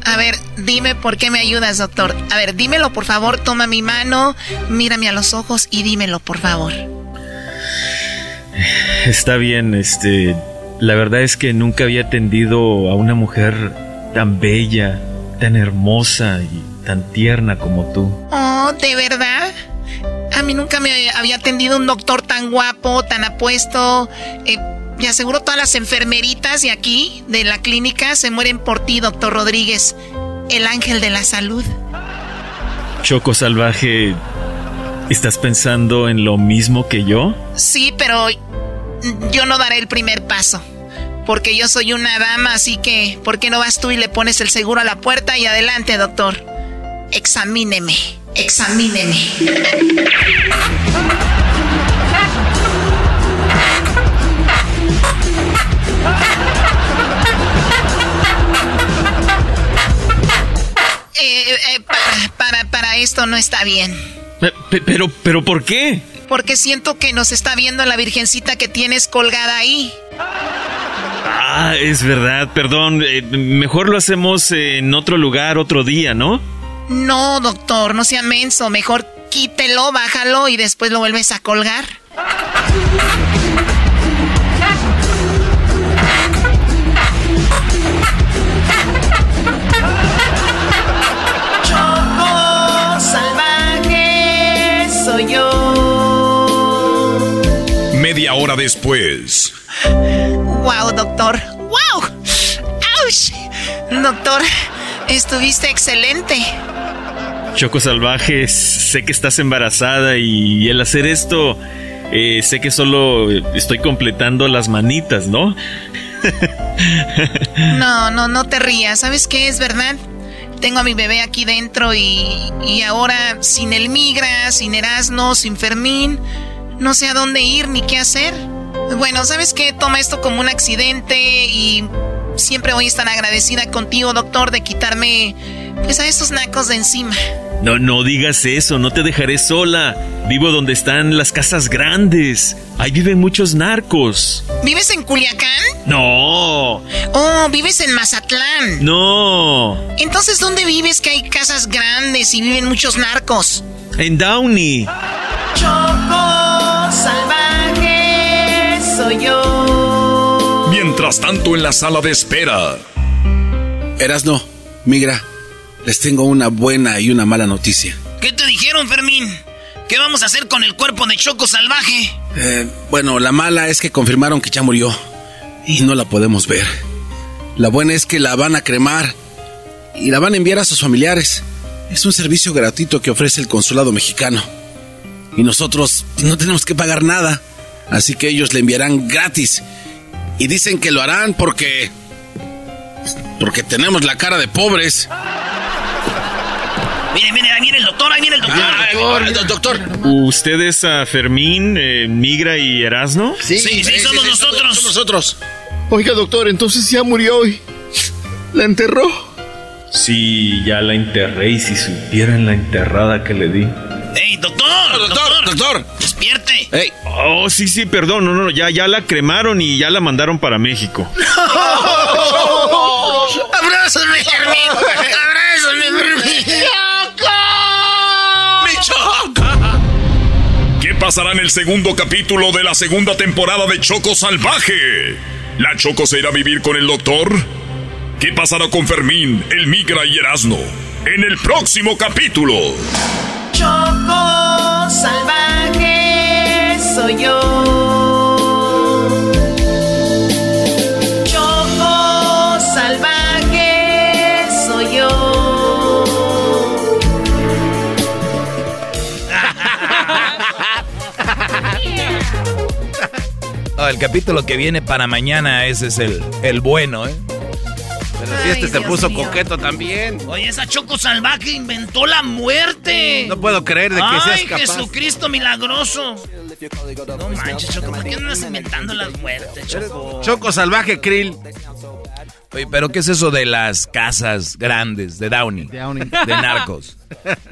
A ver, dime por qué me ayudas, doctor. A ver, dímelo, por favor. Toma mi mano, mírame a los ojos y dímelo, por favor. Está bien, este... La verdad es que nunca había atendido a una mujer tan bella, tan hermosa y tan tierna como tú. Oh, ¿de verdad? A mí nunca me había atendido un doctor tan guapo, tan apuesto. Eh, me aseguro todas las enfermeritas de aquí, de la clínica, se mueren por ti, doctor Rodríguez, el ángel de la salud. Choco Salvaje, ¿estás pensando en lo mismo que yo? Sí, pero yo no daré el primer paso. Porque yo soy una dama, así que, ¿por qué no vas tú y le pones el seguro a la puerta y adelante, doctor? Examíneme. Examíneme. Eh, eh, para, para, esto no está bien. Pero, pero, ¿por qué? Porque siento que nos está viendo la virgencita que tienes colgada ahí. Ah, es verdad, perdón. Eh, mejor lo hacemos en otro lugar, otro día, ¿no? No, doctor, no sea menso. Mejor quítelo, bájalo y después lo vuelves a colgar. Choco salvaje soy yo. Media hora después. Wow, doctor. Wow. ¡Auch! Doctor, estuviste excelente. Choco Salvaje, sé que estás embarazada y el hacer esto, eh, sé que solo estoy completando las manitas, ¿no? no, no, no te rías. ¿Sabes qué es verdad? Tengo a mi bebé aquí dentro y, y ahora sin el Migra, sin Erasmo, sin Fermín, no sé a dónde ir ni qué hacer. Bueno, ¿sabes qué? Toma esto como un accidente y siempre voy a estar agradecida contigo, doctor, de quitarme pues a estos nacos de encima. No, no digas eso, no te dejaré sola. Vivo donde están las casas grandes. Ahí viven muchos narcos. ¿Vives en Culiacán? No. Oh, ¿vives en Mazatlán? No. Entonces, ¿dónde vives que hay casas grandes y viven muchos narcos? En Downey. Mientras tanto, en la sala de espera. Erasno, migra. Les tengo una buena y una mala noticia. ¿Qué te dijeron, Fermín? ¿Qué vamos a hacer con el cuerpo de Choco Salvaje? Eh, bueno, la mala es que confirmaron que ya murió y no la podemos ver. La buena es que la van a cremar y la van a enviar a sus familiares. Es un servicio gratuito que ofrece el consulado mexicano. Y nosotros no tenemos que pagar nada. Así que ellos le enviarán gratis. Y dicen que lo harán porque... Porque tenemos la cara de pobres. Mire, mire, ahí viene el doctor. ahí viene el doctor. doctor, doctor. ¿Usted es a Fermín, eh, Migra y Erasno? Sí, sí, sí, somos nosotros. Somos nosotros. Oiga, doctor, entonces ya murió hoy. ¿La enterró? Sí, ya la enterré y si supieran la enterrada que le di. ¡Ey, doctor! doctor, doctor! Oh, sí, sí, perdón, no, no, ya, ya la cremaron y ya la mandaron para México. ¡Abrázame, Fermín! ¡Abrázame, Fermín! ¡Mi choco! ¿Qué pasará en el segundo capítulo de la segunda temporada de Choco Salvaje? ¿La Choco se irá a vivir con el doctor? ¿Qué pasará con Fermín, el Migra y Erasno? En el próximo capítulo. Choco salvaje soy yo. Choco salvaje soy yo. Oh, el capítulo que viene para mañana, ese es el, el bueno, ¿eh? Pero si este se puso coqueto también. Oye, esa Choco Salvaje inventó la muerte. No puedo creer de que Ay, seas capaz. Jesucristo milagroso. No manches, Choco, ¿por qué no andas inventando las muertes, Choco? Choco salvaje, Krill. Oye, pero ¿qué es eso de las casas grandes de Downey? De narcos.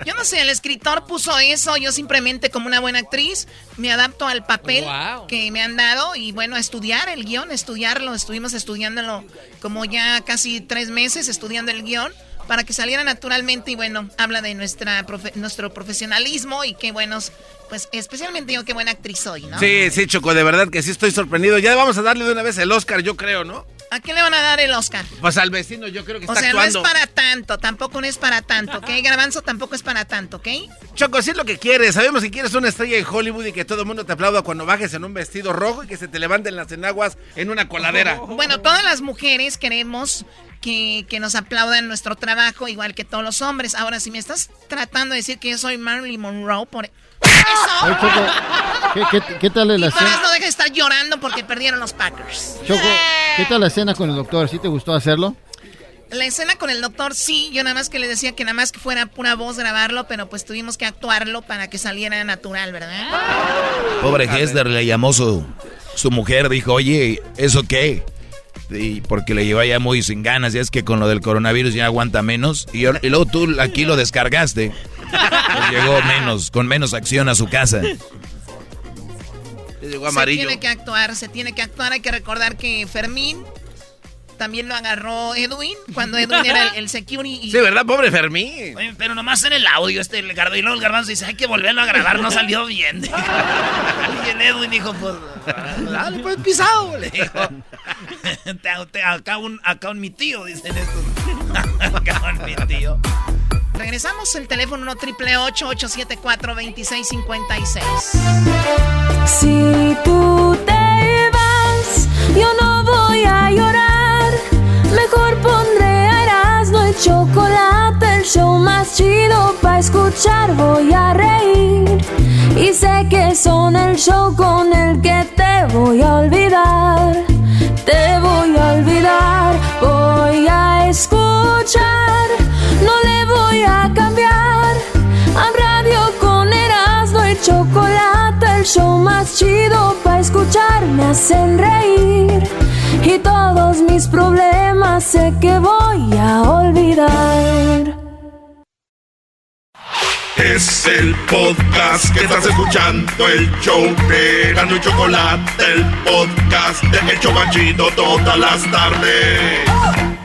Yo no sé, el escritor puso eso, yo simplemente como una buena actriz me adapto al papel que me han dado y bueno, estudiar el guion, estudiarlo, estuvimos estudiándolo como ya casi tres meses estudiando el guion para que saliera naturalmente y bueno, habla de nuestra profe- nuestro profesionalismo y qué buenos, pues especialmente yo qué buena actriz soy, ¿no? Sí, sí, Choco, de verdad que sí estoy sorprendido. Ya vamos a darle de una vez el Oscar, yo creo, ¿no? ¿A qué le van a dar el Oscar? Pues al vecino yo creo que O está sea, actuando. no es para tanto, tampoco no es para tanto, ¿ok? Garbanzo tampoco es para tanto, ¿ok? Choco, si es lo que quieres. Sabemos que quieres una estrella en Hollywood y que todo el mundo te aplauda cuando bajes en un vestido rojo y que se te levanten las enaguas en una coladera. Bueno, todas las mujeres queremos que, que nos aplaudan nuestro trabajo, igual que todos los hombres. Ahora, si me estás tratando de decir que yo soy Marilyn Monroe, por eso... Oye, Choco, ¿qué, qué, qué tal la Y escena? no deja de estar llorando porque perdieron los Packers. Choco, ¿qué tal la escena con el doctor? ¿Sí te gustó hacerlo? La escena con el doctor, sí, yo nada más que le decía que nada más que fuera pura voz grabarlo, pero pues tuvimos que actuarlo para que saliera natural, ¿verdad? Pobre Hester le llamó su, su mujer, dijo, oye, ¿eso qué? Y porque le lleva ya muy sin ganas, ya es que con lo del coronavirus ya aguanta menos. Y, yo- y luego tú aquí lo descargaste. Pues llegó menos, con menos acción a su casa. llegó Se tiene que actuar, se tiene que actuar. Hay que recordar que Fermín también lo agarró Edwin cuando Edwin era el, el security. y- Sí, ¿verdad? Pobre Fermín. Oye, pero nomás en el audio, este, el garbanzo, y luego el garbanzo dice, hay que volverlo a grabar, no salió bien. y el Edwin dijo, pues, dale, pues, pisado, le dijo. Te- te- acá, un, acá un mi tío, dicen estos. acá un mi tío. Regresamos el teléfono 1 triple 874 2656 Si tú te vas, yo no voy a llorar. Mejor pondré a Erasmo y chocolate, el show más chido para escuchar. Voy a reír y sé que son el show con el que te voy a olvidar. Te voy a olvidar, voy a escuchar, a cambiar. A radio con Erasmo y chocolate, el show más chido para escuchar me hacen reír. Y todos mis problemas sé que voy a olvidar. Es el podcast que estás escuchando, el show de Gano y Chocolate, el podcast de El Chobachito todas las tardes.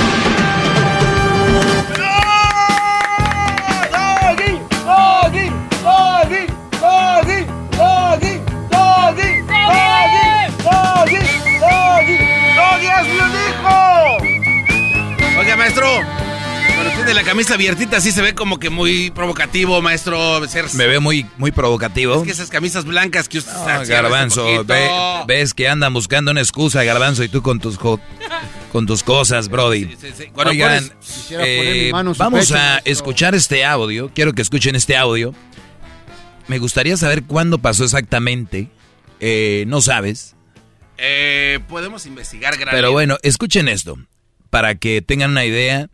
es mi hijo. Oiga, maestro, pero tiene la camisa abiertita sí se ve como que muy provocativo, maestro. Me ve muy, muy provocativo. Es que esas camisas blancas que usted no, Garbanzo, ves que andan buscando una excusa, Garbanzo, y tú con tus con tus cosas, Brody. Oigan, eh, vamos a escuchar este audio. Quiero que escuchen este audio. Me gustaría saber cuándo pasó exactamente. Eh, no sabes. Eh, podemos investigar. Pero bueno, escuchen esto para que tengan una idea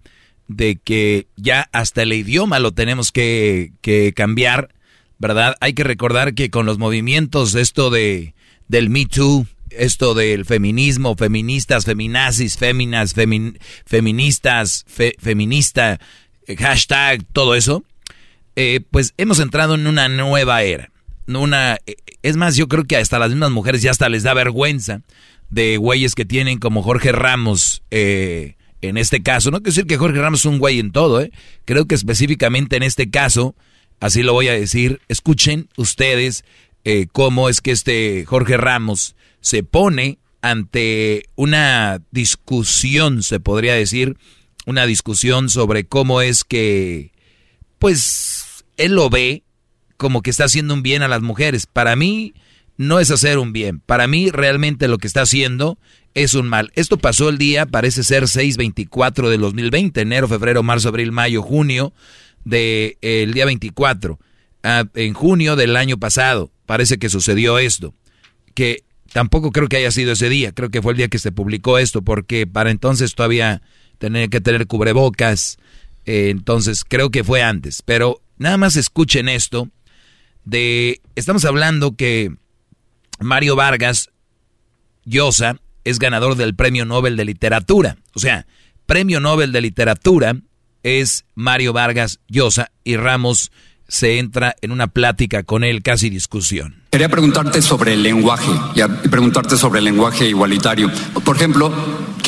de que ya hasta el idioma lo tenemos que, cambiar, ¿verdad? Hay que recordar que con los movimientos, esto de del Me Too, esto del feminismo, feministas, feminazis, féminas, feministas, feminista, hashtag, todo eso, eh, pues hemos entrado en una nueva era. Una, es más, yo creo que hasta las mismas mujeres ya hasta les da vergüenza de güeyes que tienen como Jorge Ramos eh, en este caso. No quiero decir que Jorge Ramos es un güey en todo, ¿eh? Creo que específicamente en este caso, así lo voy a decir, escuchen ustedes eh, cómo es que este Jorge Ramos se pone ante una discusión, se podría decir, una discusión sobre cómo es que, pues, él lo ve como que está haciendo un bien a las mujeres. Para mí, no es hacer un bien. Para mí realmente lo que está haciendo es un mal. Esto pasó el día, parece ser 6-24 del 2020, enero, febrero, marzo, abril, mayo, junio, del de, día 24. Ah, en junio del año pasado parece que sucedió esto. Que tampoco creo que haya sido ese día, creo que fue el día que se publicó esto, porque para entonces todavía tenía que tener cubrebocas. Eh, entonces creo que fue antes. Pero nada más escuchen esto. De, estamos hablando que Mario Vargas Llosa es ganador del Premio Nobel de Literatura. O sea, Premio Nobel de Literatura es Mario Vargas Llosa y Ramos se entra en una plática con él, casi discusión. Quería preguntarte sobre el lenguaje y preguntarte sobre el lenguaje igualitario. Por ejemplo,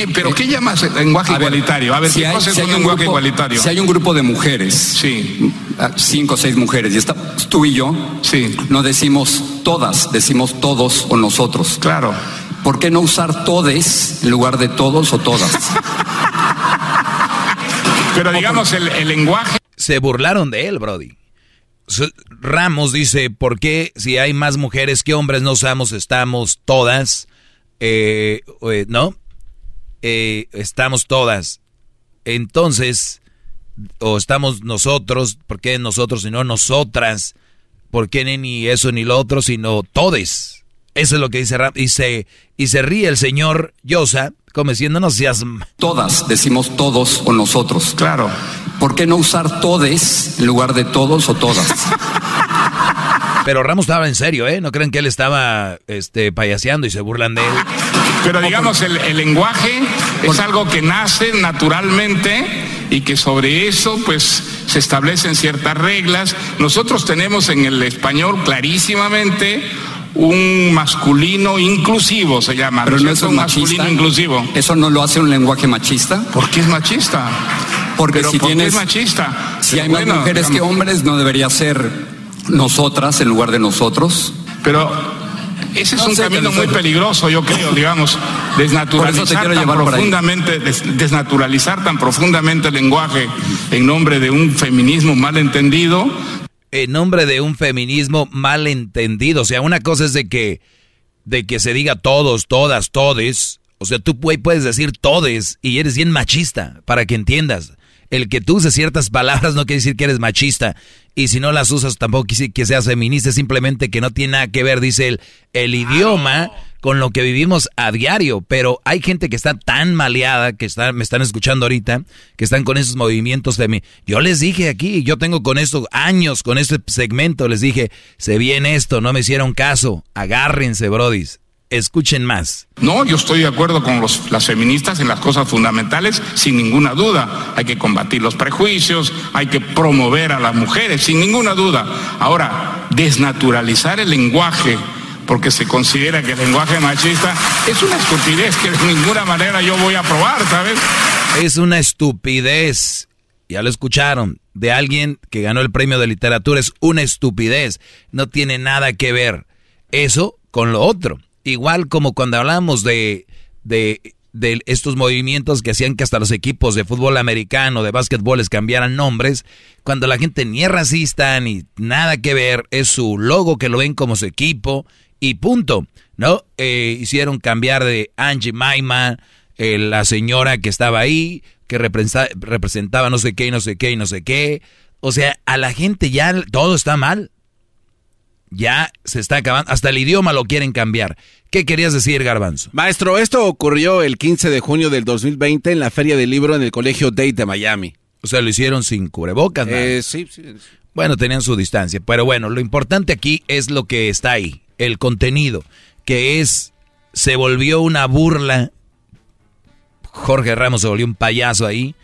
¿pero qué llamas lenguaje igualitario? A ver, si hay, un lenguaje igualitario? Si hay un grupo de mujeres, sí. cinco o seis mujeres, y está, tú y yo, sí. no decimos todas, decimos todos o nosotros. Claro. ¿Por qué no usar todes en lugar de todos o todas? Pero digamos, el, el lenguaje... Se burlaron de él, Brody. Ramos dice, ¿por qué si hay más mujeres que hombres no usamos, estamos todas? Eh, eh, ¿No? Eh, estamos todas. Entonces, o estamos nosotros, ¿por qué nosotros y no nosotras? ¿Por qué ni eso ni lo otro, sino todes? Eso es lo que dice Ramos. Y se, y se ríe el señor Yosa, como diciendo, no seas... Todas, decimos todos o nosotros. Claro. ¿Por qué no usar todes en lugar de todos o todas? Pero Ramos estaba en serio, ¿eh? No creen que él estaba este, payaseando y se burlan de él. Pero digamos, el, lenguaje es algo que nace naturalmente y que sobre eso pues se establecen ciertas reglas. Nosotros tenemos en el español clarísimamente un masculino inclusivo, se llama. Pero no es un masculino inclusivo. ¿Eso no lo hace un lenguaje machista? ¿Por qué es machista? Porque si tienes, machista. Si hay más mujeres que hombres, no debería ser nosotras en lugar de nosotros. Pero ese es un camino muy peligroso, yo creo, digamos, desnaturalizar tan profundamente, desnaturalizar tan profundamente el lenguaje en nombre de un feminismo mal entendido. En nombre de un feminismo mal entendido. O sea, una cosa es de que, de que se diga todos, todas, todes. O sea, tú puedes decir todes y eres bien machista, para que entiendas el que tú uses ciertas palabras no quiere decir que eres machista. Y si no las usas tampoco que seas feminista, simplemente que no tiene nada que ver, dice él, el idioma con lo que vivimos a diario. Pero hay gente que está tan maleada, que está, me están escuchando ahorita, que están con esos movimientos de mí. Yo les dije aquí, yo tengo con esto años, con este segmento, les dije, se viene esto, no me hicieron caso, agárrense, brodis. Escuchen más. No, yo estoy de acuerdo con los, las feministas en las cosas fundamentales, sin ninguna duda. Hay que combatir los prejuicios, hay que promover a las mujeres, sin ninguna duda. Ahora, desnaturalizar el lenguaje porque se considera que el lenguaje machista es una estupidez que de ninguna manera yo voy a probar, ¿sabes? Es una estupidez. Ya lo escucharon, de alguien que ganó el premio de literatura, es una estupidez. No tiene nada que ver eso con lo otro. Igual como cuando hablamos de, de de estos movimientos que hacían que hasta los equipos de fútbol americano, de básquetbol les cambiaran nombres, cuando la gente ni es racista ni nada que ver, es su logo que lo ven como su equipo y punto, ¿no? Eh, hicieron cambiar de Angie Maima, eh, la señora que estaba ahí, que representaba, representaba no sé qué y no sé qué y no sé qué. O sea, a la gente ya todo está mal. Ya se está acabando. Hasta el idioma lo quieren cambiar. ¿Qué querías decir, Garbanzo? Maestro, esto ocurrió el 15 de junio del 2020 en la Feria del Libro en el Colegio Date de Miami. O sea, lo hicieron sin cubrebocas, ¿no? Eh, sí, sí. Bueno, tenían su distancia. Pero bueno, lo importante aquí es lo que está ahí. El contenido. Que es... Se volvió una burla. Jorge Ramos se volvió un payaso ahí.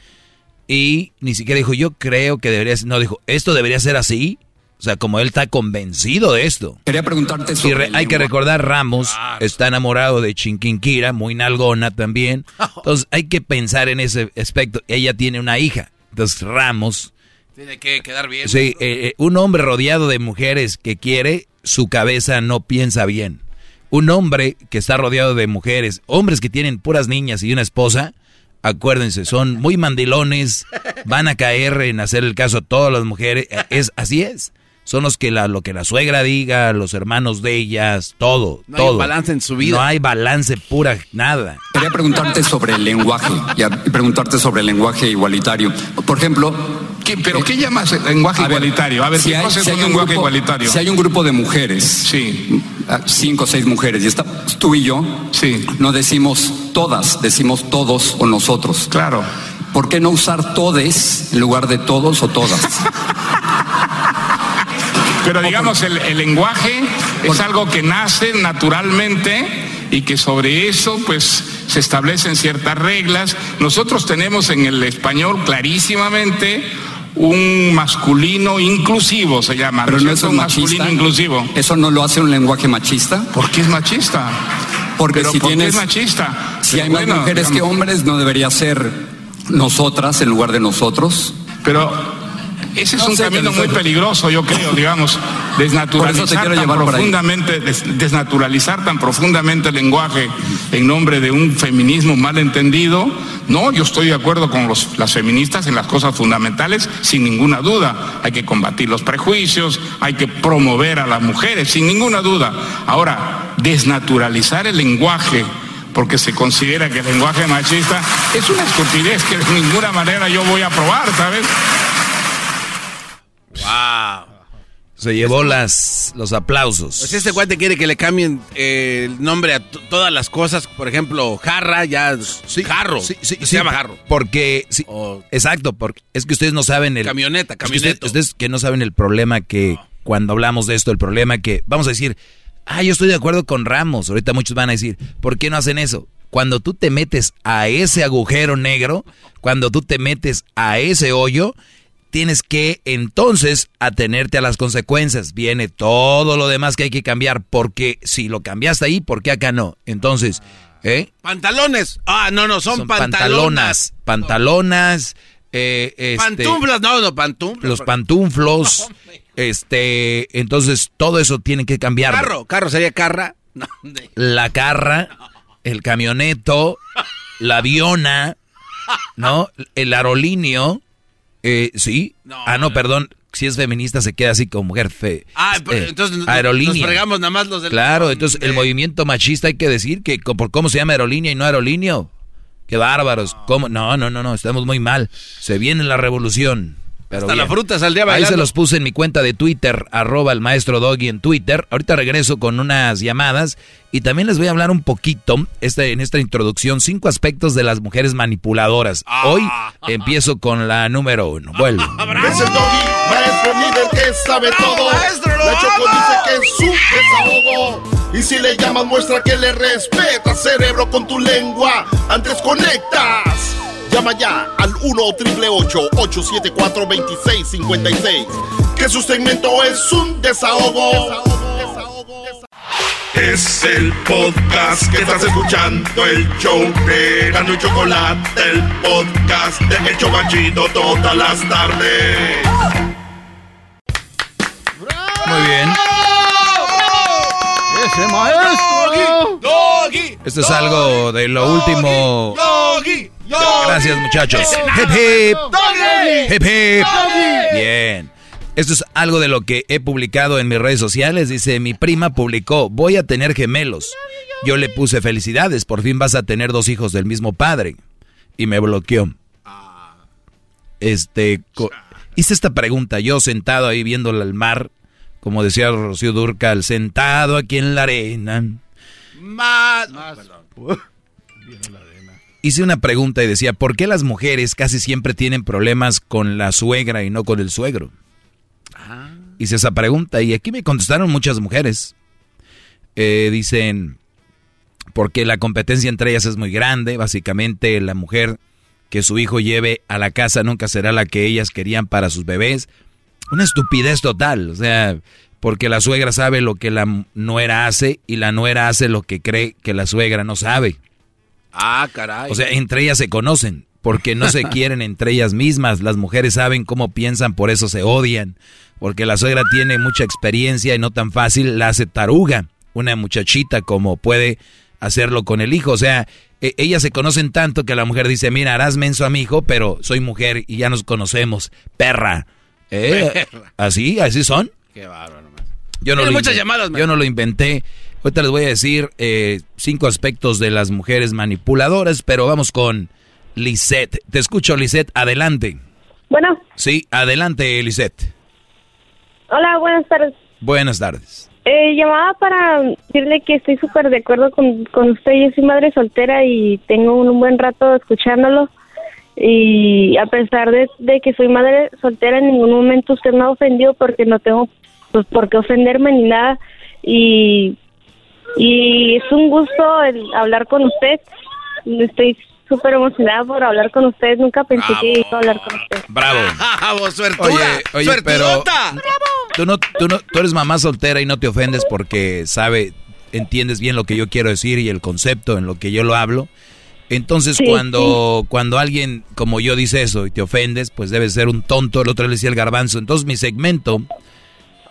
Y ni siquiera dijo, yo creo que debería ser... No, dijo, esto debería ser así. O sea, como él está convencido de esto. Quería preguntarte sobre Hay que recordar, Ramos está enamorado de Chinquinquira, muy nalgona también. Entonces hay que pensar en ese aspecto. Ella tiene una hija. Entonces Ramos... Tiene que quedar bien. Sí, eh, eh, un hombre rodeado de mujeres que quiere, su cabeza no piensa bien. Un hombre que está rodeado de mujeres, hombres que tienen puras niñas y una esposa, acuérdense, son muy mandilones, van a caer en hacer el caso a todas las mujeres. Es, así es son los que la, lo que la suegra diga, los hermanos de ellas, todo, no todo. hay balance en su vida. No hay balance pura, nada. Quería preguntarte sobre el lenguaje y preguntarte sobre el lenguaje igualitario. Por ejemplo, ¿Qué, ¿Pero qué llamas lenguaje a ver, igualitario? A ver, si ¿qué hay, cosa si es un lenguaje grupo, igualitario? Si hay un grupo de mujeres, sí. cinco o seis mujeres, y está tú y yo, sí. no decimos todas, decimos todos o nosotros. Claro. ¿Por qué no usar todes en lugar de todos o todas? Pero digamos, el, el lenguaje es algo que nace naturalmente y que sobre eso pues se establecen ciertas reglas. Nosotros tenemos en el español clarísimamente un masculino inclusivo, se llama. Pero ¿no no es un machista. masculino inclusivo. ¿Eso no lo hace un lenguaje machista? ¿Por qué es machista? Porque Pero si ¿por qué tienes, es machista? Si hay Bueno, más mujeres que hombres, ¿no debería ser nosotras en lugar de nosotros? Pero ese es No un camino muy peligroso, yo creo, digamos, desnaturalizar tan profundamente, des- desnaturalizar tan profundamente el lenguaje en nombre de un feminismo mal entendido. No, yo estoy de acuerdo con los- las feministas en las cosas fundamentales, sin ninguna duda. Hay que combatir los prejuicios, hay que promover a las mujeres, sin ninguna duda. Ahora, desnaturalizar el lenguaje porque se considera que el lenguaje machista es una estupidez que de ninguna manera yo voy a aprobar, ¿sabes? Wow. Se llevó las, los aplausos. Pues este cuate quiere que le cambien eh, el nombre a todas las cosas. Por ejemplo, jarra, ya. jarro. Sí, sí, se sí, llama jarro. Porque, sí, exacto, porque es que ustedes no saben el... Camioneta, que ustedes, ustedes que no saben el problema que, cuando hablamos de esto, el problema que, vamos a decir, ah, yo estoy de acuerdo con Ramos, ahorita muchos van a decir, ¿por qué no hacen eso? Cuando tú te metes a ese agujero negro, cuando tú te metes a ese hoyo, tienes que entonces atenerte a las consecuencias. Viene todo lo demás que hay que cambiar, porque si lo cambiaste ahí, ¿por qué acá no? Entonces, ¿eh? Pantalones. Ah, no, no, son, Son pantalonas. pantalonas. Pantalonas. eh, este, Pantuflas, no, no, pantuflas. Los pantuflos. Este, entonces todo eso tiene que cambiar. Carro, carro sería carra. No, de- La carra, el camioneto, la aviona, ¿no? El aerolíneo. Eh, sí. ah, no, perdón. Si es feminista se queda así como mujer fe. Ah, pero eh, entonces nos- aerolínea. nos fregamos nada más los del... Claro, entonces el movimiento machista hay que decir que por cómo se llama aerolínea y no aerolíneo. Qué bárbaros. ¿Cómo? No, no, no, no, estamos muy mal. Se viene la revolución. Pero Hasta la bien. fruta saldría Ahí bailando. se los puse en mi cuenta de Twitter, arroba el maestro Doggy en Twitter. Ahorita regreso con unas llamadas y también les voy a hablar un poquito este, en esta introducción, cinco aspectos de las mujeres manipuladoras. Ah. Hoy empiezo con la número uno. Vuelvo. Es el doggy, maestro líder que sabe todo. La Choco dice que es su desahogo. Y si le llamas, muestra que le respeta, cerebro, con tu lengua. Antes conectas. Llama ya al 1-888-874-2656. Que su segmento es un desahogo. Es el podcast que estás escuchando, el show de Gano y Chocolate, el podcast de El Chobachito todas las tardes. Muy bien. ¡Ese maestro! Esto es algo de lo último. Gracias, muchachos. Hip hip. Hip hip. Bien. Esto es algo de lo que he publicado en mis redes sociales. Dice, mi prima publicó, voy a tener gemelos. Yo le puse felicidades, por fin vas a tener dos hijos del mismo padre. Y me bloqueó. Este, hice esta pregunta, yo sentado ahí viendo el mar, como decía Rocío Durcal, sentado aquí en la arena. Más. Hice una pregunta y decía, ¿por qué las mujeres casi siempre tienen problemas con la suegra y no con el suegro? Hice esa pregunta y aquí me contestaron muchas mujeres. Eh, dicen, porque la competencia entre ellas es muy grande, básicamente la mujer que su hijo lleve a la casa nunca será la que ellas querían para sus bebés. Una estupidez total, o sea, porque la suegra sabe lo que la nuera hace y la nuera hace lo que cree que la suegra no sabe. Ah, caray. O sea, entre ellas se conocen, porque no se quieren entre ellas mismas. Las mujeres saben cómo piensan, por eso se odian porque la suegra tiene mucha experiencia y no tan fácil la hace taruga, una muchachita como puede hacerlo con el hijo. O sea, e, ellas se conocen tanto que la mujer dice, mira, harás menso a mi hijo, pero soy mujer y ya nos conocemos, perra. ¿Eh? ¿Así? ¿Así son? Qué bárbaro. Yo no, lo muchas llamadas, yo no lo inventé. Ahorita les voy a decir eh, cinco aspectos de las mujeres manipuladoras, pero vamos con Lisette. Te escucho, Lisette, adelante. Bueno. Sí, adelante, Lisette. Hola, buenas tardes. Buenas tardes. Eh, llamaba para decirle que estoy súper de acuerdo con, con usted. Yo soy madre soltera y tengo un, buen rato escuchándolo. Y a pesar de, que soy madre soltera, en ningún momento usted me ha ofendido porque no tengo pues por qué ofenderme ni nada. Y, y es un gusto el hablar con usted. Estoy súper emocionada por hablar con ustedes. Nunca pensé que iba a hablar con ustedes. Bravo. Bravo, suertuda. Oye, oye, pero tú no, tú no, tú eres mamá soltera y no te ofendes porque sabe, entiendes bien lo que yo quiero decir y el concepto en lo que yo lo hablo. Entonces cuando, cuando alguien como yo dice eso y te ofendes, pues debes ser un tonto. El otro le decía el garbanzo. Entonces mi segmento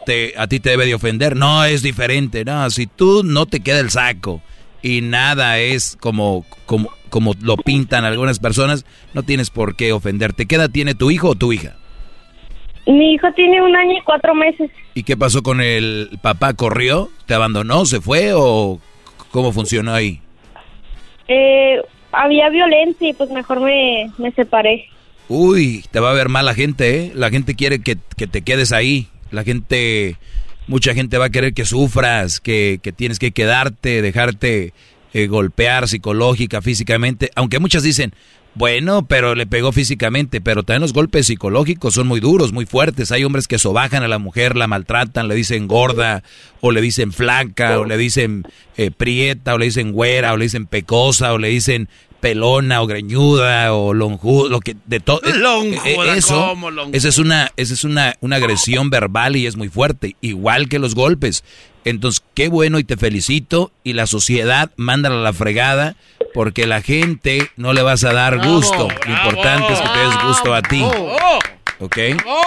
te, a ti te debe de ofender. No, es diferente. No, si tú no te queda el saco y nada es como, como, como lo pintan algunas personas, no tienes por qué ofenderte. ¿Qué edad tiene tu hijo o tu hija? Mi hijo tiene un año y cuatro meses. ¿Y qué pasó con el papá? ¿Corrió? ¿Te abandonó? ¿Se fue? ¿O cómo funcionó ahí? Eh, había violencia y pues mejor me, me separé. Uy, te va a ver mal la gente, ¿eh? La gente quiere que, que te quedes ahí. La gente Mucha gente va a querer que sufras, que, tienes que quedarte, dejarte eh, golpear psicológica, físicamente. Aunque muchas dicen, bueno, pero le pegó físicamente, pero también los golpes psicológicos son muy duros, muy fuertes. Hay hombres que sobajan a la mujer, la maltratan, le dicen gorda, o le dicen flaca, o le dicen eh, prieta, o le dicen güera, o le dicen pecosa, o le dicen pelona o greñuda o lonjuda, lo que de todo. Eh, eh, eso, esa es una, esa es una, una agresión verbal y es muy fuerte, igual que los golpes. Entonces, qué bueno y te felicito. Y la sociedad, mándala a la fregada, porque la gente no le vas a dar gusto. Lo importante es que te des gusto a ti. ¿Ok?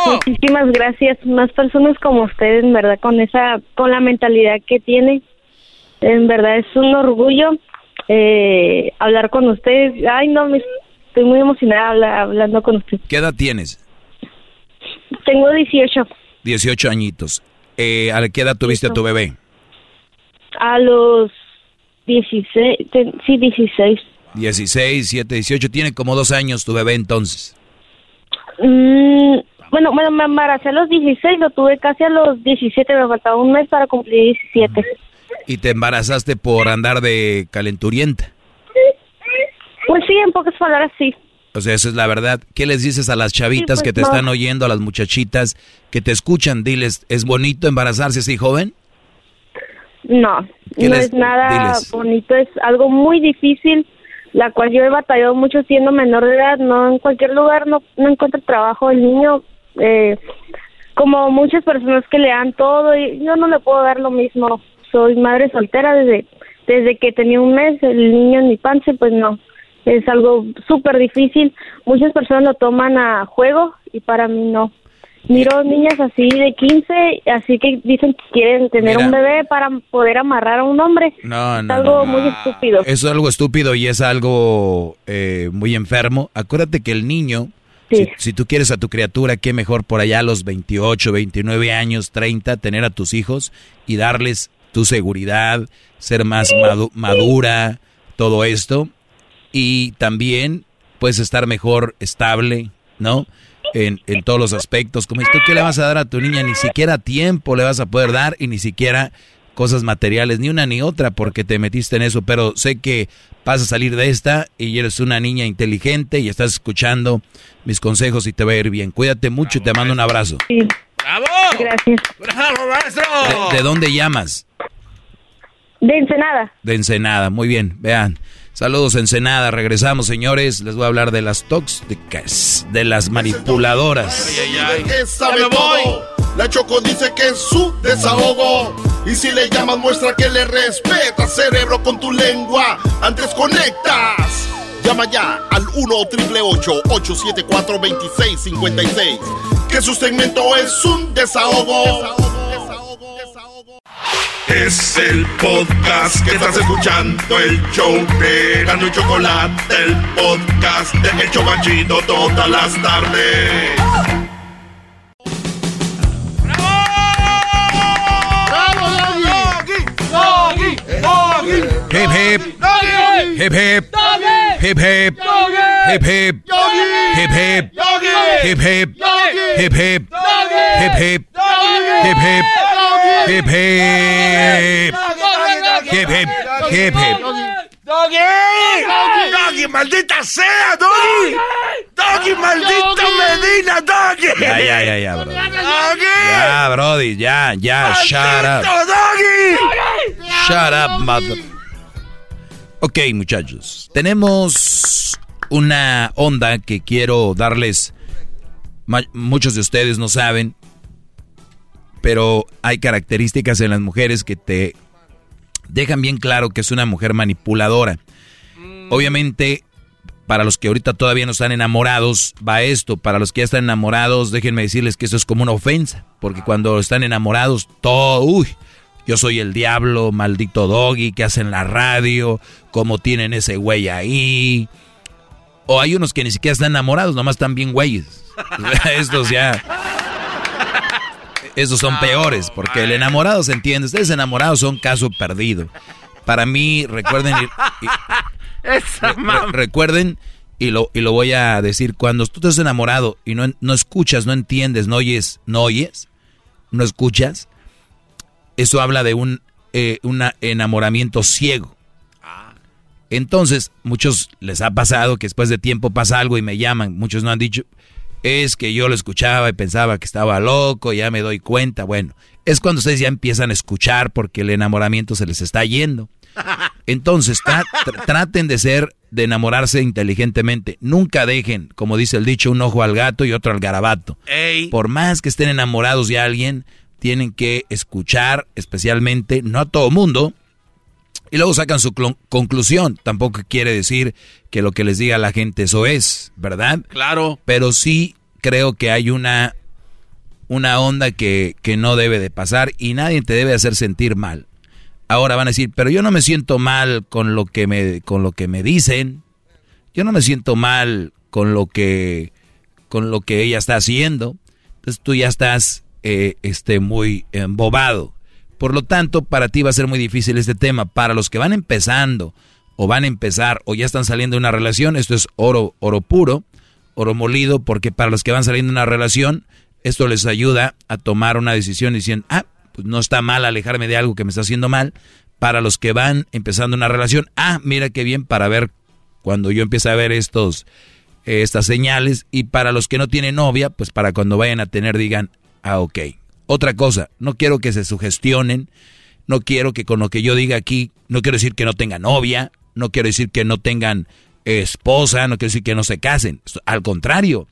Muchísimas gracias. Más personas como ustedes, en verdad, con esa, con la mentalidad que tiene. En verdad es un orgullo eh, hablar con ustedes. Ay, no, me, estoy muy emocionada hablando con usted. ¿Qué edad tienes? Tengo 18. 18 añitos. Eh, ¿A qué edad tuviste a tu bebé? A los 16, sí, 16. 16, 7, 18. Tiene como dos años tu bebé entonces. Mm, bueno, bueno, me embaracé a los 16, lo tuve casi a los 17, me faltaba un mes para cumplir 17 y te embarazaste por andar de calenturienta. Pues sí, en pocas palabras sí. O sea, eso es la verdad. ¿Qué les dices a las chavitas que te pues están oyendo, a las muchachitas que te escuchan? Diles, ¿es bonito embarazarse así joven? No, no es nada bonito, es algo muy difícil, la cual yo he batallado mucho siendo menor de edad, no en cualquier lugar no, no encuentro trabajo, el niño, eh, como muchas personas que le dan todo, y yo no le puedo dar lo mismo soy madre soltera desde, desde que tenía un mes, el niño en mi panza, pues no, es algo súper difícil. Muchas personas lo toman a juego y para mí no. Miro niñas así de 15, así que dicen que quieren tener un bebé para poder amarrar a un hombre. No, no. Es algo muy estúpido. Eso es algo estúpido y es algo eh, muy enfermo. Acuérdate que el niño, si, si, tú quieres a tu criatura, qué mejor por allá a los 28, 29 años, 30, tener a tus hijos y darles tu seguridad, ser más madura, todo esto. Y también puedes estar mejor estable, ¿no? en, en todos los aspectos. Como ¿tú qué le vas a dar a tu niña? Ni siquiera tiempo le vas a poder dar y ni siquiera cosas materiales, ni una ni otra, porque te metiste en eso. Pero sé que vas a salir de esta y eres una niña inteligente y estás escuchando mis consejos y te va a ir bien. Cuídate mucho y te mando un abrazo. ¡Bravo! Gracias. ¡Bravo, maestro! ¿De, de dónde llamas? De Ensenada. De Ensenada, muy bien, vean. Saludos Ensenada, regresamos señores, les voy a hablar de las tóxicas, de las manipuladoras. sabe todo. La Choco dice que es su desahogo. Y si le llamas muestra que le respeta, cerebro, con tu lengua. Antes conectas. Llama ya al 1 triple 874 2656. Que su segmento es un desahogo. Es el podcast que estás escuchando, el show de Gano y Chocolate, el podcast de El Chocachito todas las tardes. Hip hip. Hip hip. Hip hip. Hip hip. Hip hip. Hip hip. Hip hip. Hip hip. Hip hip. Hip hip. Hip hip. Hip hip. ¡Doggy! ¡Doggy, maldita sea, Doggy! ¡Doggy, maldito Medina, Doggy! Ya, ya, ya, ya, bro. ¡Doggy! Ya, Brody, ya, ya, shut up. Doggy! Shut up, mother. Ok, muchachos. Tenemos una onda que quiero darles. Muchos de ustedes no saben, pero hay características en las mujeres que te dejan bien claro que es una mujer manipuladora. Obviamente, para los que ahorita todavía no están enamorados, va esto. Para los que ya están enamorados, déjenme decirles que eso es como una ofensa. Porque cuando están enamorados, todo, uy, yo soy el diablo, maldito doggy, que hacen la radio, cómo tienen ese güey ahí. O hay unos que ni siquiera están enamorados, nomás están bien güeyes. Estos ya. Esos son peores, porque el enamorado se entiende. Ustedes enamorados son caso perdido. Para mí, recuerden. Y, y, Esa re, recuerden, y lo, y lo voy a decir: cuando tú estás enamorado y no, no escuchas, no entiendes, no oyes, no oyes, no escuchas, eso habla de un eh, enamoramiento ciego. Entonces, muchos les ha pasado que después de tiempo pasa algo y me llaman. Muchos no han dicho, es que yo lo escuchaba y pensaba que estaba loco, ya me doy cuenta. Bueno, es cuando ustedes ya empiezan a escuchar porque el enamoramiento se les está yendo. Entonces, tra tra traten de ser, de enamorarse inteligentemente. Nunca dejen, como dice el dicho, un ojo al gato y otro al garabato. Ey. Por más que estén enamorados de alguien, tienen que escuchar, especialmente, no a todo mundo, y luego sacan su conclusión. Tampoco quiere decir que lo que les diga la gente eso es, ¿verdad? Claro. Pero sí creo que hay una, una onda que, que no debe de pasar y nadie te debe hacer sentir mal. Ahora van a decir, pero yo no me siento mal con lo que me, con lo que me dicen. Yo no me siento mal con lo que, con lo que ella está haciendo. Entonces tú ya estás eh, este, muy embobado. Por lo tanto, para ti va a ser muy difícil este tema. Para los que van empezando o van a empezar o ya están saliendo de una relación, esto es oro, oro puro, oro molido, porque para los que van saliendo de una relación, esto les ayuda a tomar una decisión diciendo, ah, pues no está mal alejarme de algo que me está haciendo mal. Para los que van empezando una relación, ah, mira qué bien para ver cuando yo empiece a ver estos, estas señales. Y para los que no tienen novia, pues para cuando vayan a tener digan, ah, ok, otra cosa, no quiero que se sugestionen, no quiero que con lo que yo diga aquí, no quiero decir que no tengan novia, no quiero decir que no tengan esposa, no quiero decir que no se casen. Al contrario,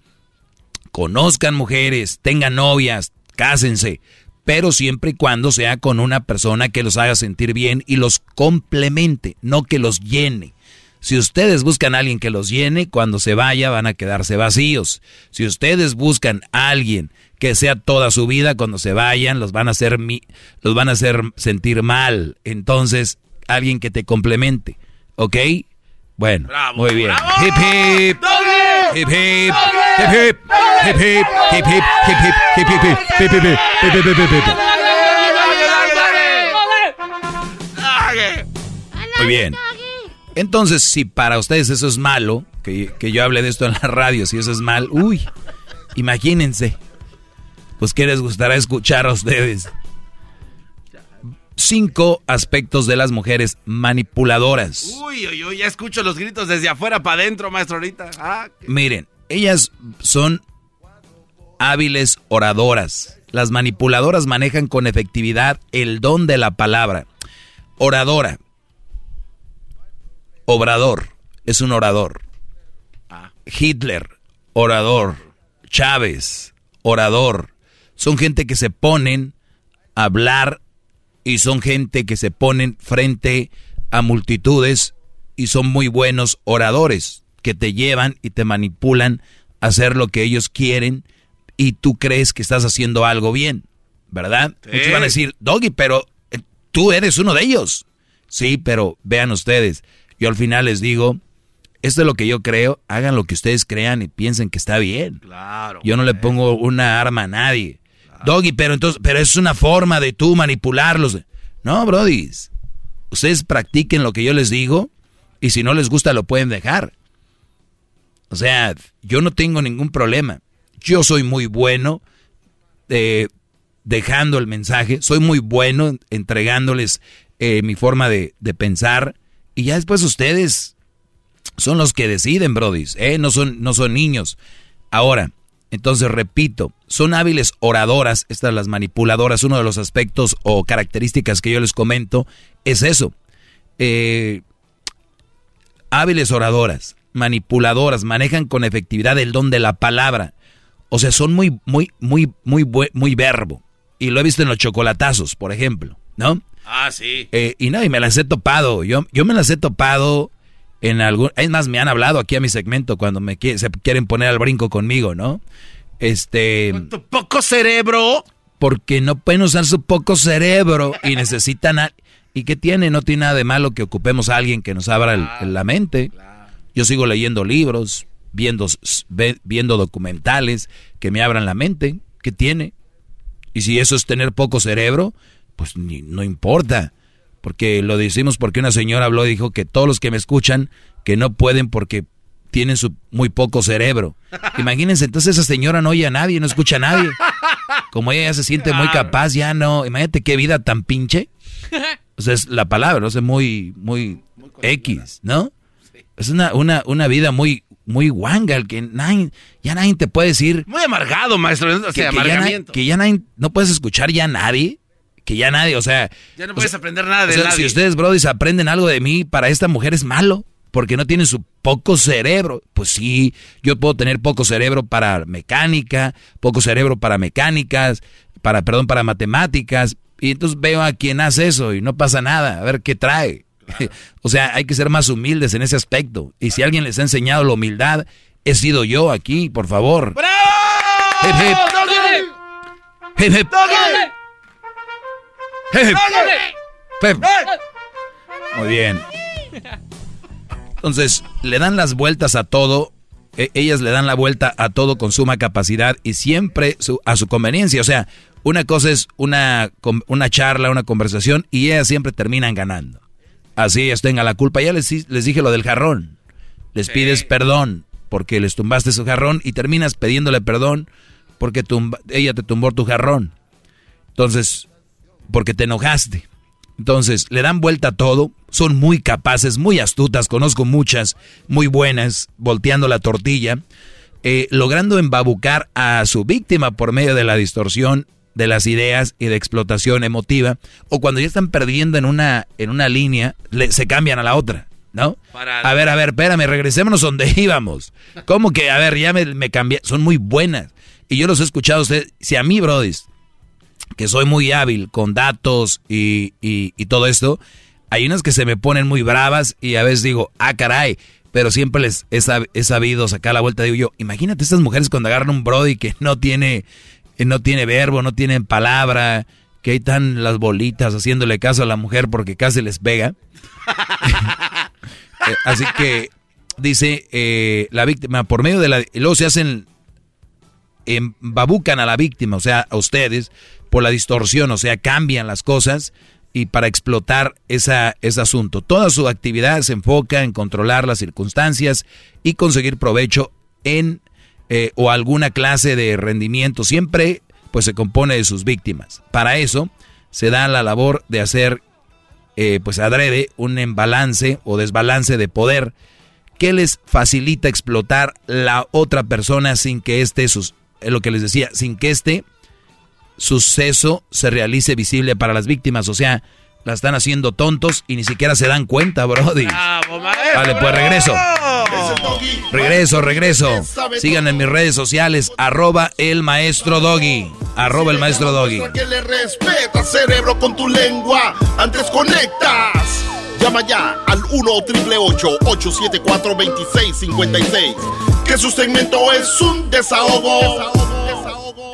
conozcan mujeres, tengan novias, cásense, pero siempre y cuando sea con una persona que los haga sentir bien y los complemente, no que los llene. Si ustedes buscan a alguien que los llene, cuando se vaya van a quedarse vacíos. Si ustedes buscan a alguien que sea toda su vida, cuando se vayan los van a hacer, los van a hacer sentir mal. Entonces, alguien que te complemente, ¿ok? Bueno, muy bien. Bravo, hip hip. Doble, hip hip. Doble, hip doble, hip. Hip hip. Hip hip. Hip hip. Hip hip. Hip hip. Hip hip. Hip Muy bien. Entonces, si para ustedes eso es malo, que, que yo hable de esto en la radio, si eso es mal, uy, imagínense. Pues, ¿qué les gustará escuchar a ustedes? Cinco aspectos de las mujeres manipuladoras. Uy, uy, uy, ya escucho los gritos desde afuera para adentro, maestro, ahorita. Ah, Miren, ellas son hábiles oradoras. Las manipuladoras manejan con efectividad el don de la palabra. Oradora. Obrador. Es un orador. Hitler. Orador. Chávez. Orador. Son gente que se ponen a hablar y son gente que se ponen frente a multitudes y son muy buenos oradores que te llevan y te manipulan a hacer lo que ellos quieren y tú crees que estás haciendo algo bien, ¿verdad? Sí. Muchos van a decir, Doggy, pero eh, tú eres uno de ellos. Sí, pero vean ustedes, yo al final les digo, esto es lo que yo creo, hagan lo que ustedes crean y piensen que está bien. Claro. Yo no le pongo una arma a nadie. Doggy, pero entonces, pero es una forma de tú manipularlos. No, brodis. Ustedes practiquen lo que yo les digo y si no les gusta lo pueden dejar. O sea, yo no tengo ningún problema. Yo soy muy bueno eh, dejando el mensaje, soy muy bueno entregándoles eh, mi forma de, de pensar y ya después ustedes son los que deciden, brodis, ¿eh? no, son, no son niños. Ahora, entonces repito, son hábiles oradoras, estas las manipuladoras, uno de los aspectos o características que yo les comento es eso. Eh, hábiles oradoras, manipuladoras, manejan con efectividad el don de la palabra. O sea, son muy, muy, muy, muy, muy verbo. Y lo he visto en los chocolatazos, por ejemplo, ¿no? Ah, sí. Eh, y no, y me las he topado. Yo, yo me las he topado en algún. Es más, me han hablado aquí a mi segmento cuando me se quieren poner al brinco conmigo, ¿no? Este. Tu poco cerebro. Porque no pueden usar su poco cerebro y necesitan. a- ¿Y qué tiene? No tiene nada de malo que ocupemos a alguien que nos abra el- la mente. Yo sigo leyendo libros, viendo, ve- viendo documentales que me abran la mente. ¿Qué tiene? Y si eso es tener poco cerebro, pues ni- no importa. Porque lo decimos porque una señora habló y dijo que todos los que me escuchan que no pueden porque tienen su muy poco cerebro. Imagínense, entonces esa señora no oye a nadie, no escucha a nadie. Como ella ya se siente muy capaz, ya no. Imagínate qué vida tan pinche. O sea, es la palabra, ¿no? Es muy, muy X, ¿no? Es una, una, una vida muy, muy guanga, el que nadie, ya nadie te puede decir Muy amargado, maestro. O que, sea, que ya, que ya nadie- no puedes escuchar ya a nadie, que ya nadie, o sea, Ya no o puedes sea, aprender nada o de sea, nadie. si ustedes, brodis, aprenden algo de mí, para esta mujer es malo, porque no tienen su poco cerebro. Pues sí, yo puedo tener poco cerebro para mecánica, poco cerebro para mecánicas, para, perdón, para matemáticas, y entonces veo a quien hace eso y no pasa nada, a ver qué trae. o sea, hay que ser más humildes en ese aspecto. Y si alguien les ha enseñado la humildad, he sido yo aquí, por favor. Hip, hip. Hip, hip. Muy bien. Entonces, le dan las vueltas a todo. e- ellas le dan la vuelta a todo con suma capacidad y siempre su- a su conveniencia. O sea, una cosa es una, una charla, una conversación y ellas siempre terminan ganando. Así ellas tengan la culpa. Ya les, les dije lo del jarrón. Les pides perdón porque les tumbaste su jarrón y terminas pidiéndole perdón porque tumba- ella te tumbó tu jarrón. Entonces, porque te enojaste. Entonces, le dan vuelta a todo, son muy capaces, muy astutas, conozco muchas, muy buenas, volteando la tortilla, eh, logrando embabucar a su víctima por medio de la distorsión de las ideas y de explotación emotiva, o cuando ya están perdiendo en una, en una línea, le- se cambian a la otra, ¿no? Para- A ver, a ver, espérame, regresémonos donde íbamos. ¿Cómo que, a ver, ya me, me cambié? Son muy buenas. Y yo los he escuchado a ustedes. Si a mí, Brody, que soy muy hábil con datos y, y- todo esto, hay unas que se me ponen muy bravas y a veces digo, ah, caray, pero siempre les he, sabido sacar la vuelta. Digo yo, imagínate estas mujeres cuando agarran un brody que no tiene, no tiene verbo, no tiene palabra, que ahí están las bolitas haciéndole caso a la mujer porque casi les pega. Eh, así que dice eh, la víctima, por medio de la... Luego se hacen, babucan a la víctima, o sea, a ustedes, por la distorsión, o sea, cambian las cosas y para explotar esa, ese asunto. Toda su actividad se enfoca en controlar las circunstancias y conseguir provecho en eh, o alguna clase de rendimiento. Siempre pues se compone de sus víctimas. Para eso se da la labor de hacer eh, pues adrede un embalance o desbalance de poder que les facilita explotar la otra persona sin que este, sus, lo que les decía, sin que este suceso se realice visible para las víctimas. O sea, la están haciendo tontos y ni siquiera se dan cuenta, Brody. Vale, pues regreso. Regreso, regreso. Sigan en mis redes sociales, arroba el maestro Doggy. Arroba el maestro Doggy. Que le respeta, cerebro, con tu lengua. Antes conectas. Llama ya al 1 874 2656 Que su segmento es un desahogo. desahogo, desahogo